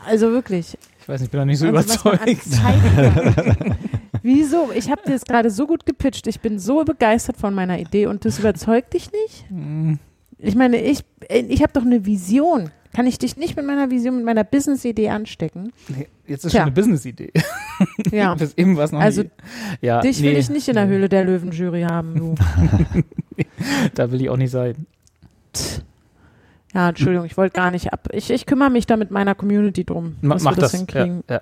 Also wirklich. Ich weiß nicht, ich bin noch nicht so Also, was überzeugt. Wieso? Ich habe dir das gerade so gut gepitcht. Ich bin so begeistert von meiner Idee und das überzeugt dich nicht? Hm, Ich meine, ich, ich habe doch eine Vision. Kann ich dich nicht mit meiner Vision, mit meiner Business-Idee anstecken? nee, Jetzt ist Tja. schon eine Business-Idee. Ja. Bis eben war es noch Also, nie. Ja, Dich will nee, ich nicht in der Höhle der Löwen-Jury haben, du. Da will ich auch nicht sein. Ja, Entschuldigung, ich wollte gar nicht ab. Ich, ich kümmere mich da mit meiner Community drum, Ma mach das, das. hinkriegen. Ja, ja.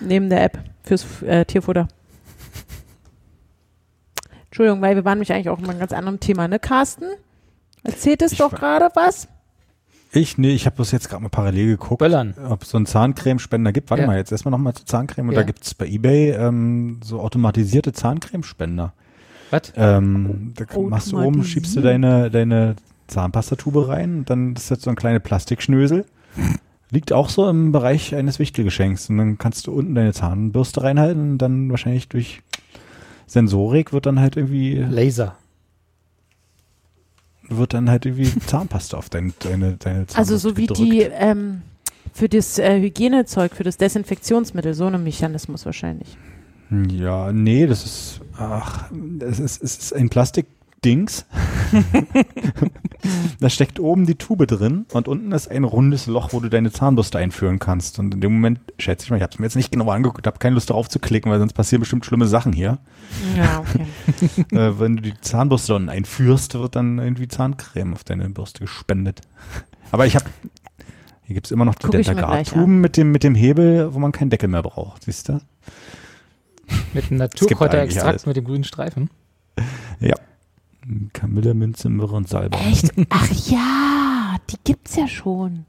Neben der App fürs äh, Tierfutter. Entschuldigung, weil wir waren nämlich eigentlich auch in einem ganz anderen Thema, ne, Carsten? Erzählt es Ich doch gerade was? Ich, nee, ich habe bloß jetzt gerade mal parallel geguckt, Böllern. ob es so einen Zahncremespender gibt. Warte Ja. mal, jetzt erstmal nochmal zu Zahncreme. Und Ja. da gibt es bei Ebay ähm, so automatisierte Zahncremespender. Was? Ähm, da machst du oben, schiebst du deine, deine Zahnpastatube rein dann ist das so ein kleine Plastikschnösel. Liegt auch so im Bereich eines Wichtelgeschenks. Und dann kannst du unten deine Zahnbürste reinhalten und dann wahrscheinlich durch Sensorik wird dann halt irgendwie, Laser. wird dann halt irgendwie Zahnpasta auf deine, deine, deine Zahnbürste Also so wie gedrückt. die, ähm, für das äh, Hygienezeug, für das Desinfektionsmittel, so ein Mechanismus wahrscheinlich. Ja, nee, das ist, ach, es ist, es ist ein Plastikdings. da steckt oben die Tube drin und unten ist ein rundes Loch, wo du deine Zahnbürste einführen kannst. Und in dem Moment, schätze ich mal, ich habe es mir jetzt nicht genau angeguckt, habe keine Lust darauf zu klicken, weil sonst passieren bestimmt schlimme Sachen hier. Ja, okay. äh, wenn du die Zahnbürste unten einführst, wird dann irgendwie Zahncreme auf deine Bürste gespendet. Aber ich habe, hier gibt's immer noch die Dentagard-Tuben mit dem, mit dem Hebel, wo man keinen Deckel mehr braucht, siehst du? Mit einem Naturkräuterextrakt mit dem grünen Streifen. Kamille, Minze, Myrrhe und Salbei. Echt? Ach ja, die gibt's ja schon.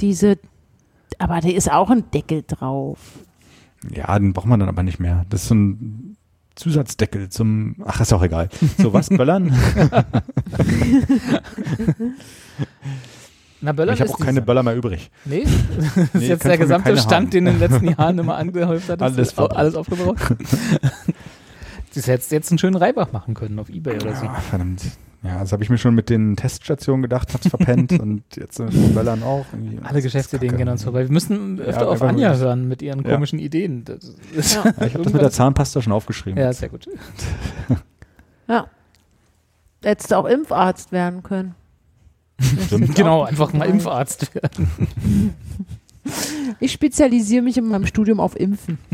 Diese, aber da ist auch ein Deckel drauf. Ja, den braucht man dann aber nicht mehr. Das ist so ein Zusatzdeckel zum, ach, ist auch egal. So was, Böllern? Na, Böllern ich habe auch keine diese- Böller mehr übrig. Nee, das ist Nee, jetzt der gesamte Stand, haben. den du in den letzten Jahren immer angehäuft hattest. Alles alles aufgebraucht. Das hättest du jetzt einen schönen Reibach machen können auf Ebay oder so. Ah, verdammt. Ja, das habe ich mir schon mit den Teststationen gedacht, hab's verpennt und jetzt mit den Böllern auch. Irgendwie. Alle Das Geschäftsideen gehen uns vorbei. Wir müssen öfter Ja, auf Anja hören mit ihren Ja. komischen Ideen. Das ist Ja. Ja, ich habe das mit der Zahnpasta schon aufgeschrieben. Ja, sehr gut. Ja. Hättest du auch Impfarzt werden können. Stimmt. Genau, einfach mal Impfarzt werden. Ich spezialisiere mich in meinem Studium auf Impfen.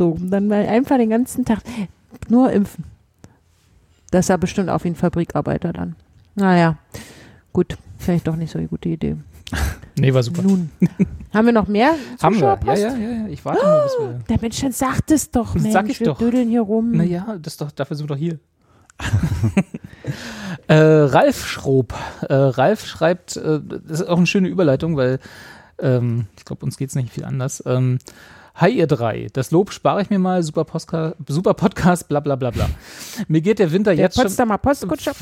so, dann mal einfach den ganzen Tag nur impfen. Das ist ja bestimmt auch wie ein Fabrikarbeiter dann. Naja, gut, vielleicht doch nicht so eine gute Idee. Nee, war super. Nun, haben wir noch mehr Haben wir. Ja, ja, ja, ja. Ich warte nur, bis wir. Der Mensch, dann sagt es doch, Mensch. sag ich wir doch. dödeln hier rum. Naja, das doch, dafür sind wir doch hier. äh, Ralf Schrob. Äh, Ralf schreibt, äh, das ist auch eine schöne Überleitung, weil ähm, ich glaube, uns geht's nicht viel anders. Ähm, Hi ihr drei, das Lob spare ich mir mal, super, Postka super Podcast, bla bla bla bla. Mir geht der Winter Der jetzt schon, Potsdamer Postkutscher.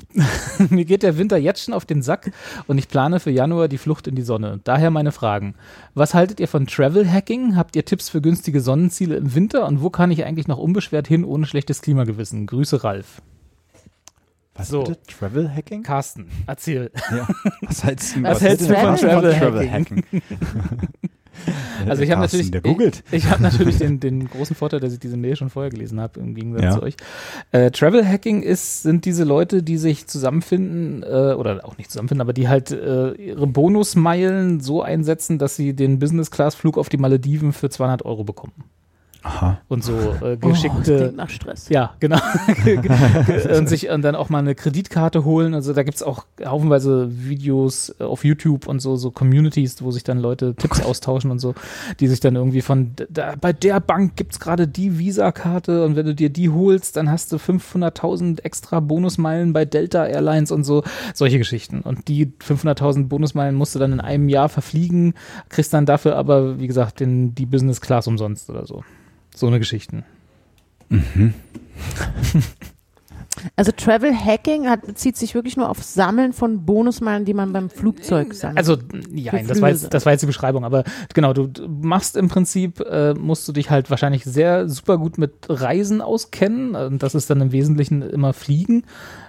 mir geht der Winter jetzt schon auf den Sack und ich plane für Januar die Flucht in die Sonne. Daher meine Fragen. Was haltet ihr von Travel Hacking? Habt ihr Tipps für günstige Sonnenziele im Winter? Und wo kann ich eigentlich noch unbeschwert hin ohne schlechtes Klimagewissen? Grüße Ralf. Was So. bitte? Travel Hacking? Carsten, erzähl. Ja. Was hältst du, Was hältst hältst du von Travel Travel Hacking? Also ich habe natürlich, Der googelt. ich, ich habe natürlich den, den großen Vorteil, dass ich diese Mail schon vorher gelesen habe, im Gegensatz Ja. zu euch. Äh, Travel Hacking ist, sind diese Leute, die sich zusammenfinden, äh, oder auch nicht zusammenfinden, aber die halt äh, ihre Bonusmeilen so einsetzen, dass sie den Business-Class-Flug auf die Malediven für 200 Euro bekommen. Aha. Und so äh, Oh, geschickte klingt nach Stress. Ja, genau. und sich und dann auch mal eine Kreditkarte holen. Also da gibt's auch haufenweise Videos äh, auf YouTube und so, so Communities, wo sich dann Leute Tipps austauschen und so, die sich dann irgendwie von, da, bei der Bank gibt's gerade die Visa-Karte und wenn du dir die holst, dann hast du 500.000 extra Bonusmeilen bei Delta Airlines und so, solche Geschichten. Und die 500.000 Bonusmeilen musst du dann in einem Jahr verfliegen, kriegst dann dafür aber, wie gesagt, den, die Business Class umsonst oder so. So eine Geschichten. Also Travel Hacking hat, bezieht sich wirklich nur auf Sammeln von Bonusmeilen, die man beim Flugzeug sammelt. Also, ja, das war, jetzt, das war jetzt die Beschreibung, aber genau, du du machst im Prinzip, äh, musst du dich halt wahrscheinlich sehr super gut mit Reisen auskennen. Und das ist dann im Wesentlichen immer Fliegen.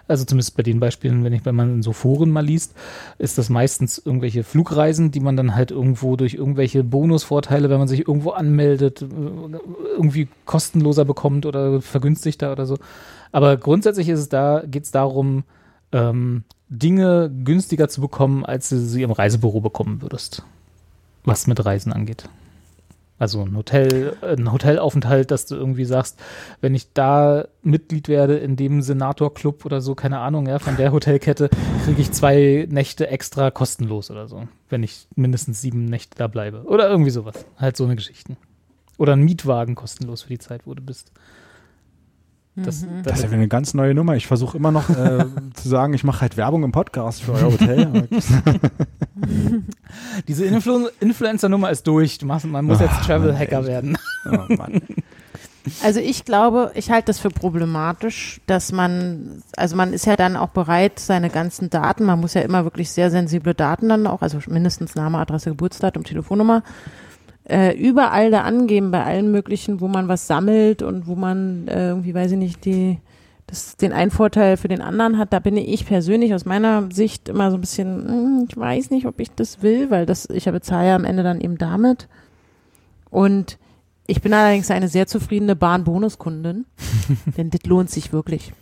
Also zumindest bei den Beispielen, wenn ich, wenn man in so Foren mal liest, ist das meistens irgendwelche Flugreisen, die man dann halt irgendwo durch irgendwelche Bonusvorteile, wenn man sich irgendwo anmeldet, irgendwie kostenloser bekommt oder vergünstigter oder so. Aber grundsätzlich ist es da, geht es darum, ähm, Dinge günstiger zu bekommen, als du sie im Reisebüro bekommen würdest. Was mit Reisen angeht. Also ein Hotel, ein Hotelaufenthalt, dass du irgendwie sagst, wenn ich da Mitglied werde in dem Senatorclub oder so, keine Ahnung, ja, von der Hotelkette, kriege ich zwei Nächte extra kostenlos oder so, wenn ich mindestens sieben Nächte da bleibe. Oder irgendwie sowas. Halt so eine Geschichten. Oder ein Mietwagen kostenlos für die Zeit, wo du bist. Das, Das ist ja wieder eine ganz neue Nummer. Ich versuche immer noch äh, zu sagen, ich mache halt Werbung im Podcast für euer Hotel. Diese Influ Influencer-Nummer ist durch. Du machst, man muss jetzt Ach, Travel-Hacker werden. oh Mann. Also ich glaube, ich halte das für problematisch, dass man, also man ist ja dann auch bereit, seine ganzen Daten, man muss ja immer wirklich sehr sensible Daten dann auch, also mindestens Name, Adresse, Geburtsdatum, Telefonnummer, äh, überall da angeben, bei allen möglichen, wo man was sammelt und wo man äh, irgendwie, weiß ich nicht, die das den einen Vorteil für den anderen hat. Da bin ich persönlich aus meiner Sicht immer so ein bisschen, hm, ich weiß nicht, ob ich das will, weil das, ich bezahle ja am Ende dann eben damit. Und ich bin allerdings eine sehr zufriedene Bahn-Bonuskundin, denn das lohnt sich wirklich.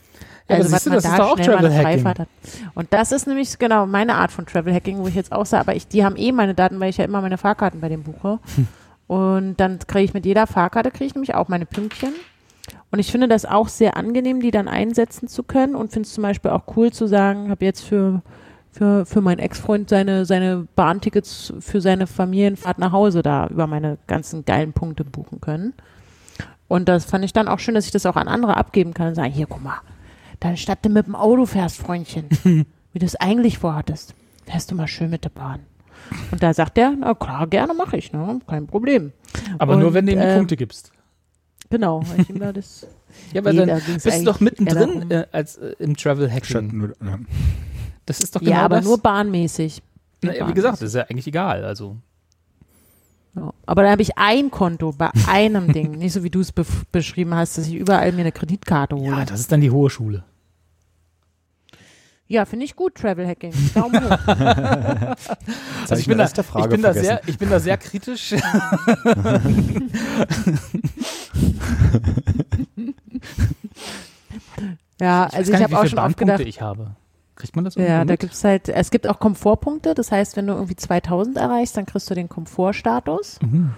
Ja, Also was du, man das ist da doch auch schnell mal eine. Freifahrt hat. Und das ist nämlich genau meine Art von Travel Hacking, wo ich jetzt auch sage, aber ich, die haben eh meine Daten, weil ich ja immer meine Fahrkarten bei dem buche. Hm. Und dann kriege ich mit jeder Fahrkarte, kriege ich nämlich auch meine Pünktchen. Und ich finde das auch sehr angenehm, die dann einsetzen zu können und finde es zum Beispiel auch cool zu sagen, habe jetzt für, für, für meinen Ex-Freund seine, seine Bahntickets für seine Familienfahrt nach Hause da über meine ganzen geilen Punkte buchen können. Und das fand ich dann auch schön, dass ich das auch an andere abgeben kann und sagen, hier, guck mal, dann statt du mit dem Auto fährst, Freundchen, wie du es eigentlich vorhattest, fährst du mal schön mit der Bahn. Und da sagt er, na klar, gerne mache ich, ne? kein Problem. Aber nur, Und, wenn du ihm die ähm, Punkte gibst. Genau, weil ich da das Ja, aber nee, dann da bist du doch mittendrin äh, als äh, im Travel Statt Hacking. nur, ja. Das ist doch genau ja, aber das. nur bahnmäßig. Na, nur wie gesagt, das ist ja eigentlich egal. Also Ja. Aber da habe ich ein Konto bei einem Ding, nicht so wie du es be beschrieben hast, dass ich überall mir eine Kreditkarte hole. ja, das ist dann die hohe Schule. Ja, finde ich gut, Travel Hacking. Daumen hoch. Also ich bin, da, ich, bin sehr, ich bin da sehr kritisch. Ja, also ich nicht, habe auch schon oft gedacht, ich habe. Kriegt man das ja, da mit? gibt's halt, es gibt auch Komfortpunkte, das heißt, wenn du irgendwie 2000 erreichst, dann kriegst du den Komfortstatus. Mhm.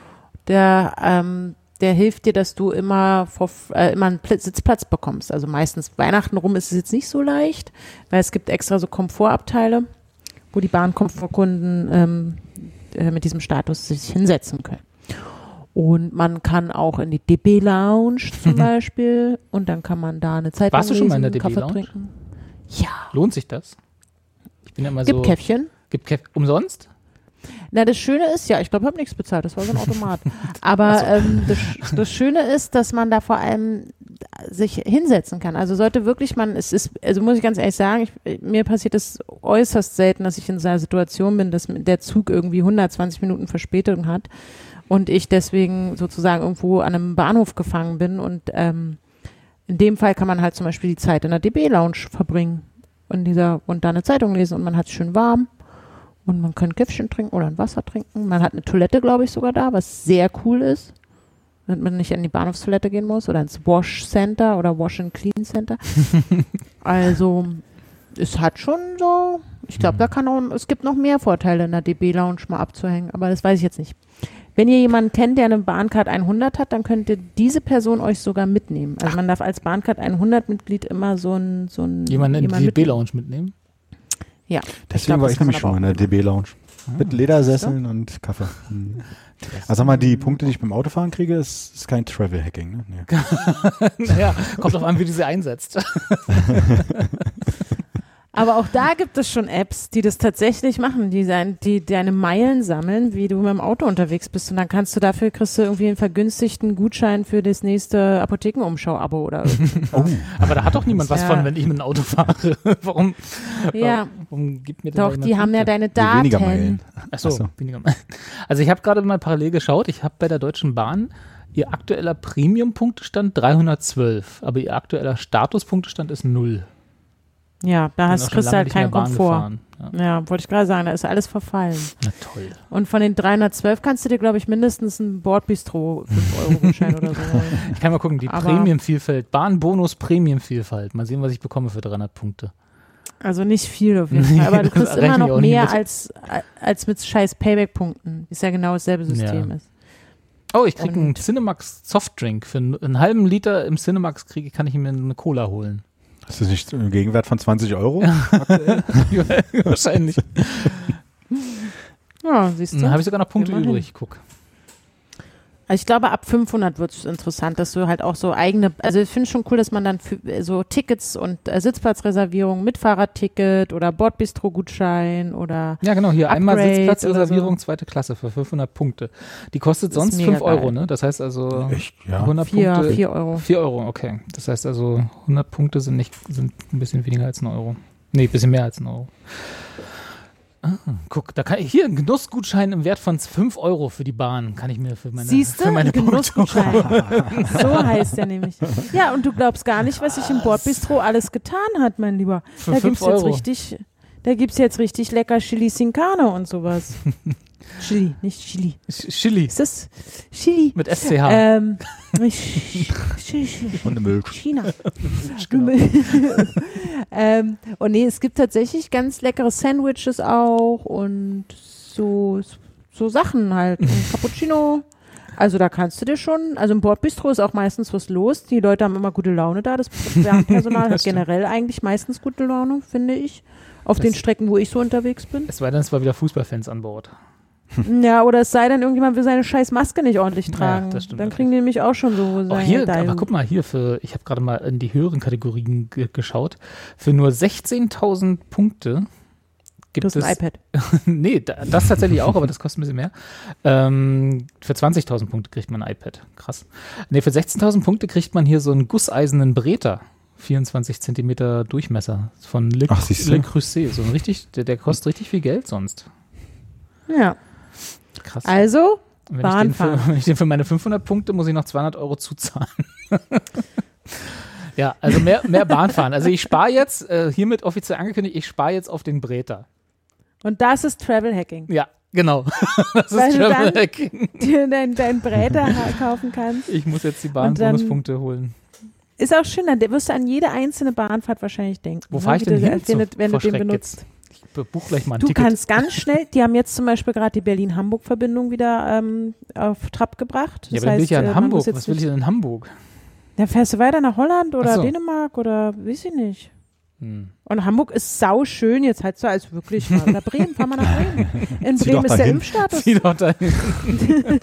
Der, ähm, der hilft dir, dass du immer, vor, äh, immer einen Pl Sitzplatz bekommst. Also meistens Weihnachten rum ist es jetzt nicht so leicht, weil es gibt extra so Komfortabteile, wo die Bahnkomfortkunden ähm, äh, mit diesem Status sich hinsetzen können. Und man kann auch in die DB Lounge zum Beispiel und dann kann man da eine Zeitung Warst du schon mal in der DB Kaffee Lounge? trinken. Ja, Lohnt sich das? Ich bin ja immer gibt so. Käffchen. Gibt Käff umsonst? Na, das Schöne ist, ja, ich glaube, ich habe nichts bezahlt, das war so ein Automat. Aber ähm, das, das Schöne ist, dass man da vor allem sich hinsetzen kann. Also sollte wirklich man, es ist, also muss ich ganz ehrlich sagen, ich, mir passiert es äußerst selten, dass ich in so einer Situation bin, dass der Zug irgendwie 120 Minuten Verspätung hat und ich deswegen sozusagen irgendwo an einem Bahnhof gefangen bin und ähm, in dem Fall kann man halt zum Beispiel die Zeit in der DB-Lounge verbringen und dieser und da eine Zeitung lesen und man hat es schön warm und man kann ein Käffchen trinken oder ein Wasser trinken. Man hat eine Toilette, glaube ich, sogar da, was sehr cool ist. Damit man nicht an die Bahnhofstoilette gehen muss oder ins Wash Center oder Wash and Clean Center. also, es hat schon so, ich glaube, da kann auch, es gibt noch mehr Vorteile in der DB Lounge mal abzuhängen, aber das weiß ich jetzt nicht. Wenn ihr jemanden kennt, der eine Bahncard 100 hat, dann könnt ihr diese Person euch sogar mitnehmen. Also man darf als Bahncard 100 Mitglied immer so ein, so ein Jemanden in die DB Lounge mitnehmen? Ja. Deswegen glaub, war das ich nämlich schon in der DB Lounge. Ah. Mit Ledersesseln und Kaffee. Hm. Also sag mal, die Punkte, die ich beim Autofahren kriege, ist, ist kein Travel Hacking, ne? Nee. naja, kommt drauf an, wie du sie einsetzt. Aber auch da gibt es schon Apps, die das tatsächlich machen, die, sein, die deine Meilen sammeln, wie du mit dem Auto unterwegs bist. Und dann kannst du dafür, kriegst du irgendwie einen vergünstigten Gutschein für das nächste Apothekenumschau-Abo oder. Oh, Aber da hat doch niemand was Ja. von, wenn ich mit dem Auto fahre. warum, Ja, warum gibt mir denn da doch, die haben ja deine Daten. weniger Meilen. Achso, Ach so. weniger mal. Also ich habe gerade mal parallel geschaut. Ich habe bei der Deutschen Bahn ihr aktueller Premium-Punktestand 312, aber ihr aktueller Statuspunktestand ist null. Ja, da hast, kriegst du halt keinen Komfort. Ja. Ja, wollte ich gerade sagen, da ist alles verfallen. Na toll. Und von den 312 kannst du dir, glaube ich, mindestens einen Bordbistro 5-Euro-Gutschein oder so holen. Ich kann mal gucken, die Aber- Premium-Vielfalt, Bahnbonus Premium-Vielfalt. Mal sehen, was ich bekomme für 300 Punkte. Also nicht viel auf jeden Fall. Aber du kriegst immer noch mehr als, als mit scheiß Payback-Punkten. Ist ja genau dasselbe System Ja. ist. Oh, ich kriege einen Cinemax Softdrink. Für einen, einen halben Liter im Cinemax kriege, kann ich mir eine Cola holen. Ist das nicht ein Gegenwert von 20 Euro? Wahrscheinlich. Ja, siehst du. Dann habe ich sogar noch Punkte Immerhin. übrig. Guck. Also ich glaube, ab 500 wird es interessant, dass du halt auch so eigene, also ich finde es schon cool, dass man dann für, so Tickets und äh, Sitzplatzreservierung, Mitfahrerticket oder Bordbistro-Gutschein oder Ja, genau, hier einmal Upgrade Sitzplatzreservierung, oder zweite Klasse für 500 Punkte. Die kostet sonst mega 5 Euro, geil. ne? Das heißt also Echt? Ja. 100 4, Punkte. 4 Euro. 4 Euro, okay. Das heißt also 100 Punkte sind nicht sind ein bisschen weniger als ein Euro. Nee, ein bisschen mehr als ein Euro. Guck, da kann ich hier einen Genussgutschein im Wert von 5 Euro für die Bahn kann ich mir für meine, Siehst für du? meine Genussgutschein. so heißt der nämlich. Ja, und du glaubst gar nicht, was sich im Bordbistro alles getan hat, mein Lieber. Für da gibt's jetzt Euro. richtig, da gibt's jetzt richtig lecker Chili Sin Carne und sowas. Chili, nicht Chili. Ch- Chili Ist das Chili? mit SCH. Ähm, Ch- Ch- Ch- Und eine Milch. China. Genau. ähm, und nee, es gibt tatsächlich ganz leckere Sandwiches auch und so, so Sachen halt. Ein Cappuccino. Also da kannst du dir schon, also im Bordbistro ist auch meistens was los. Die Leute haben immer gute Laune da. Das Personal hat generell eigentlich meistens gute Laune, finde ich. Auf den Das- Strecken, wo ich so unterwegs bin. es war dann, es war wieder Fußballfans an Bord. Ja, oder es sei denn, irgendjemand will seine scheiß Maske nicht ordentlich Ja, tragen. das stimmt Dann kriegen die nämlich auch schon so Oh, hier, Medaillen. aber guck mal, hier für, ich habe gerade mal in die höheren Kategorien ge geschaut. Für nur 16.000 Punkte gibt es. ein iPad. nee, da, das tatsächlich auch, aber das kostet ein bisschen mehr. Ähm, für 20.000 Punkte kriegt man ein iPad. Krass. Nee, für 16.000 Punkte kriegt man hier so einen gusseisernen Breter. 24 Zentimeter Durchmesser von Le, Ach. Le Creuset. So ein richtig, der, der kostet richtig viel Geld sonst. Ja. Krass. Also, wenn, ich den Bahnfahren. für, wenn ich den für meine 500 Punkte muss ich noch 200 Euro zuzahlen. ja, also mehr, mehr Bahn fahren. Also ich spare jetzt, äh, hiermit offiziell angekündigt, ich spare jetzt auf den Breter. und das ist Travel Hacking. Ja, genau. Das Weil ist Travel Hacking. dir dein, dein Bräter kaufen kannst. Ich muss jetzt die Bahnbonuspunkte holen. Ist auch schön, dann wirst du an jede einzelne Bahnfahrt wahrscheinlich denken. Wo ne, fahre ich denn du- hin? Wenn, du- So, wenn du den benutzt. jetzt. Ich buch gleich mal ein Du Ticket. kannst ganz schnell, die haben jetzt zum Beispiel gerade die Berlin-Hamburg-Verbindung wieder ähm, auf Trab gebracht. ja, Das aber dann will ich ja heißt, in äh, Hamburg. Was will ich denn in Hamburg? Dann fährst du weiter nach Holland oder so. Dänemark oder weiß ich nicht. Hm. Und Hamburg ist sau schön, jetzt halt so als wirklich mal. Oder Bremen, fahr mal nach Bremen. In Zieh Bremen ist der. Impfstatus, Zieh doch dahin.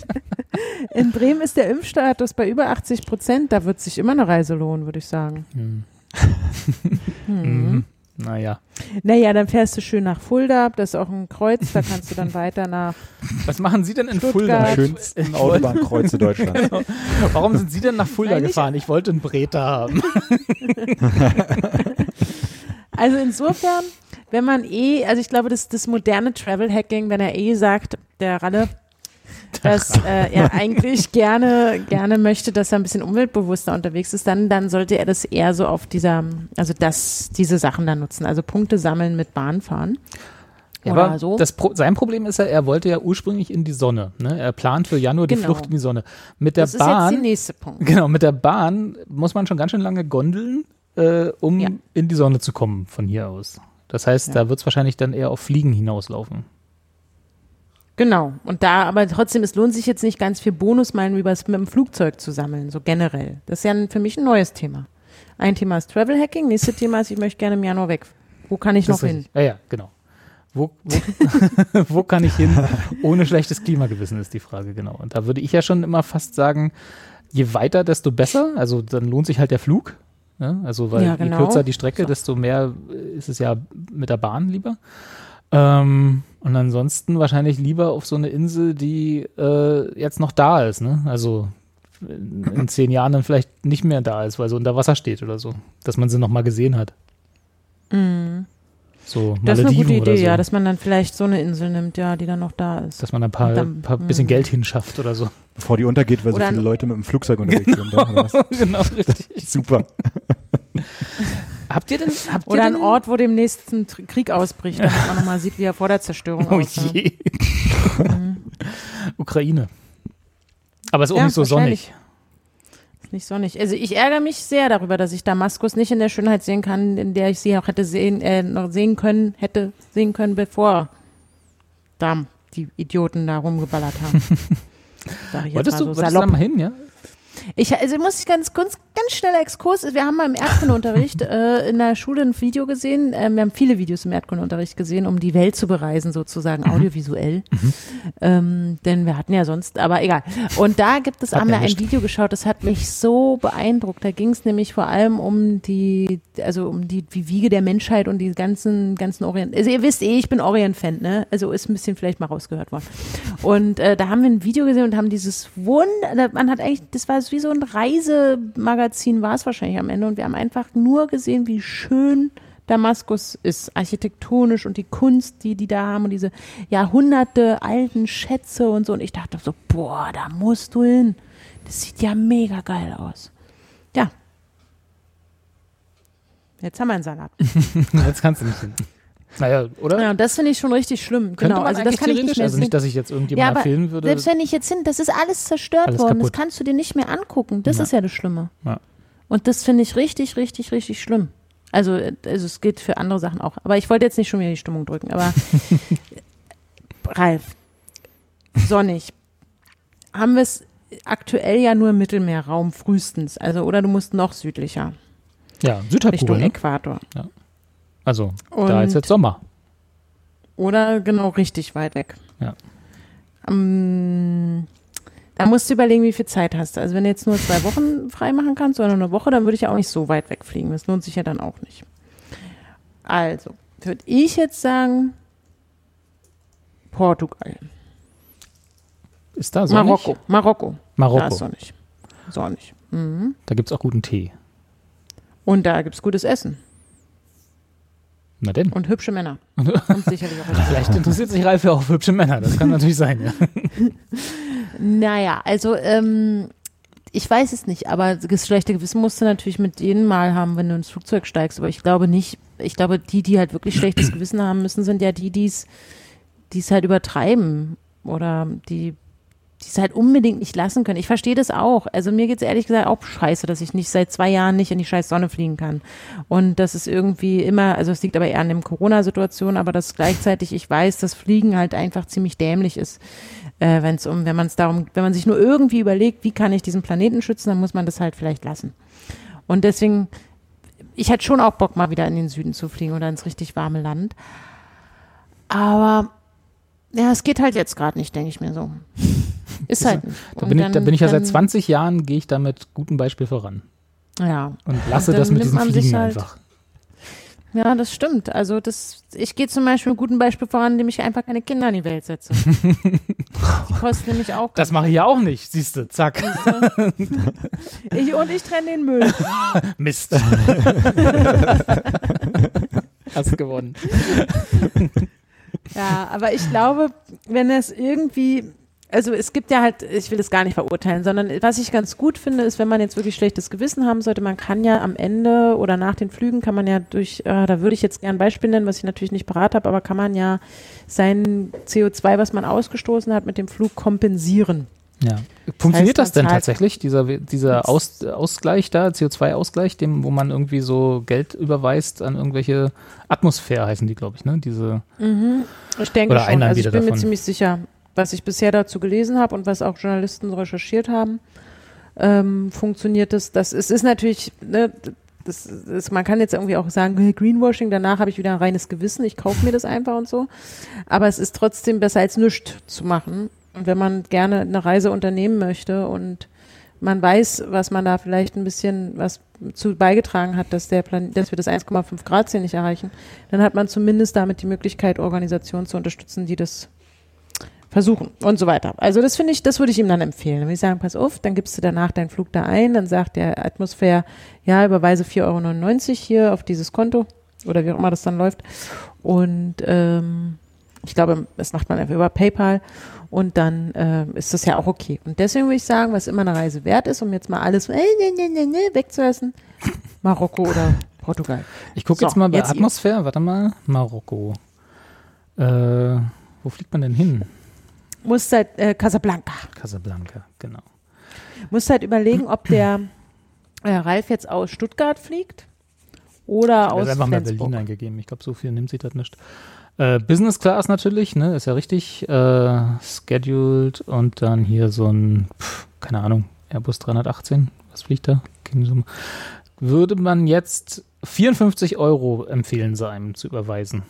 in Bremen ist der Impfstatus bei über 80 Prozent. Da wird sich immer eine Reise lohnen, würde ich sagen. Hm. Hm. Mhm. Naja. Naja, dann fährst du schön nach Fulda, das ist auch ein Kreuz, da kannst du dann weiter nach. Was machen Sie denn in Stuttgart. Fulda? Schönsten Autobahnkreuze Deutschlands. Warum sind Sie denn nach Fulda Nein, gefahren? Ich wollte einen Breter haben. Also insofern, wenn man eh, also ich glaube, das, das moderne Travel Hacking, wenn er eh sagt, der Ralle, dass äh, er eigentlich gerne, gerne möchte, dass er ein bisschen umweltbewusster unterwegs ist, dann, dann sollte er das eher so auf dieser, also das, diese Sachen dann nutzen. Also Punkte sammeln mit Bahnfahren. Ja, Oder aber so. das Pro sein Problem ist ja, er wollte ja ursprünglich in die Sonne. Ne? Er plant für Januar die Genau. Flucht in die Sonne. Mit der das ist jetzt der Bahn, nächste Punkt. genau, mit der Bahn muss man schon ganz schön lange gondeln, äh, um Ja. in die Sonne zu kommen von hier aus. Das heißt, Ja. da wird es wahrscheinlich dann eher auf Fliegen hinauslaufen. Genau. Und da, aber trotzdem, es lohnt sich jetzt nicht ganz viel Bonusmeilen über das mit dem Flugzeug zu sammeln, so generell. Das ist ja für mich ein neues Thema. Ein Thema ist Travel Hacking, nächste Thema ist, ich möchte gerne im Januar weg. Wo kann ich Das noch hin? Ja, ja, genau. Wo, wo, wo kann ich hin, ohne schlechtes Klimagewissen, ist die Frage, genau. Und da würde ich ja schon immer fast sagen, je weiter, desto besser. Also dann lohnt sich halt der Flug. Ne? Also weil Ja, genau. je kürzer die Strecke, So. desto mehr ist es ja mit der Bahn lieber. Ähm, und ansonsten wahrscheinlich lieber auf so eine Insel, die äh, jetzt noch da ist. Ne? Also in, in zehn Jahren dann vielleicht nicht mehr da ist, weil sie unter Wasser steht oder so. Dass man sie noch mal gesehen hat. So Das ist eine gute Idee, so. ja, dass man dann vielleicht so eine Insel nimmt, ja, die dann noch da ist. dass man ein paar, dann- paar bisschen mm. Geld hinschafft oder so. Bevor die untergeht, weil so Oder viele ein- Leute mit dem Flugzeug unterwegs sind. Oder was? genau, richtig. Super. Habt ihr denn, habt Oder ihr ein denn, Ort, wo demnächst ein Krieg ausbricht, damit man nochmal sieht, wie er vor der Zerstörung Oh aussah. je. Ukraine. Aber ist auch Ja, nicht so sonnig. Nicht sonnig. Also ich ärgere mich sehr darüber, dass ich Damaskus nicht in der Schönheit sehen kann, in der ich sie auch hätte sehen, äh, noch sehen können, hätte sehen können, bevor da die Idioten da rumgeballert haben. Sag ich jetzt Wolltest mal du, so wolltest du da salopp. mal hin, ja? Ich, also muss ich ganz, ganz, ganz schneller Exkurs. Wir haben mal im Erdkundeunterricht äh, in der Schule ein Video gesehen. Äh, wir haben viele Videos im Erdkundeunterricht gesehen, um die Welt zu bereisen, sozusagen Mhm. audiovisuell. Ähm, denn wir hatten ja sonst, aber egal. Und da gibt es, haben wir ein. Video geschaut, das hat mich so beeindruckt. Da ging es nämlich vor allem um die, also um die, die Wiege der Menschheit und die ganzen, ganzen Orient. Also ihr wisst eh, ich bin Orient-Fan, ne? Also ist ein bisschen vielleicht mal rausgehört worden. Und äh, da haben wir ein Video gesehen und haben dieses Wunder, man hat eigentlich, das war wie so ein Reisemagazin, war es wahrscheinlich am Ende. Und wir haben einfach nur gesehen, wie schön Damaskus ist, architektonisch und die Kunst, die die da haben und diese Jahrhunderte alten Schätze und so. Und ich dachte so, boah, da musst du hin. Das sieht ja mega geil aus. Ja. Jetzt haben wir einen Salat. Jetzt kannst du nicht hin. Naja, oder? Ja, das finde ich schon richtig schlimm. Könnte genau, also das kann ich nicht mehr also nicht, dass ich jetzt Ja, irgendjemand aber empfehlen würde. Selbst wenn ich jetzt hin, das ist alles zerstört Alles worden. kaputt. Das kannst du dir nicht mehr angucken. Das Ja. ist ja das Schlimme. Ja. Und das finde ich richtig, richtig, richtig schlimm. Also, äh, also es geht für andere Sachen auch. Aber ich wollte jetzt nicht schon wieder die Stimmung drücken. Aber Ralf, sonnig. Haben wir es aktuell ja nur im Mittelmeerraum frühestens. Also, oder du musst noch südlicher, ja, Richtung Südhalbkugel. Ne? Äquator. Also, Und da ist jetzt Sommer. Oder genau richtig weit weg. Ja. Ähm, da musst du überlegen, wie viel Zeit hast du. Also wenn du jetzt nur zwei Wochen frei machen kannst oder nur eine Woche, dann würde ich ja auch nicht so weit wegfliegen. Das lohnt sich ja dann auch nicht. Also, würde ich jetzt sagen, Portugal. Ist da sonnig? Marokko. Marokko. Da ist Marokko. sonnig. Sonnig. Mhm. Da gibt es auch guten Tee. Und da gibt's gutes Essen. Na denn. Und hübsche Männer. Und sicherlich auch Vielleicht interessiert sich Ralf ja auch für hübsche Männer. Das kann natürlich sein, ja. Naja, also ähm, ich weiß es nicht, aber das schlechte Gewissen musst du natürlich mit denen mal haben, wenn du ins Flugzeug steigst. Aber ich glaube nicht, ich glaube, die, die halt wirklich schlechtes Gewissen haben müssen, sind ja die, die es halt übertreiben oder die die es halt unbedingt nicht lassen können. Ich verstehe das auch. Also mir geht's ehrlich gesagt auch scheiße, dass ich nicht seit zwei Jahren nicht in die scheiß Sonne fliegen kann. Und das ist irgendwie immer, also es liegt aber eher an dem Corona-Situation, aber dass gleichzeitig ich weiß, dass Fliegen halt einfach ziemlich dämlich ist äh, wenn es um, wenn man es darum, wenn man sich nur irgendwie überlegt, wie kann ich diesen Planeten schützen, dann muss man das halt vielleicht lassen. Und deswegen, ich hätte schon auch Bock, mal wieder in den Süden zu fliegen oder ins richtig warme Land. Aber ja, es geht halt jetzt gerade nicht, denke ich mir so. Ist halt. Da Und bin, ich, da dann- bin ich ja seit dann- 20 Jahren, gehe ich da mit gutem Beispiel voran. Ja, Und lasse dann das mit sich Fliegen halt- einfach. ja, das stimmt. Also das, ich gehe zum Beispiel mit gutem Beispiel voran, indem ich einfach keine Kinder in die Welt setze. die kosten nämlich auch. Das mache ich ja auch nicht, siehst du, zack. ich, und ich trenne den Müll. Mist. Hast gewonnen. Ja, aber ich glaube, wenn es irgendwie, also es gibt ja halt, ich will das gar nicht verurteilen, sondern was ich ganz gut finde, ist, wenn man jetzt wirklich schlechtes Gewissen haben sollte, man kann ja am Ende oder nach den Flügen kann man ja durch, äh, da würde ich jetzt gern ein Beispiel nennen, was ich natürlich nicht parat habe, aber kann man ja sein CO2, was man ausgestoßen hat, mit dem Flug kompensieren. Ja. Funktioniert das, heißt, man denn tatsächlich, dieser, dieser Aus, Ausgleich da, CO2-Ausgleich, dem, wo man irgendwie so Geld überweist an irgendwelche Atmosphäre heißen die, glaube ich, ne? Diese, Ich denke Oder schon, also ich bin mir davon. ziemlich sicher, was ich bisher dazu gelesen habe und was auch Journalisten recherchiert haben, ähm, funktioniert das. Das ist, ist natürlich, ne, das ist, man kann jetzt irgendwie auch sagen, Greenwashing, danach habe ich wieder ein reines Gewissen, ich kaufe mir das einfach und so. Aber es ist trotzdem besser als nichts zu machen. Und wenn man gerne eine Reise unternehmen möchte und man weiß, was man da vielleicht ein bisschen was zu beigetragen hat, dass der Plan dass wir das 1,5 Grad Ziel nicht erreichen, dann hat man zumindest damit die Möglichkeit, Organisationen zu unterstützen, die das versuchen und so weiter. Also das finde ich, das würde ich ihm dann empfehlen. Dann würde ich sagen, pass auf, dann gibst du danach deinen Flug da ein, dann sagt der Atmosphäre, ja, überweise 4,99 Euro hier auf dieses Konto oder wie auch immer das dann läuft. Und ähm, ich glaube, das macht man einfach über PayPal und dann ähm, ist das ja auch okay. Und deswegen würde ich sagen, was immer eine Reise wert ist, um jetzt mal alles äh, ne, ne, ne, ne, wegzuessen, Marokko oder Portugal. ich gucke So, jetzt mal bei jetzt. Atmosphäre, warte mal, Marokko. Äh, wo fliegt man denn hin? Musst halt, äh, Casablanca. Casablanca, genau. Musst halt überlegen, ob der äh, Ralf jetzt aus Stuttgart fliegt oder Ich aus einfach mal. Berlin eingegeben. Ich glaube, so viel nimmt sie das nicht. Äh, Business Class natürlich, ne, ist ja richtig. Äh, scheduled und dann hier so ein, pf, keine Ahnung, Airbus 318. Was fliegt da? Würde man jetzt 54 Euro empfehlen, sein zu überweisen,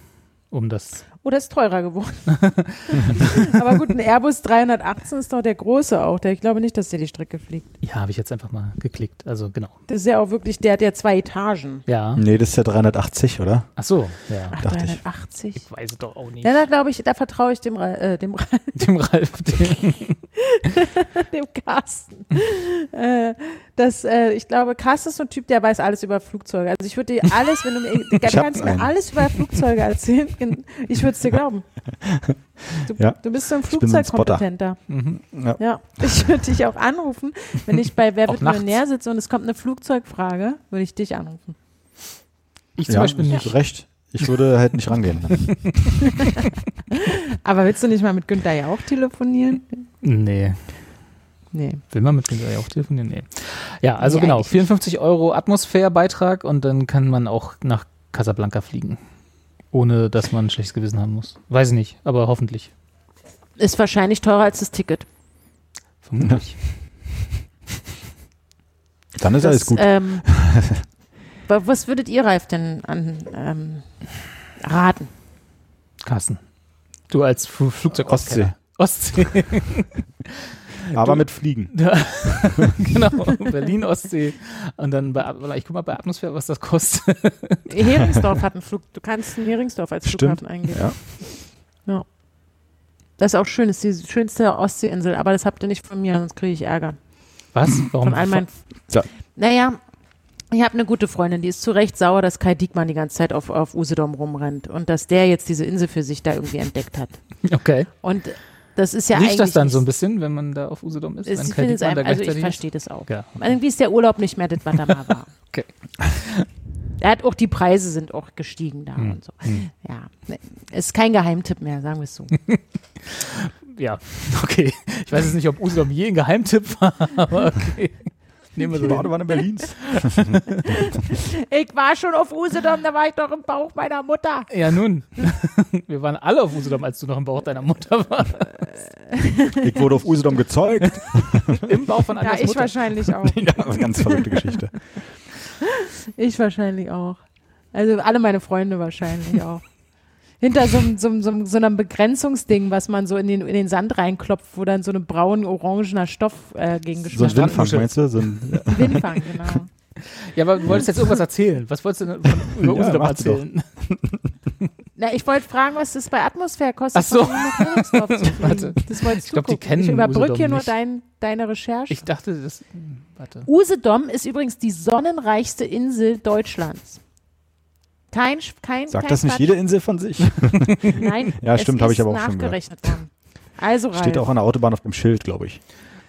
um das. Oder ist teurer geworden. Aber gut, ein Airbus 318 ist doch der große auch. Der, ich glaube nicht, dass der die Strecke fliegt. Ja, habe ich jetzt einfach mal geklickt. Also genau. Das ist ja auch wirklich, der hat ja zwei Etagen. Ja. Nee, das ist ja 380, oder? Ach so, ja. Ach, Dachte ich. 380. Ich weiß es doch auch nicht. Ja, da glaube ich, da vertraue ich dem, äh, dem Ra- Dem Ralf, dem, dem Carsten. äh, das, äh, ich glaube, Carsten ist so ein Typ, der weiß alles über Flugzeuge. Also ich würde dir alles, wenn du mir, du kannst mir alles über Flugzeuge erzählen, ich würde es dir glauben. Du, Ja. du bist so ein so. Flugzeugkompetenter. Ja. Ja, ich würde dich auch anrufen, wenn ich bei Wer wird. Millionär sitze und es kommt eine Flugzeugfrage, würde ich dich anrufen. Ich zum ja, Beispiel nicht. Recht. Ich würde halt nicht rangehen. Aber willst du nicht mal mit Günther ja auch telefonieren? Nee. Nee. Will man mit Günther ja auch telefonieren? Nee. Ja, also Nee, genau, eigentlich 54 Euro Atmosphärebeitrag und dann kann man auch nach Casablanca fliegen. Ohne dass man ein schlechtes Gewissen haben muss. Weiß ich nicht, aber hoffentlich. Ist wahrscheinlich teurer als das Ticket. Vermutlich. Dann ist Das, alles gut. Ähm, wa- was würdet ihr, Ralf, denn an ähm, raten? Carsten. Du als Fl Flugzeug Ostsee. Ostsee. Aber mit Fliegen. genau. Berlin, Ostsee. Und dann bei, ich guck mal bei Atmosphäre, was das kostet. Heringsdorf hat einen Flug. Du kannst in Heringsdorf als Stimmt. Flughafen eingeben. Ja. Das ist auch schön. Das ist die schönste Ostseeinsel. Aber das habt ihr nicht von mir, sonst kriege ich Ärger. Was? Warum? Von all meinen. Ja. Naja, ich habe eine gute Freundin, die ist zu Recht sauer, dass Kai Diekmann die ganze Zeit auf, auf Usedom rumrennt und dass der jetzt diese Insel für sich da irgendwie entdeckt hat. Okay. Und das ist ja Riecht das dann so ein bisschen, wenn man da auf Usedom ist? Wenn ich finde es da einfach, also ich verstehe das auch. ist? Ja. Irgendwie ist der Urlaub nicht mehr das, was er mal war. Okay. Er hat auch die Preise sind auch gestiegen da Hm. und so. Ja, ne, ist kein Geheimtipp mehr, sagen wir es so. Ja, okay. Ich weiß jetzt nicht, ob Usedom je ein Geheimtipp war, aber okay. Nehmen wir Die. Badewanne Berlins. Ich war schon auf Usedom, da war ich doch im Bauch meiner Mutter. Ja, nun. Wir waren alle auf Usedom, als du noch im Bauch deiner Mutter warst. Ich wurde auf Usedom gezeugt. Im Bauch von Ja, Anjas ich Mutter. wahrscheinlich auch. ja, das ist eine ganz verrückte Geschichte. Ich wahrscheinlich auch. Also alle meine Freunde wahrscheinlich auch. Hinter so, einem- so, einem- so, so einem Begrenzungsding, was man so in den, in den Sand reinklopft, wo dann so ein braun-orangener Stoff äh, gegen So ein. Windfang, meinst du? So ein, Windfang, genau. Ja, aber du wolltest jetzt irgendwas erzählen. Was wolltest du denn von, über Ja, Usedom erzählen? Na, ich wollte fragen, was das bei Atmosphäre kostet. Ach so. Warte. Das wolltest Ich du glaub, die kennen Ich überbrücke hier nur dein, deine Recherche. Ich dachte, das. hm, Warte. Usedom ist übrigens die sonnenreichste Insel Deutschlands. Kein, kein, sagt kein das nicht Quatsch. jede Insel von sich? Nein, Ja, es stimmt, habe ich aber auch schon gehört. nachgerechnet worden. Also Ralf. Steht auch an der Autobahn auf dem Schild, glaube ich.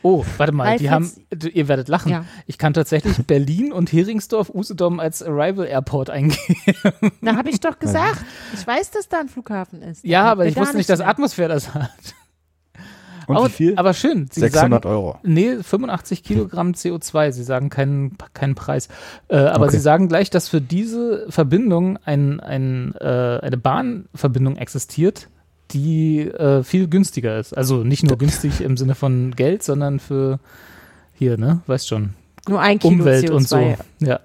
Oh, warte mal, Ralf, die haben, du- ihr werdet lachen. Ja. Ich kann tatsächlich Berlin und Heringsdorf Usedom als Arrival Airport eingehen. Na, habe ich doch gesagt. Ich weiß, dass da ein Flughafen ist. Ja, aber ich wusste nicht, dass. Atmosphäre das hat. Und Aber- wie viel? Aber schön. Sie 600 sagen, Euro. Nee, 85 Kilogramm CO2. Sie sagen keinen, keinen Preis. Äh, aber Okay. Sie sagen gleich, dass für diese Verbindung ein, ein, äh, eine Bahnverbindung existiert, die äh, viel günstiger ist. Also nicht nur günstig im Sinne von Geld, sondern für hier, ne? Weißt schon. Nur ein Kilo Umwelt CO2. und so. Ja.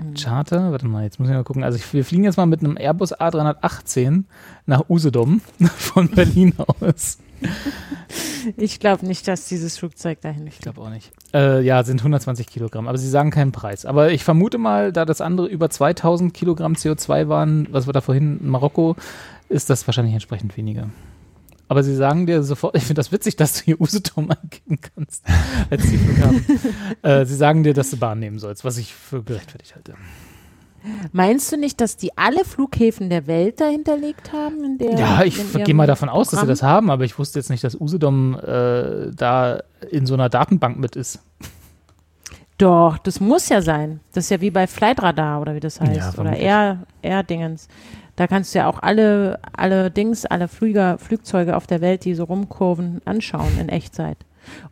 Mhm. Charter, warte mal, jetzt muss ich mal gucken. Also ich, wir fliegen jetzt mal mit einem Airbus A318 nach Usedom von Berlin aus. Ich glaube nicht, dass dieses Flugzeug dahin Ich glaube auch nicht. Äh, ja, sind 120 Kilogramm, aber sie sagen keinen Preis. Aber ich vermute mal, da das andere über 2000 Kilogramm CO2 waren, was wir da vorhin in Marokko, ist das wahrscheinlich entsprechend weniger. Aber sie sagen dir sofort, ich finde das witzig, dass du hier Usedom angeben kannst als Zielflughafen. äh, sie sagen dir, dass du Bahn nehmen sollst, was ich für gerechtfertigt halte. Meinst du nicht, dass die alle Flughäfen der Welt dahinterlegt haben? Der, Ja, ich gehe mal davon aus, dass sie Programm? das haben, aber ich wusste jetzt nicht, dass Usedom äh, da in so einer Datenbank mit ist. Doch, das muss ja sein. Das ist ja wie bei Flightradar oder wie das heißt. Ja, oder vermutlich. Air, Air-Dingens. Da kannst du ja auch alle, alle Dings, alle Flüger, Flugzeuge auf der Welt, die so rumkurven, anschauen in Echtzeit.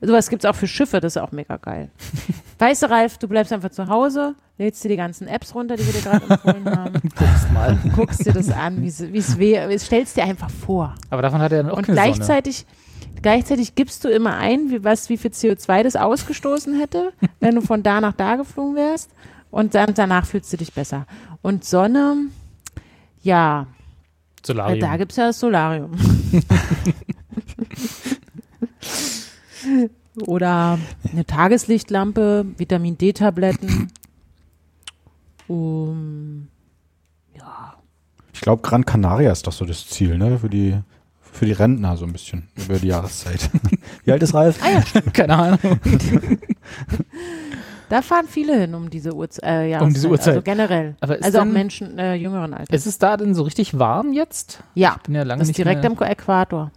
Sowas gibt es auch für Schiffe, das ist auch mega geil. weißt du, Ralf, du bleibst einfach zu Hause, lädst dir die ganzen Apps runter, die wir dir gerade empfohlen haben, Guckst mal. guckst dir das an, wie es weh, stellst dir einfach vor. Aber davon hat er dann auch Und keine Sonne. gleichzeitig, gleichzeitig gibst du immer ein, wie, was, wie viel CO2 das ausgestoßen hätte, wenn du von da nach da geflogen wärst. Und dann danach fühlst du dich besser. Und Sonne, ja, Solarium. da gibt es ja das Solarium. Oder eine Tageslichtlampe, Vitamin D-Tabletten. Um, ja, Ich glaube, Gran Canaria ist doch so das Ziel, ne? Für die, für die Rentner so ein bisschen über die Jahreszeit. Wie alt ist Ralf? Keine Ahnung. Da fahren viele hin um diese Uhrzeit. Äh, Jahreszeit, Um diese Uhrzeit. Also generell. Aber ist also auch denn- Menschen äh, jüngeren Alters. Ist es da denn so richtig warm jetzt? Ja, Ich bin ja lange das ist nicht direkt mehr. am Äquator.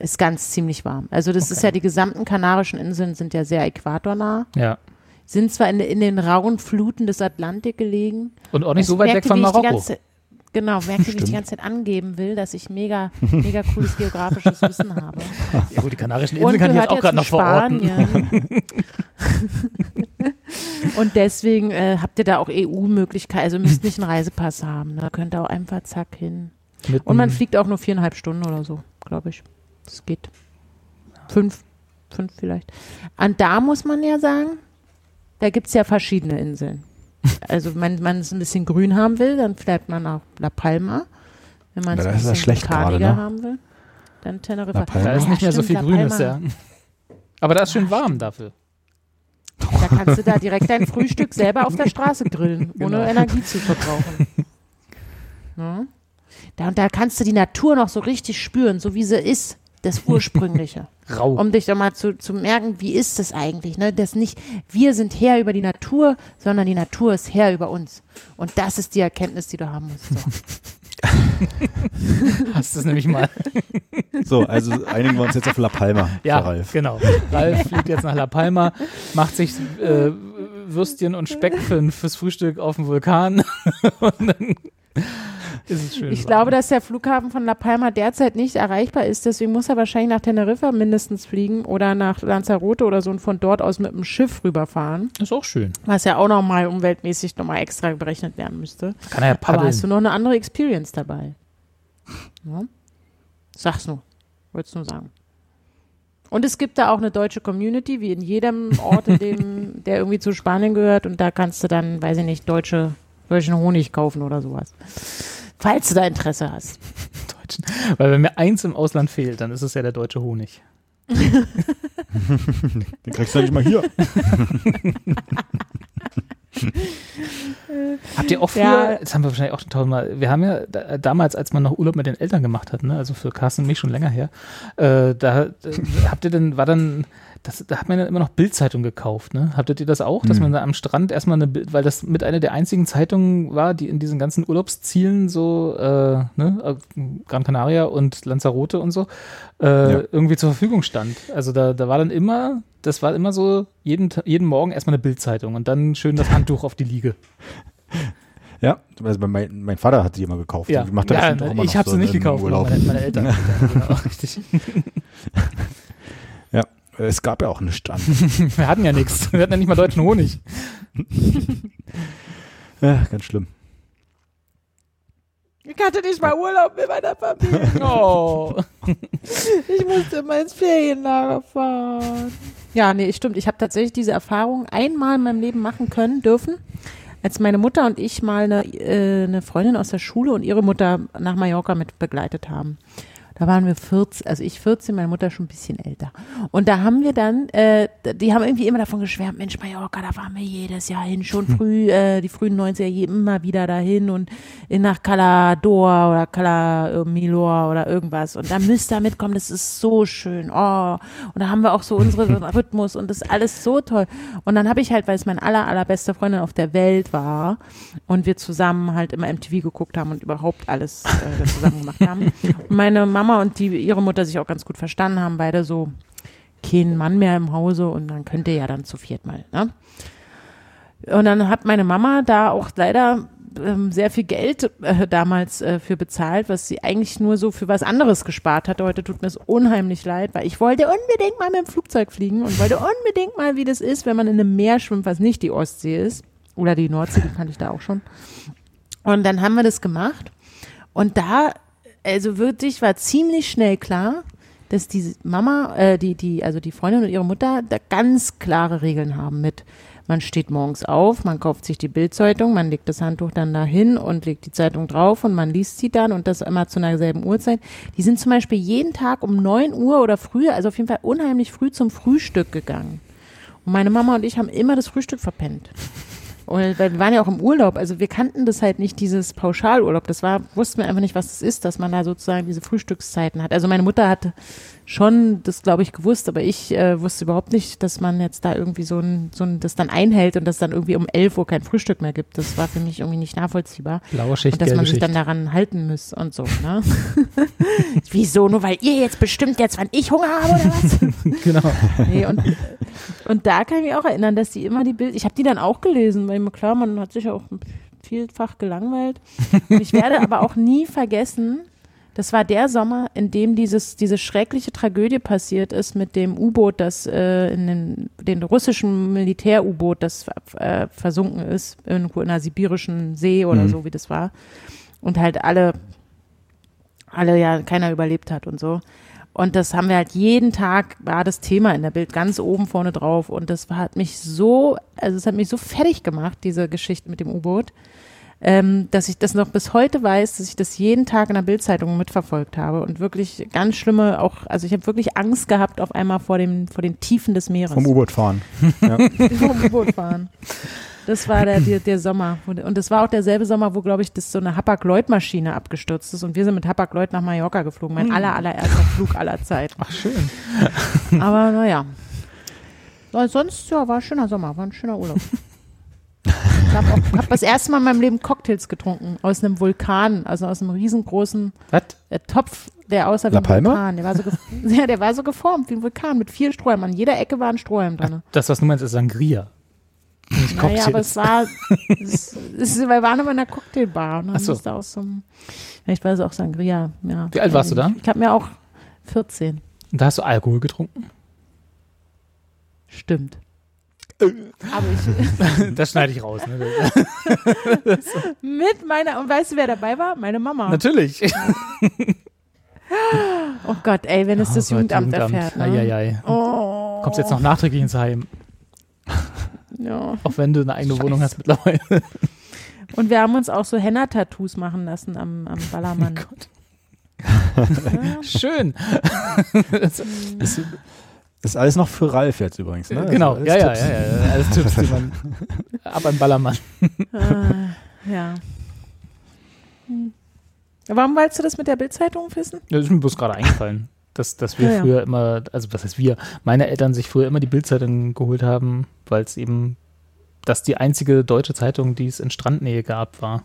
Ist ganz ziemlich warm. Also das ist Okay. ja, die gesamten Kanarischen Inseln sind ja sehr äquatornah. Ja. Sind zwar in, in den rauen Fluten des Atlantik gelegen. Und auch nicht so Es weit weg merkte, von ich die Marokko. ganze- Genau, merke, wie ich die Stimmt. ganze Zeit angeben will, dass ich mega, mega cooles geografisches Wissen habe. Ja gut, die Kanarischen Inseln kann ich jetzt auch gerade noch verorten. Und deswegen äh, habt ihr da auch EU-Möglichkeiten, also müsst nicht einen Reisepass haben. Da könnt ihr auch einfach zack hin. Mit Und man fliegt auch nur viereinhalb Stunden oder so, glaube ich. Das geht. Fünf, fünf vielleicht. Und da muss man ja sagen, da gibt es ja verschiedene Inseln. Also wenn man es ein bisschen grün haben will, dann fährt man nach La Palma. Wenn man es ein bisschen schlecht gerade, kardiger ne? haben will, dann Teneriffa. Da ist Ja, nicht mehr so viel Grünes, ja. Aber da ist schön warm dafür. Da kannst du da direkt dein Frühstück selber auf der Straße grillen, ohne Genau. Energie zu verbrauchen. Ja. Da, und da kannst du die Natur noch so richtig spüren, so wie sie ist, das Ursprüngliche. Rau. um dich doch mal zu, zu merken, wie ist das eigentlich? Ne? Das nicht, wir sind Herr über die Natur, sondern die Natur ist Herr über uns. Und das ist die Erkenntnis, die du haben musst. So. Hast es nämlich mal. So, also einigen wir uns jetzt auf La Palma Ja, für Ralf. genau. Ralf fliegt jetzt nach La Palma, macht sich äh, Würstchen und Speck für, fürs Frühstück auf dem Vulkan. und dann ist es schön. Ich warm. glaube, dass der Flughafen von La Palma derzeit nicht erreichbar ist, deswegen muss er wahrscheinlich nach Teneriffa mindestens fliegen oder nach Lanzarote oder so und von dort aus mit dem Schiff rüberfahren, Ist auch schön. was ja auch nochmal umweltmäßig nochmal extra berechnet werden müsste. Kann er ja Aber paddeln. hast du noch eine andere Experience dabei? Ja? Sag's nur. Wollt's nur sagen. Und es gibt da auch eine deutsche Community, wie in jedem Ort, in dem, der irgendwie zu Spanien gehört. Und da kannst du dann, weiß ich nicht, deutsche, deutschen Honig kaufen oder sowas. Falls du da Interesse hast. Deutschen. Weil wenn mir eins im Ausland fehlt, dann ist es ja der deutsche Honig. Den kriegst du ja nicht mal hier. Habt ihr auch früher, Ja. das haben wir wahrscheinlich auch schon tausendmal, wir haben ja da, damals, als man noch Urlaub mit den Eltern gemacht hat, ne, also für Carsten und mich schon länger her, äh, da äh, habt ihr denn, war dann, das, da hat man ja immer noch Bildzeitung gekauft, ne? Habtet ihr das auch, dass Hm. man da am Strand erstmal eine Bild, weil das mit einer der einzigen Zeitungen war, die in diesen ganzen Urlaubszielen so, äh, ne, äh, Gran Canaria und Lanzarote und so, äh, Ja. irgendwie zur Verfügung stand. Also da, da war dann immer, das war immer so jeden, jeden Morgen erstmal eine Bildzeitung und dann schön das Handtuch auf die Liege. Ja, also mein, mein Vater hat sie immer gekauft. Ja, ja ich habe so sie nicht gekauft, meine, meine Eltern. genau, richtig. Es gab ja auch einen Stand. Wir hatten ja nichts. Wir hatten ja nicht mal deutschen Honig. ja, ganz schlimm. Ich hatte nicht mal Urlaub mit meiner Familie. Oh. Ich musste immer ins Ferienlager fahren. Ja, nee, stimmt. Ich habe tatsächlich diese Erfahrung einmal in meinem Leben machen können, dürfen. Als meine Mutter und ich mal eine, äh, eine Freundin aus der Schule und ihre Mutter nach Mallorca mit begleitet haben. Da waren wir 14, also ich 14, meine Mutter schon ein bisschen älter. Und da haben wir dann, äh, die haben irgendwie immer davon geschwärmt, Mensch, Mallorca, da waren wir jedes Jahr hin, schon früh, äh, die frühen 90er, je- immer wieder dahin und nach Calador oder Cala Milor oder irgendwas. Und da müsst ihr mitkommen, das ist so schön. Oh. Und da haben wir auch so unsere Rhythmus und das ist alles so toll. Und dann habe ich halt, weil es meine aller, allerbeste Freundin auf der Welt war und wir zusammen halt immer MTV geguckt haben und überhaupt alles äh, zusammen gemacht haben. Und meine Mama und die, ihre Mutter sich auch ganz gut verstanden haben, beide so kein Mann mehr im Hause und dann könnt ihr ja dann zu viert mal, ne? Und dann hat meine Mama da auch leider ähm, sehr viel Geld äh, damals äh, für bezahlt, was sie eigentlich nur so für was anderes gespart hatte. Heute tut mir es unheimlich leid, weil ich wollte unbedingt mal mit dem Flugzeug fliegen und wollte unbedingt mal, wie das ist, wenn man in einem Meer schwimmt, was nicht die Ostsee ist. Oder die Nordsee, die kannte ich da auch schon. Und dann haben wir das gemacht. Und da, also wirklich, war ziemlich schnell klar, dass die Mama, äh, die, die, also die Freundin und ihre Mutter da ganz klare Regeln haben mit, man steht morgens auf, man kauft sich die Bildzeitung, man legt das Handtuch dann dahin und legt die Zeitung drauf und man liest sie dann und das immer zu einer selben Uhrzeit. Die sind zum Beispiel jeden Tag um 9 Uhr oder früher, also auf jeden Fall unheimlich früh zum Frühstück gegangen. Und meine Mama und ich haben immer das Frühstück verpennt. Und wir waren ja auch im Urlaub, also wir kannten das halt nicht, dieses Pauschalurlaub. Das war, wussten wir einfach nicht, was das ist, dass man da sozusagen diese Frühstückszeiten hat. Also meine Mutter hatte schon das, glaube ich, gewusst, aber ich äh, wusste überhaupt nicht, dass man jetzt da irgendwie so ein, so ein, das dann einhält und dass dann irgendwie um 11 Uhr kein Frühstück mehr gibt. Das war für mich irgendwie nicht nachvollziehbar. Blaue Schicht, Und dass man sich Schicht. dann daran halten muss und so, ne? Wieso? Nur weil ihr jetzt bestimmt jetzt, wann ich Hunger habe oder was? genau. Nee, und, und da kann ich mich auch erinnern, dass die immer die Bilder, ich habe die dann auch gelesen, weil klar, man hat sich ja auch vielfach gelangweilt. Und ich werde aber auch nie vergessen, das war der Sommer, in dem dieses, diese schreckliche Tragödie passiert ist mit dem U-Boot, das äh, in den, den russischen Militär-U-Boot, das äh, versunken ist, irgendwo in der sibirischen See oder Mhm. so, wie das war. Und halt alle, alle ja, keiner überlebt hat und so. Und das haben wir halt jeden Tag, war das Thema in der Bild ganz oben vorne drauf. Und das hat mich so, also es hat mich so fertig gemacht, diese Geschichte mit dem U-Boot, ähm, dass ich das noch bis heute weiß, dass ich das jeden Tag in der Bildzeitung mitverfolgt habe und wirklich ganz schlimme, auch, also ich habe wirklich Angst gehabt auf einmal vor dem, vor den Tiefen des Meeres. Vom U-Boot fahren. Ja. Vom U-Boot fahren. Das war der, der, der Sommer. Und das war auch derselbe Sommer, wo, glaube ich, das so eine Hapag-Lloyd-Maschine abgestürzt ist. Und wir sind mit Hapag-Lloyd nach Mallorca geflogen. Mein aller, allererster Flug aller Zeit. Ach, schön. Aber naja. Sonst, ja, war ein schöner Sommer, war ein schöner Urlaub. Ich habe hab das erste Mal in meinem Leben Cocktails getrunken aus einem Vulkan, also aus einem riesengroßen Was? äh, Topf, der aussah wie ein? Vulkan. Der war, so ja, der war so geformt wie ein Vulkan mit vier Strohhalmen. An jeder Ecke war ein Strohhalm drin. Das, was du meinst, ist Sangria. Nicht Naja, aber es war, es, es, wir waren aber in einer Cocktailbar und dann Ach so. musste aus so einem, war es auch Sangria, ja. Wie alt warst du da? Ich habe mir auch 14, Und da hast du Alkohol getrunken? stimmt. Aber ich, Das schneide ich raus. Ne? mit meiner, und weißt du, wer dabei war? Meine Mama. Natürlich. Oh Gott, ey, wenn es Oh das Gott, Jugendamt, erfährt. Ne? Eieiei. Oh. Kommst jetzt noch nachträglich ins Heim, Ja. auch wenn du eine eigene Wohnung hast mittlerweile. Und wir haben uns auch so Henna-Tattoos machen lassen am, am Ballermann. ja. Schön. Ist, ist alles noch für Ralf jetzt übrigens, ne? genau, Also ja, ja, ja, ja. Alles Tipps, die man ab an Ballermann. Äh, ja. Hm. Warum wolltest du das mit der Bildzeitung wissen? Das ist mir bloß gerade eingefallen, dass, dass wir Ja, ja. früher immer, also was heißt wir, meine Eltern sich früher immer die Bildzeitung geholt haben, weil es eben das die einzige deutsche Zeitung, die es in Strandnähe gab, war.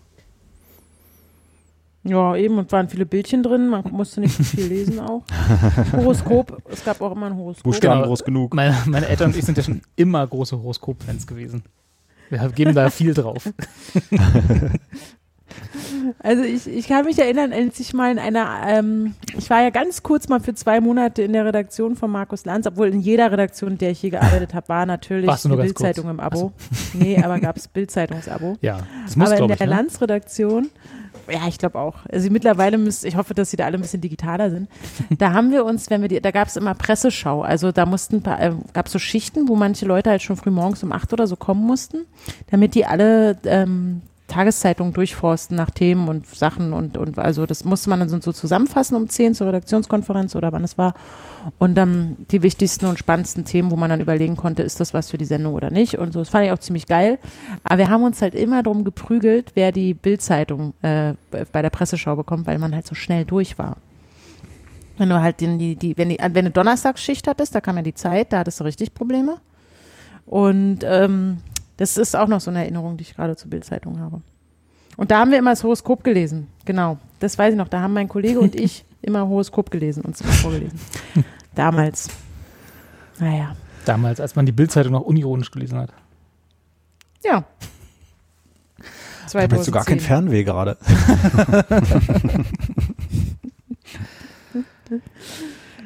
Ja, eben, und waren viele Bildchen drin, man musste nicht so viel lesen auch. Horoskop, es gab auch immer ein Horoskop. Buchstaben Genau. groß genug. Meine, meine Eltern und ich sind ja schon immer große Horoskop-Fans gewesen. Wir geben da viel drauf. Also ich, ich kann mich erinnern, als ich mal in einer, ähm, ich war ja ganz kurz mal für zwei Monate in der Redaktion von Markus Lanz, obwohl in jeder Redaktion, in der ich je gearbeitet habe, war natürlich Warst du nur eine ganz kurz? Bildzeitung im Abo. Nee, aber gab es Bildzeitungsabo. Ja, das muss, aber in der. Ne? Lanz-Redaktion, ja, ich glaube auch. Also mittlerweile müsst, ich hoffe, dass sie da alle ein bisschen digitaler sind. Da haben wir uns, wenn wir die, da gab es immer Presseschau. Also da mussten, äh, gab es so Schichten, wo manche Leute halt schon früh morgens um acht oder so kommen mussten, damit die alle ähm, Tageszeitungen durchforsten nach Themen und Sachen und, und also das musste man dann so zusammenfassen um zehn zur Redaktionskonferenz oder wann es war. Und dann die wichtigsten und spannendsten Themen, wo man dann überlegen konnte, ist das was für die Sendung oder nicht. Und so, das fand ich auch ziemlich geil. Aber wir haben uns halt immer drum geprügelt, wer die Bildzeitung äh, bei der Presseschau bekommt, weil man halt so schnell durch war. Wenn du halt die, die, wenn die, wenn du Donnerstagsschicht hattest, da kam ja die Zeit, da hattest du richtig Probleme. Und ähm, das ist auch noch so eine Erinnerung, die ich gerade zur Bildzeitung habe. Und da haben wir immer das Horoskop gelesen. Genau, das weiß ich noch. Da haben mein Kollege und ich immer Horoskop gelesen, uns immer vorgelesen. Damals. Naja, Damals, als man die Bildzeitung noch unironisch gelesen hat. ja. Da meinst du gar kein 2010. Fernweh gerade.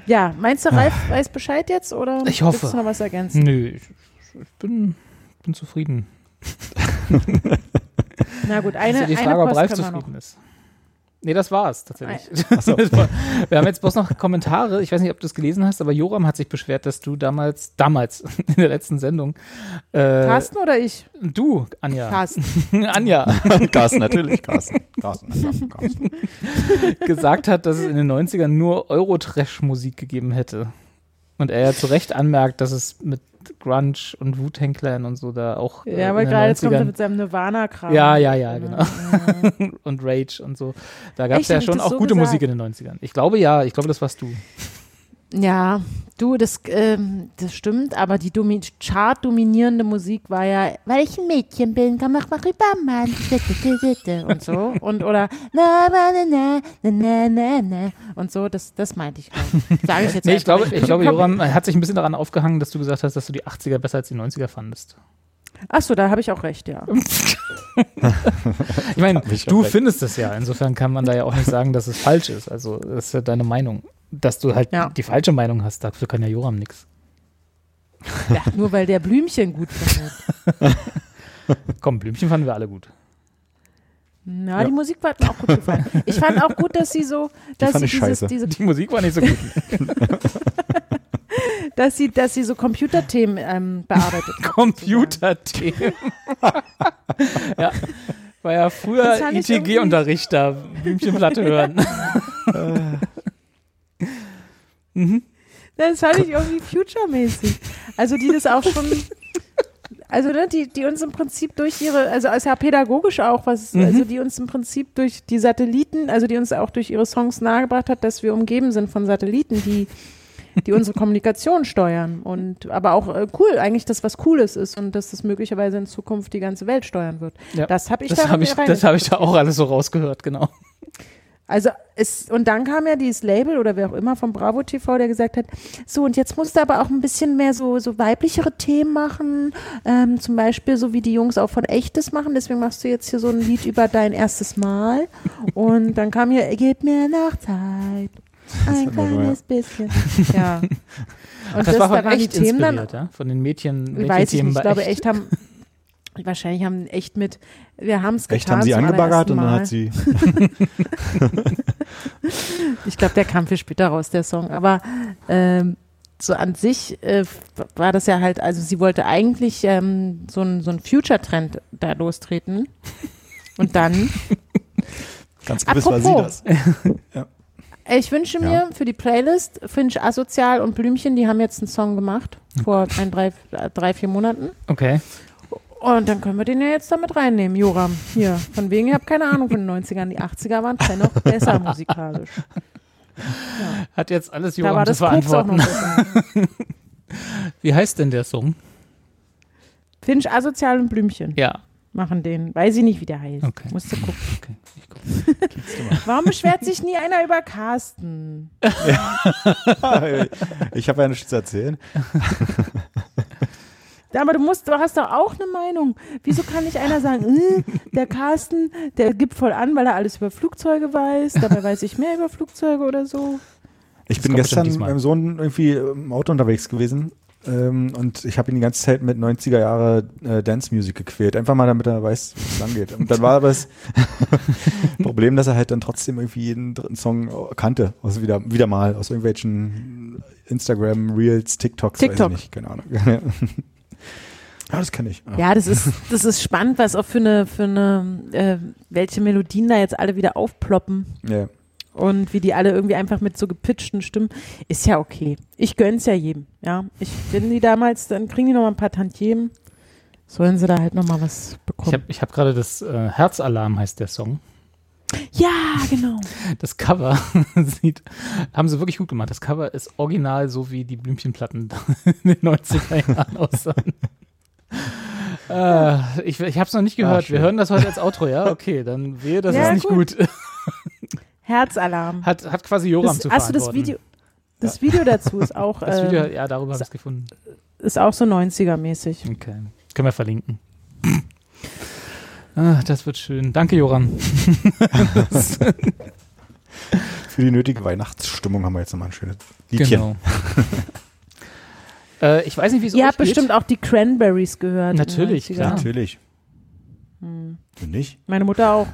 Ja, meinst du, Ralf weiß Bescheid jetzt oder Ich hoffe. willst du noch was ergänzen? Nö, ich, ich bin, bin zufrieden. Na gut, eine, ist ja die eine Frage, ob Ralf zufrieden ist. Nee, das war's tatsächlich. so. wir haben jetzt bloß noch Kommentare. Ich weiß nicht, ob du es gelesen hast, aber Joram hat sich beschwert, dass du damals, damals in der letzten Sendung, äh, Carsten oder ich? du, Anja, Carsten. Anja, Carsten, natürlich, Carsten. Carsten, Carsten, Carsten. gesagt hat, dass es in den 90ern nur Eurotrash-Musik gegeben hätte. Und er ja zu Recht anmerkt, dass es mit Grunge und Wu-Tang Clan und so da auch äh, Ja, aber in den gerade jetzt kommt er 90ern mit seinem Nirvana-Kram. Ja, ja, ja, genau. Und Rage und so. Da gab es ja schon auch so gute gesagt? Musik in den 90ern. Ich glaube ja, ich glaube, das warst du. Ja, du, das, ähm, das stimmt, aber die Domi Chart-dominierende Musik war ja, weil ich ein Mädchen bin, komm mach mal rüber, Mann. Und so. Und oder na, na, na, na, na, na, na. Und so, das, das meinte ich. Sage ich jetzt Nee, ich glaube, nicht. ich glaube, Joram hat sich ein bisschen daran aufgehangen, dass du gesagt hast, dass du die 80er besser als die 90er fandest. Achso, da habe ich auch recht, ja. Ich meine, du recht. findest es ja. Insofern kann man da ja auch nicht sagen, dass es falsch ist. Also, das ist ja deine Meinung. Dass du halt Ja. die falsche Meinung hast, dafür kann ja Joram nichts. ja. Nur weil der Blümchen gut findet. Komm, Blümchen fanden wir alle gut. Na, Ja. die Musik hat mir auch gut gefallen. Ich fand auch gut, dass sie so, dass fand sie ich dieses, scheiße. diese, Die Musik war nicht so gut. dass sie, dass sie so Computerthemen ähm, bearbeitet hat. Computerthemen. ja. War ja früher Das fand ich irgendwie- ITG-Unterricht da, Blümchenplatte hören. Mhm. Das fand ich irgendwie future-mäßig. Also die das auch schon, also ne, die, die uns im Prinzip durch ihre, also ist ja pädagogisch auch was, Mhm. also die uns im Prinzip durch die Satelliten, also die uns auch durch ihre Songs nahegebracht hat, dass wir umgeben sind von Satelliten, die die unsere Kommunikation steuern und aber auch äh, cool, eigentlich das was Cooles ist und dass das möglicherweise in Zukunft die ganze Welt steuern wird. Ja. Das habe ich Das da habe ich, das hab ich da auch alles so rausgehört, genau. Also es, und dann kam ja dieses Label oder wer auch immer vom Bravo TV, der gesagt hat, so und jetzt musst du aber auch ein bisschen mehr so, so weiblichere Themen machen, ähm, zum Beispiel so wie die Jungs auch von Echtes machen, deswegen machst du jetzt hier so ein Lied über dein erstes Mal und dann kam hier, gib mir noch Zeit, ein kleines bisschen. Ja. Und Das, das, war da von waren die echt Themen dann, ja? Von den Mädchen, weiß ich nicht, ich glaube echt haben, wahrscheinlich haben echt mit, wir haben es getan. Echt haben sie angebaggert und dann hat sie. Ich glaube, der kam viel später raus, der Song. Aber ähm, so an sich äh, war das ja halt, also sie wollte eigentlich ähm, so ein, so ein Future-Trend da lostreten. Und dann, Ganz gewiss war sie Apropos. das. äh, ich wünsche mir Ja. für die Playlist, Finch Asozial und Blümchen, die haben jetzt einen Song gemacht, vor ein, drei, drei, vier Monaten. Okay. Und dann können wir den ja jetzt damit reinnehmen, Joram. Hier, von wegen, ich habe keine Ahnung von den 90ern. Die 80er waren dennoch besser musikalisch. Hat jetzt alles Da war Joram zu das noch verantworten. Wie heißt denn der Song? Finch Asozial und Blümchen. Ja. machen den. Weiß ich nicht, wie der heißt. Okay. Musst du gucken. Okay. Ich guck. Warum beschwert sich nie einer über Carsten? ich habe ja nichts zu erzählen. Ja, aber du musst, du hast doch auch eine Meinung. Wieso kann nicht einer sagen, äh, der Carsten, der gibt voll an, weil er alles über Flugzeuge weiß, dabei weiß ich mehr über Flugzeuge oder so. Ich Das bin gestern mit meinem Sohn irgendwie im Auto unterwegs gewesen ähm, und ich habe ihn die ganze Zeit mit 90er Jahre äh, Dance Music gequält, einfach mal damit er weiß, wie es angeht. Und dann war aber das Problem, dass er halt dann trotzdem irgendwie jeden dritten Song kannte, aus wieder wieder mal aus irgendwelchen Instagram Reels, TikToks, TikTok. weiß ich nicht, keine Ahnung. ja, das kenne ich. Ja, das ist, das ist spannend, was auch für eine, für eine, äh, welche Melodien da jetzt alle wieder aufploppen Ja. und wie die alle irgendwie einfach mit so gepitchten Stimmen. Ist ja okay. Ich gönn's ja jedem. Ja, ich bin die damals, dann kriegen die noch mal ein paar Tantiemen. Sollen sie da halt noch mal was Ich bekommen? habe ich hab gerade das äh, Herzalarm heißt der Song. ja, genau. Das Cover sieht, haben sie wirklich gut gemacht. Das Cover ist original so wie die Blümchenplatten in den 90er Jahren aussahen. Äh, ich ich habe es noch nicht gehört. schön. Wir hören das heute als Outro, ja? Okay, dann wehe, das Ja, ist nicht gut. Herzalarm. Hat, hat quasi Joram Das, zu hast du das. Video? Das Video dazu ist auch, Das Video, äh, ja, darüber habe ich es gefunden. ist auch so 90er-mäßig. Okay. Können wir verlinken. Ah, das wird schön. Danke, Joram. Für die nötige Weihnachtsstimmung haben wir jetzt nochmal ein schönes Liedchen. Genau. Äh, ich weiß nicht, wie es Ihr habt geht. bestimmt auch die Cranberries gehört. Natürlich, 90ern. klar. Natürlich. Hm. Du nicht? Meine Mutter auch.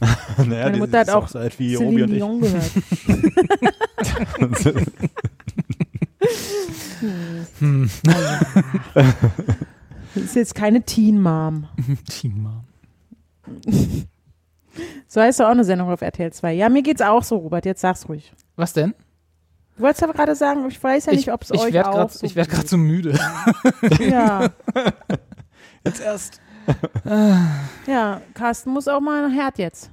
naja, Meine die Mutter hat auch so alt wie Obi Celine und. Dion gehört. Hm. Das ist jetzt keine Teen Mom. Team. So heißt doch auch eine Sendung auf RTL 2. Ja, mir geht's auch so, Robert. Jetzt sag's ruhig. Was denn? Du wolltest aber gerade sagen, ich weiß ja nicht, ob es euch werd auch grad, so Ich werde gerade so müde. Ja, Jetzt erst. ja, Carsten muss auch mal ein Herd jetzt.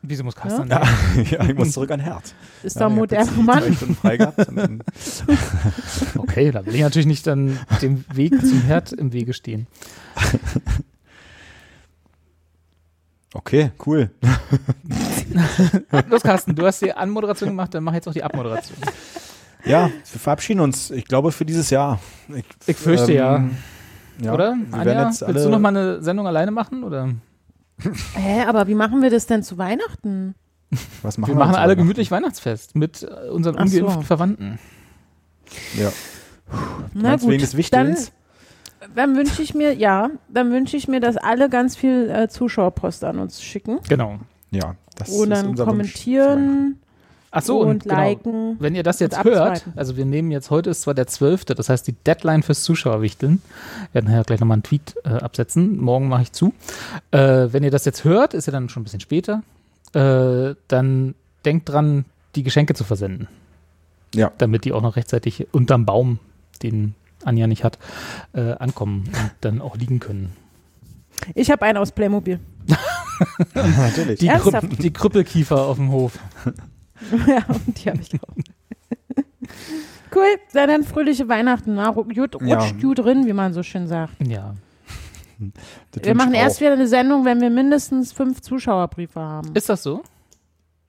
Wieso muss Carsten Ja, dann? ja, ich muss zurück an Herd. Ist Ja, doch ein ich hab moderner Mann. Gehabt Okay, da will ich natürlich nicht dann dem Weg zum Herd im Wege stehen. Okay, cool. Los, Carsten, du hast die Anmoderation gemacht, dann mach jetzt auch die Abmoderation. Ja, wir verabschieden uns. Ich glaube für dieses Jahr. Ich, Ich fürchte ja. ja. Oder? Wir Anja, jetzt alle, willst du noch mal eine Sendung alleine machen? Oder? Hä, aber wie machen wir das denn zu Weihnachten? was machen Wir machen zu alle gemütlich Weihnachtsfest mit äh, unseren Ach so. ungeimpften Verwandten. Ja. Na du gut, des dann? Dann wünsche ich mir, ja, dann wünsche ich mir, dass alle ganz viel äh, Zuschauerpost an uns schicken Genau. Ja, das und ist dann kommentieren Ach so, und, und, genau. liken. Wenn ihr das jetzt hört, also wir nehmen jetzt heute ist zwar der 12., das heißt die Deadline fürs Zuschauerwichteln. Wir werden nachher gleich nochmal einen Tweet äh, absetzen. Morgen mache ich zu. Äh, wenn ihr das jetzt hört, ist ja dann schon ein bisschen später. Äh, dann denkt dran, die Geschenke zu versenden. Ja. Damit die auch noch rechtzeitig unterm Baum, den Anja nicht hat, äh, ankommen und dann auch liegen können. Ich habe einen aus Playmobil. Natürlich. Die? Krüpp, die Krüppelkiefer auf dem Hof. ja, und die habe ich auch. cool, dann, dann fröhliche Weihnachten. Na, gut, Ja. rutscht gut drin, wie man so schön sagt. Ja. Das Wir machen erst wieder eine Sendung, wenn wir mindestens fünf Zuschauerbriefe haben. Ist das so?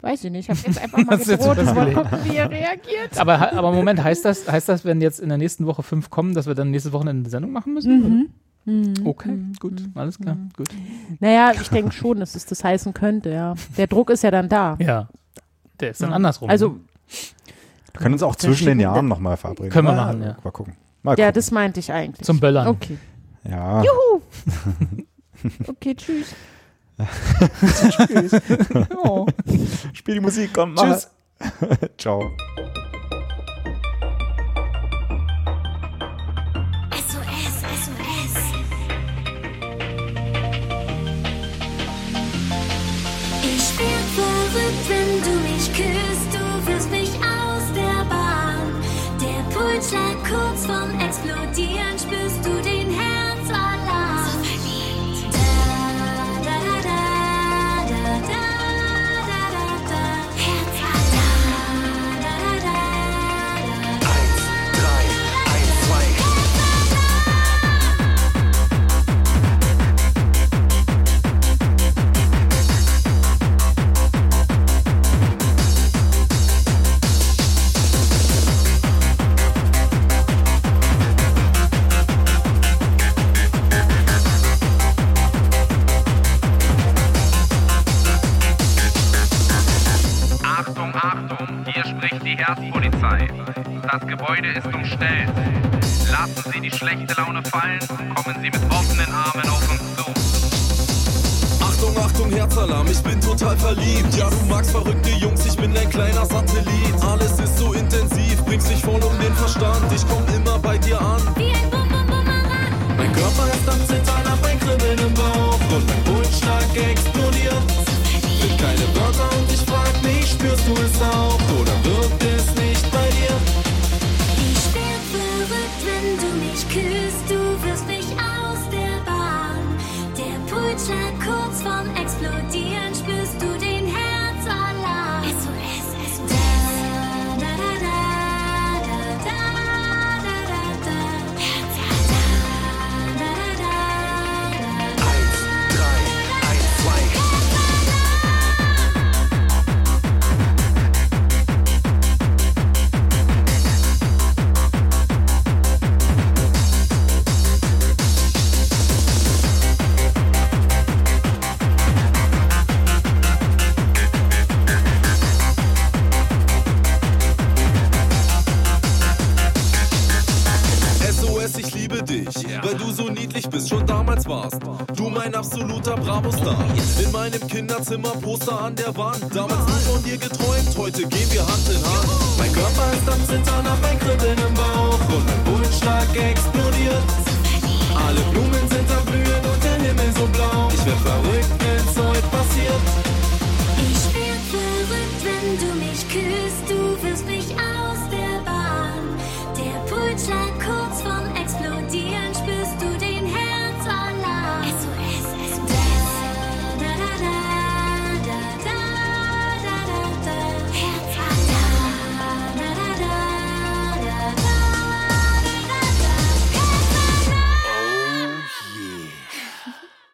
Weiß ich nicht, ich habe jetzt einfach mal gedroht und überlegt? gucken, wie er reagiert. Aber, aber Moment, heißt das, heißt das, wenn jetzt in der nächsten Woche fünf kommen, dass wir dann nächste Woche eine Sendung machen müssen? Mhm. oder? Okay, gut, alles klar, gut. Naja, ich denke schon, dass es das heißen könnte, ja. Der Druck ist ja dann da. Ja, der ist dann Ja. andersrum. Also, Wir können uns auch zwischen den Jahren nochmal verabreden. Können wir Mal- machen, ja. Mal gucken. Mal ja, gucken. das meinte ich eigentlich. zum Böllern. Okay. Ja. Okay, tschüss. Oh. Spiel die Musik, komm, mach. Tschüss. Ciao. Das Gebäude ist umstellt. Lassen Sie die schlechte Laune fallen, kommen Sie mit offenen Armen auf uns zu. Achtung, Achtung, Herzalarm, ich bin total verliebt. Ja, du magst verrückte Jungs, ich bin ein kleiner Satellit. Alles ist so intensiv, bringst dich voll um den Verstand. Ich komm immer bei dir an. Wie ein Bum Bum Bumerang. Mein Körper ist am Zittern, hab ein Kribbeln im Bauch. Und mein Pulsschlag explodiert. Sind keine Wörter und ich frag mich, spürst du es auch? Oder wirkt es Du mein absoluter Bravo-Star. In meinem Kinderzimmer Poster an der Wand. Damals nur von dir geträumt, heute gehen wir Hand in Hand. Mein Körper ist am Zittern, hab ein Kribbeln im Bauch und mein Pulsschlag explodiert. Alle Blumen sind am Blühen und der Himmel so blau. Ich werd verrückt,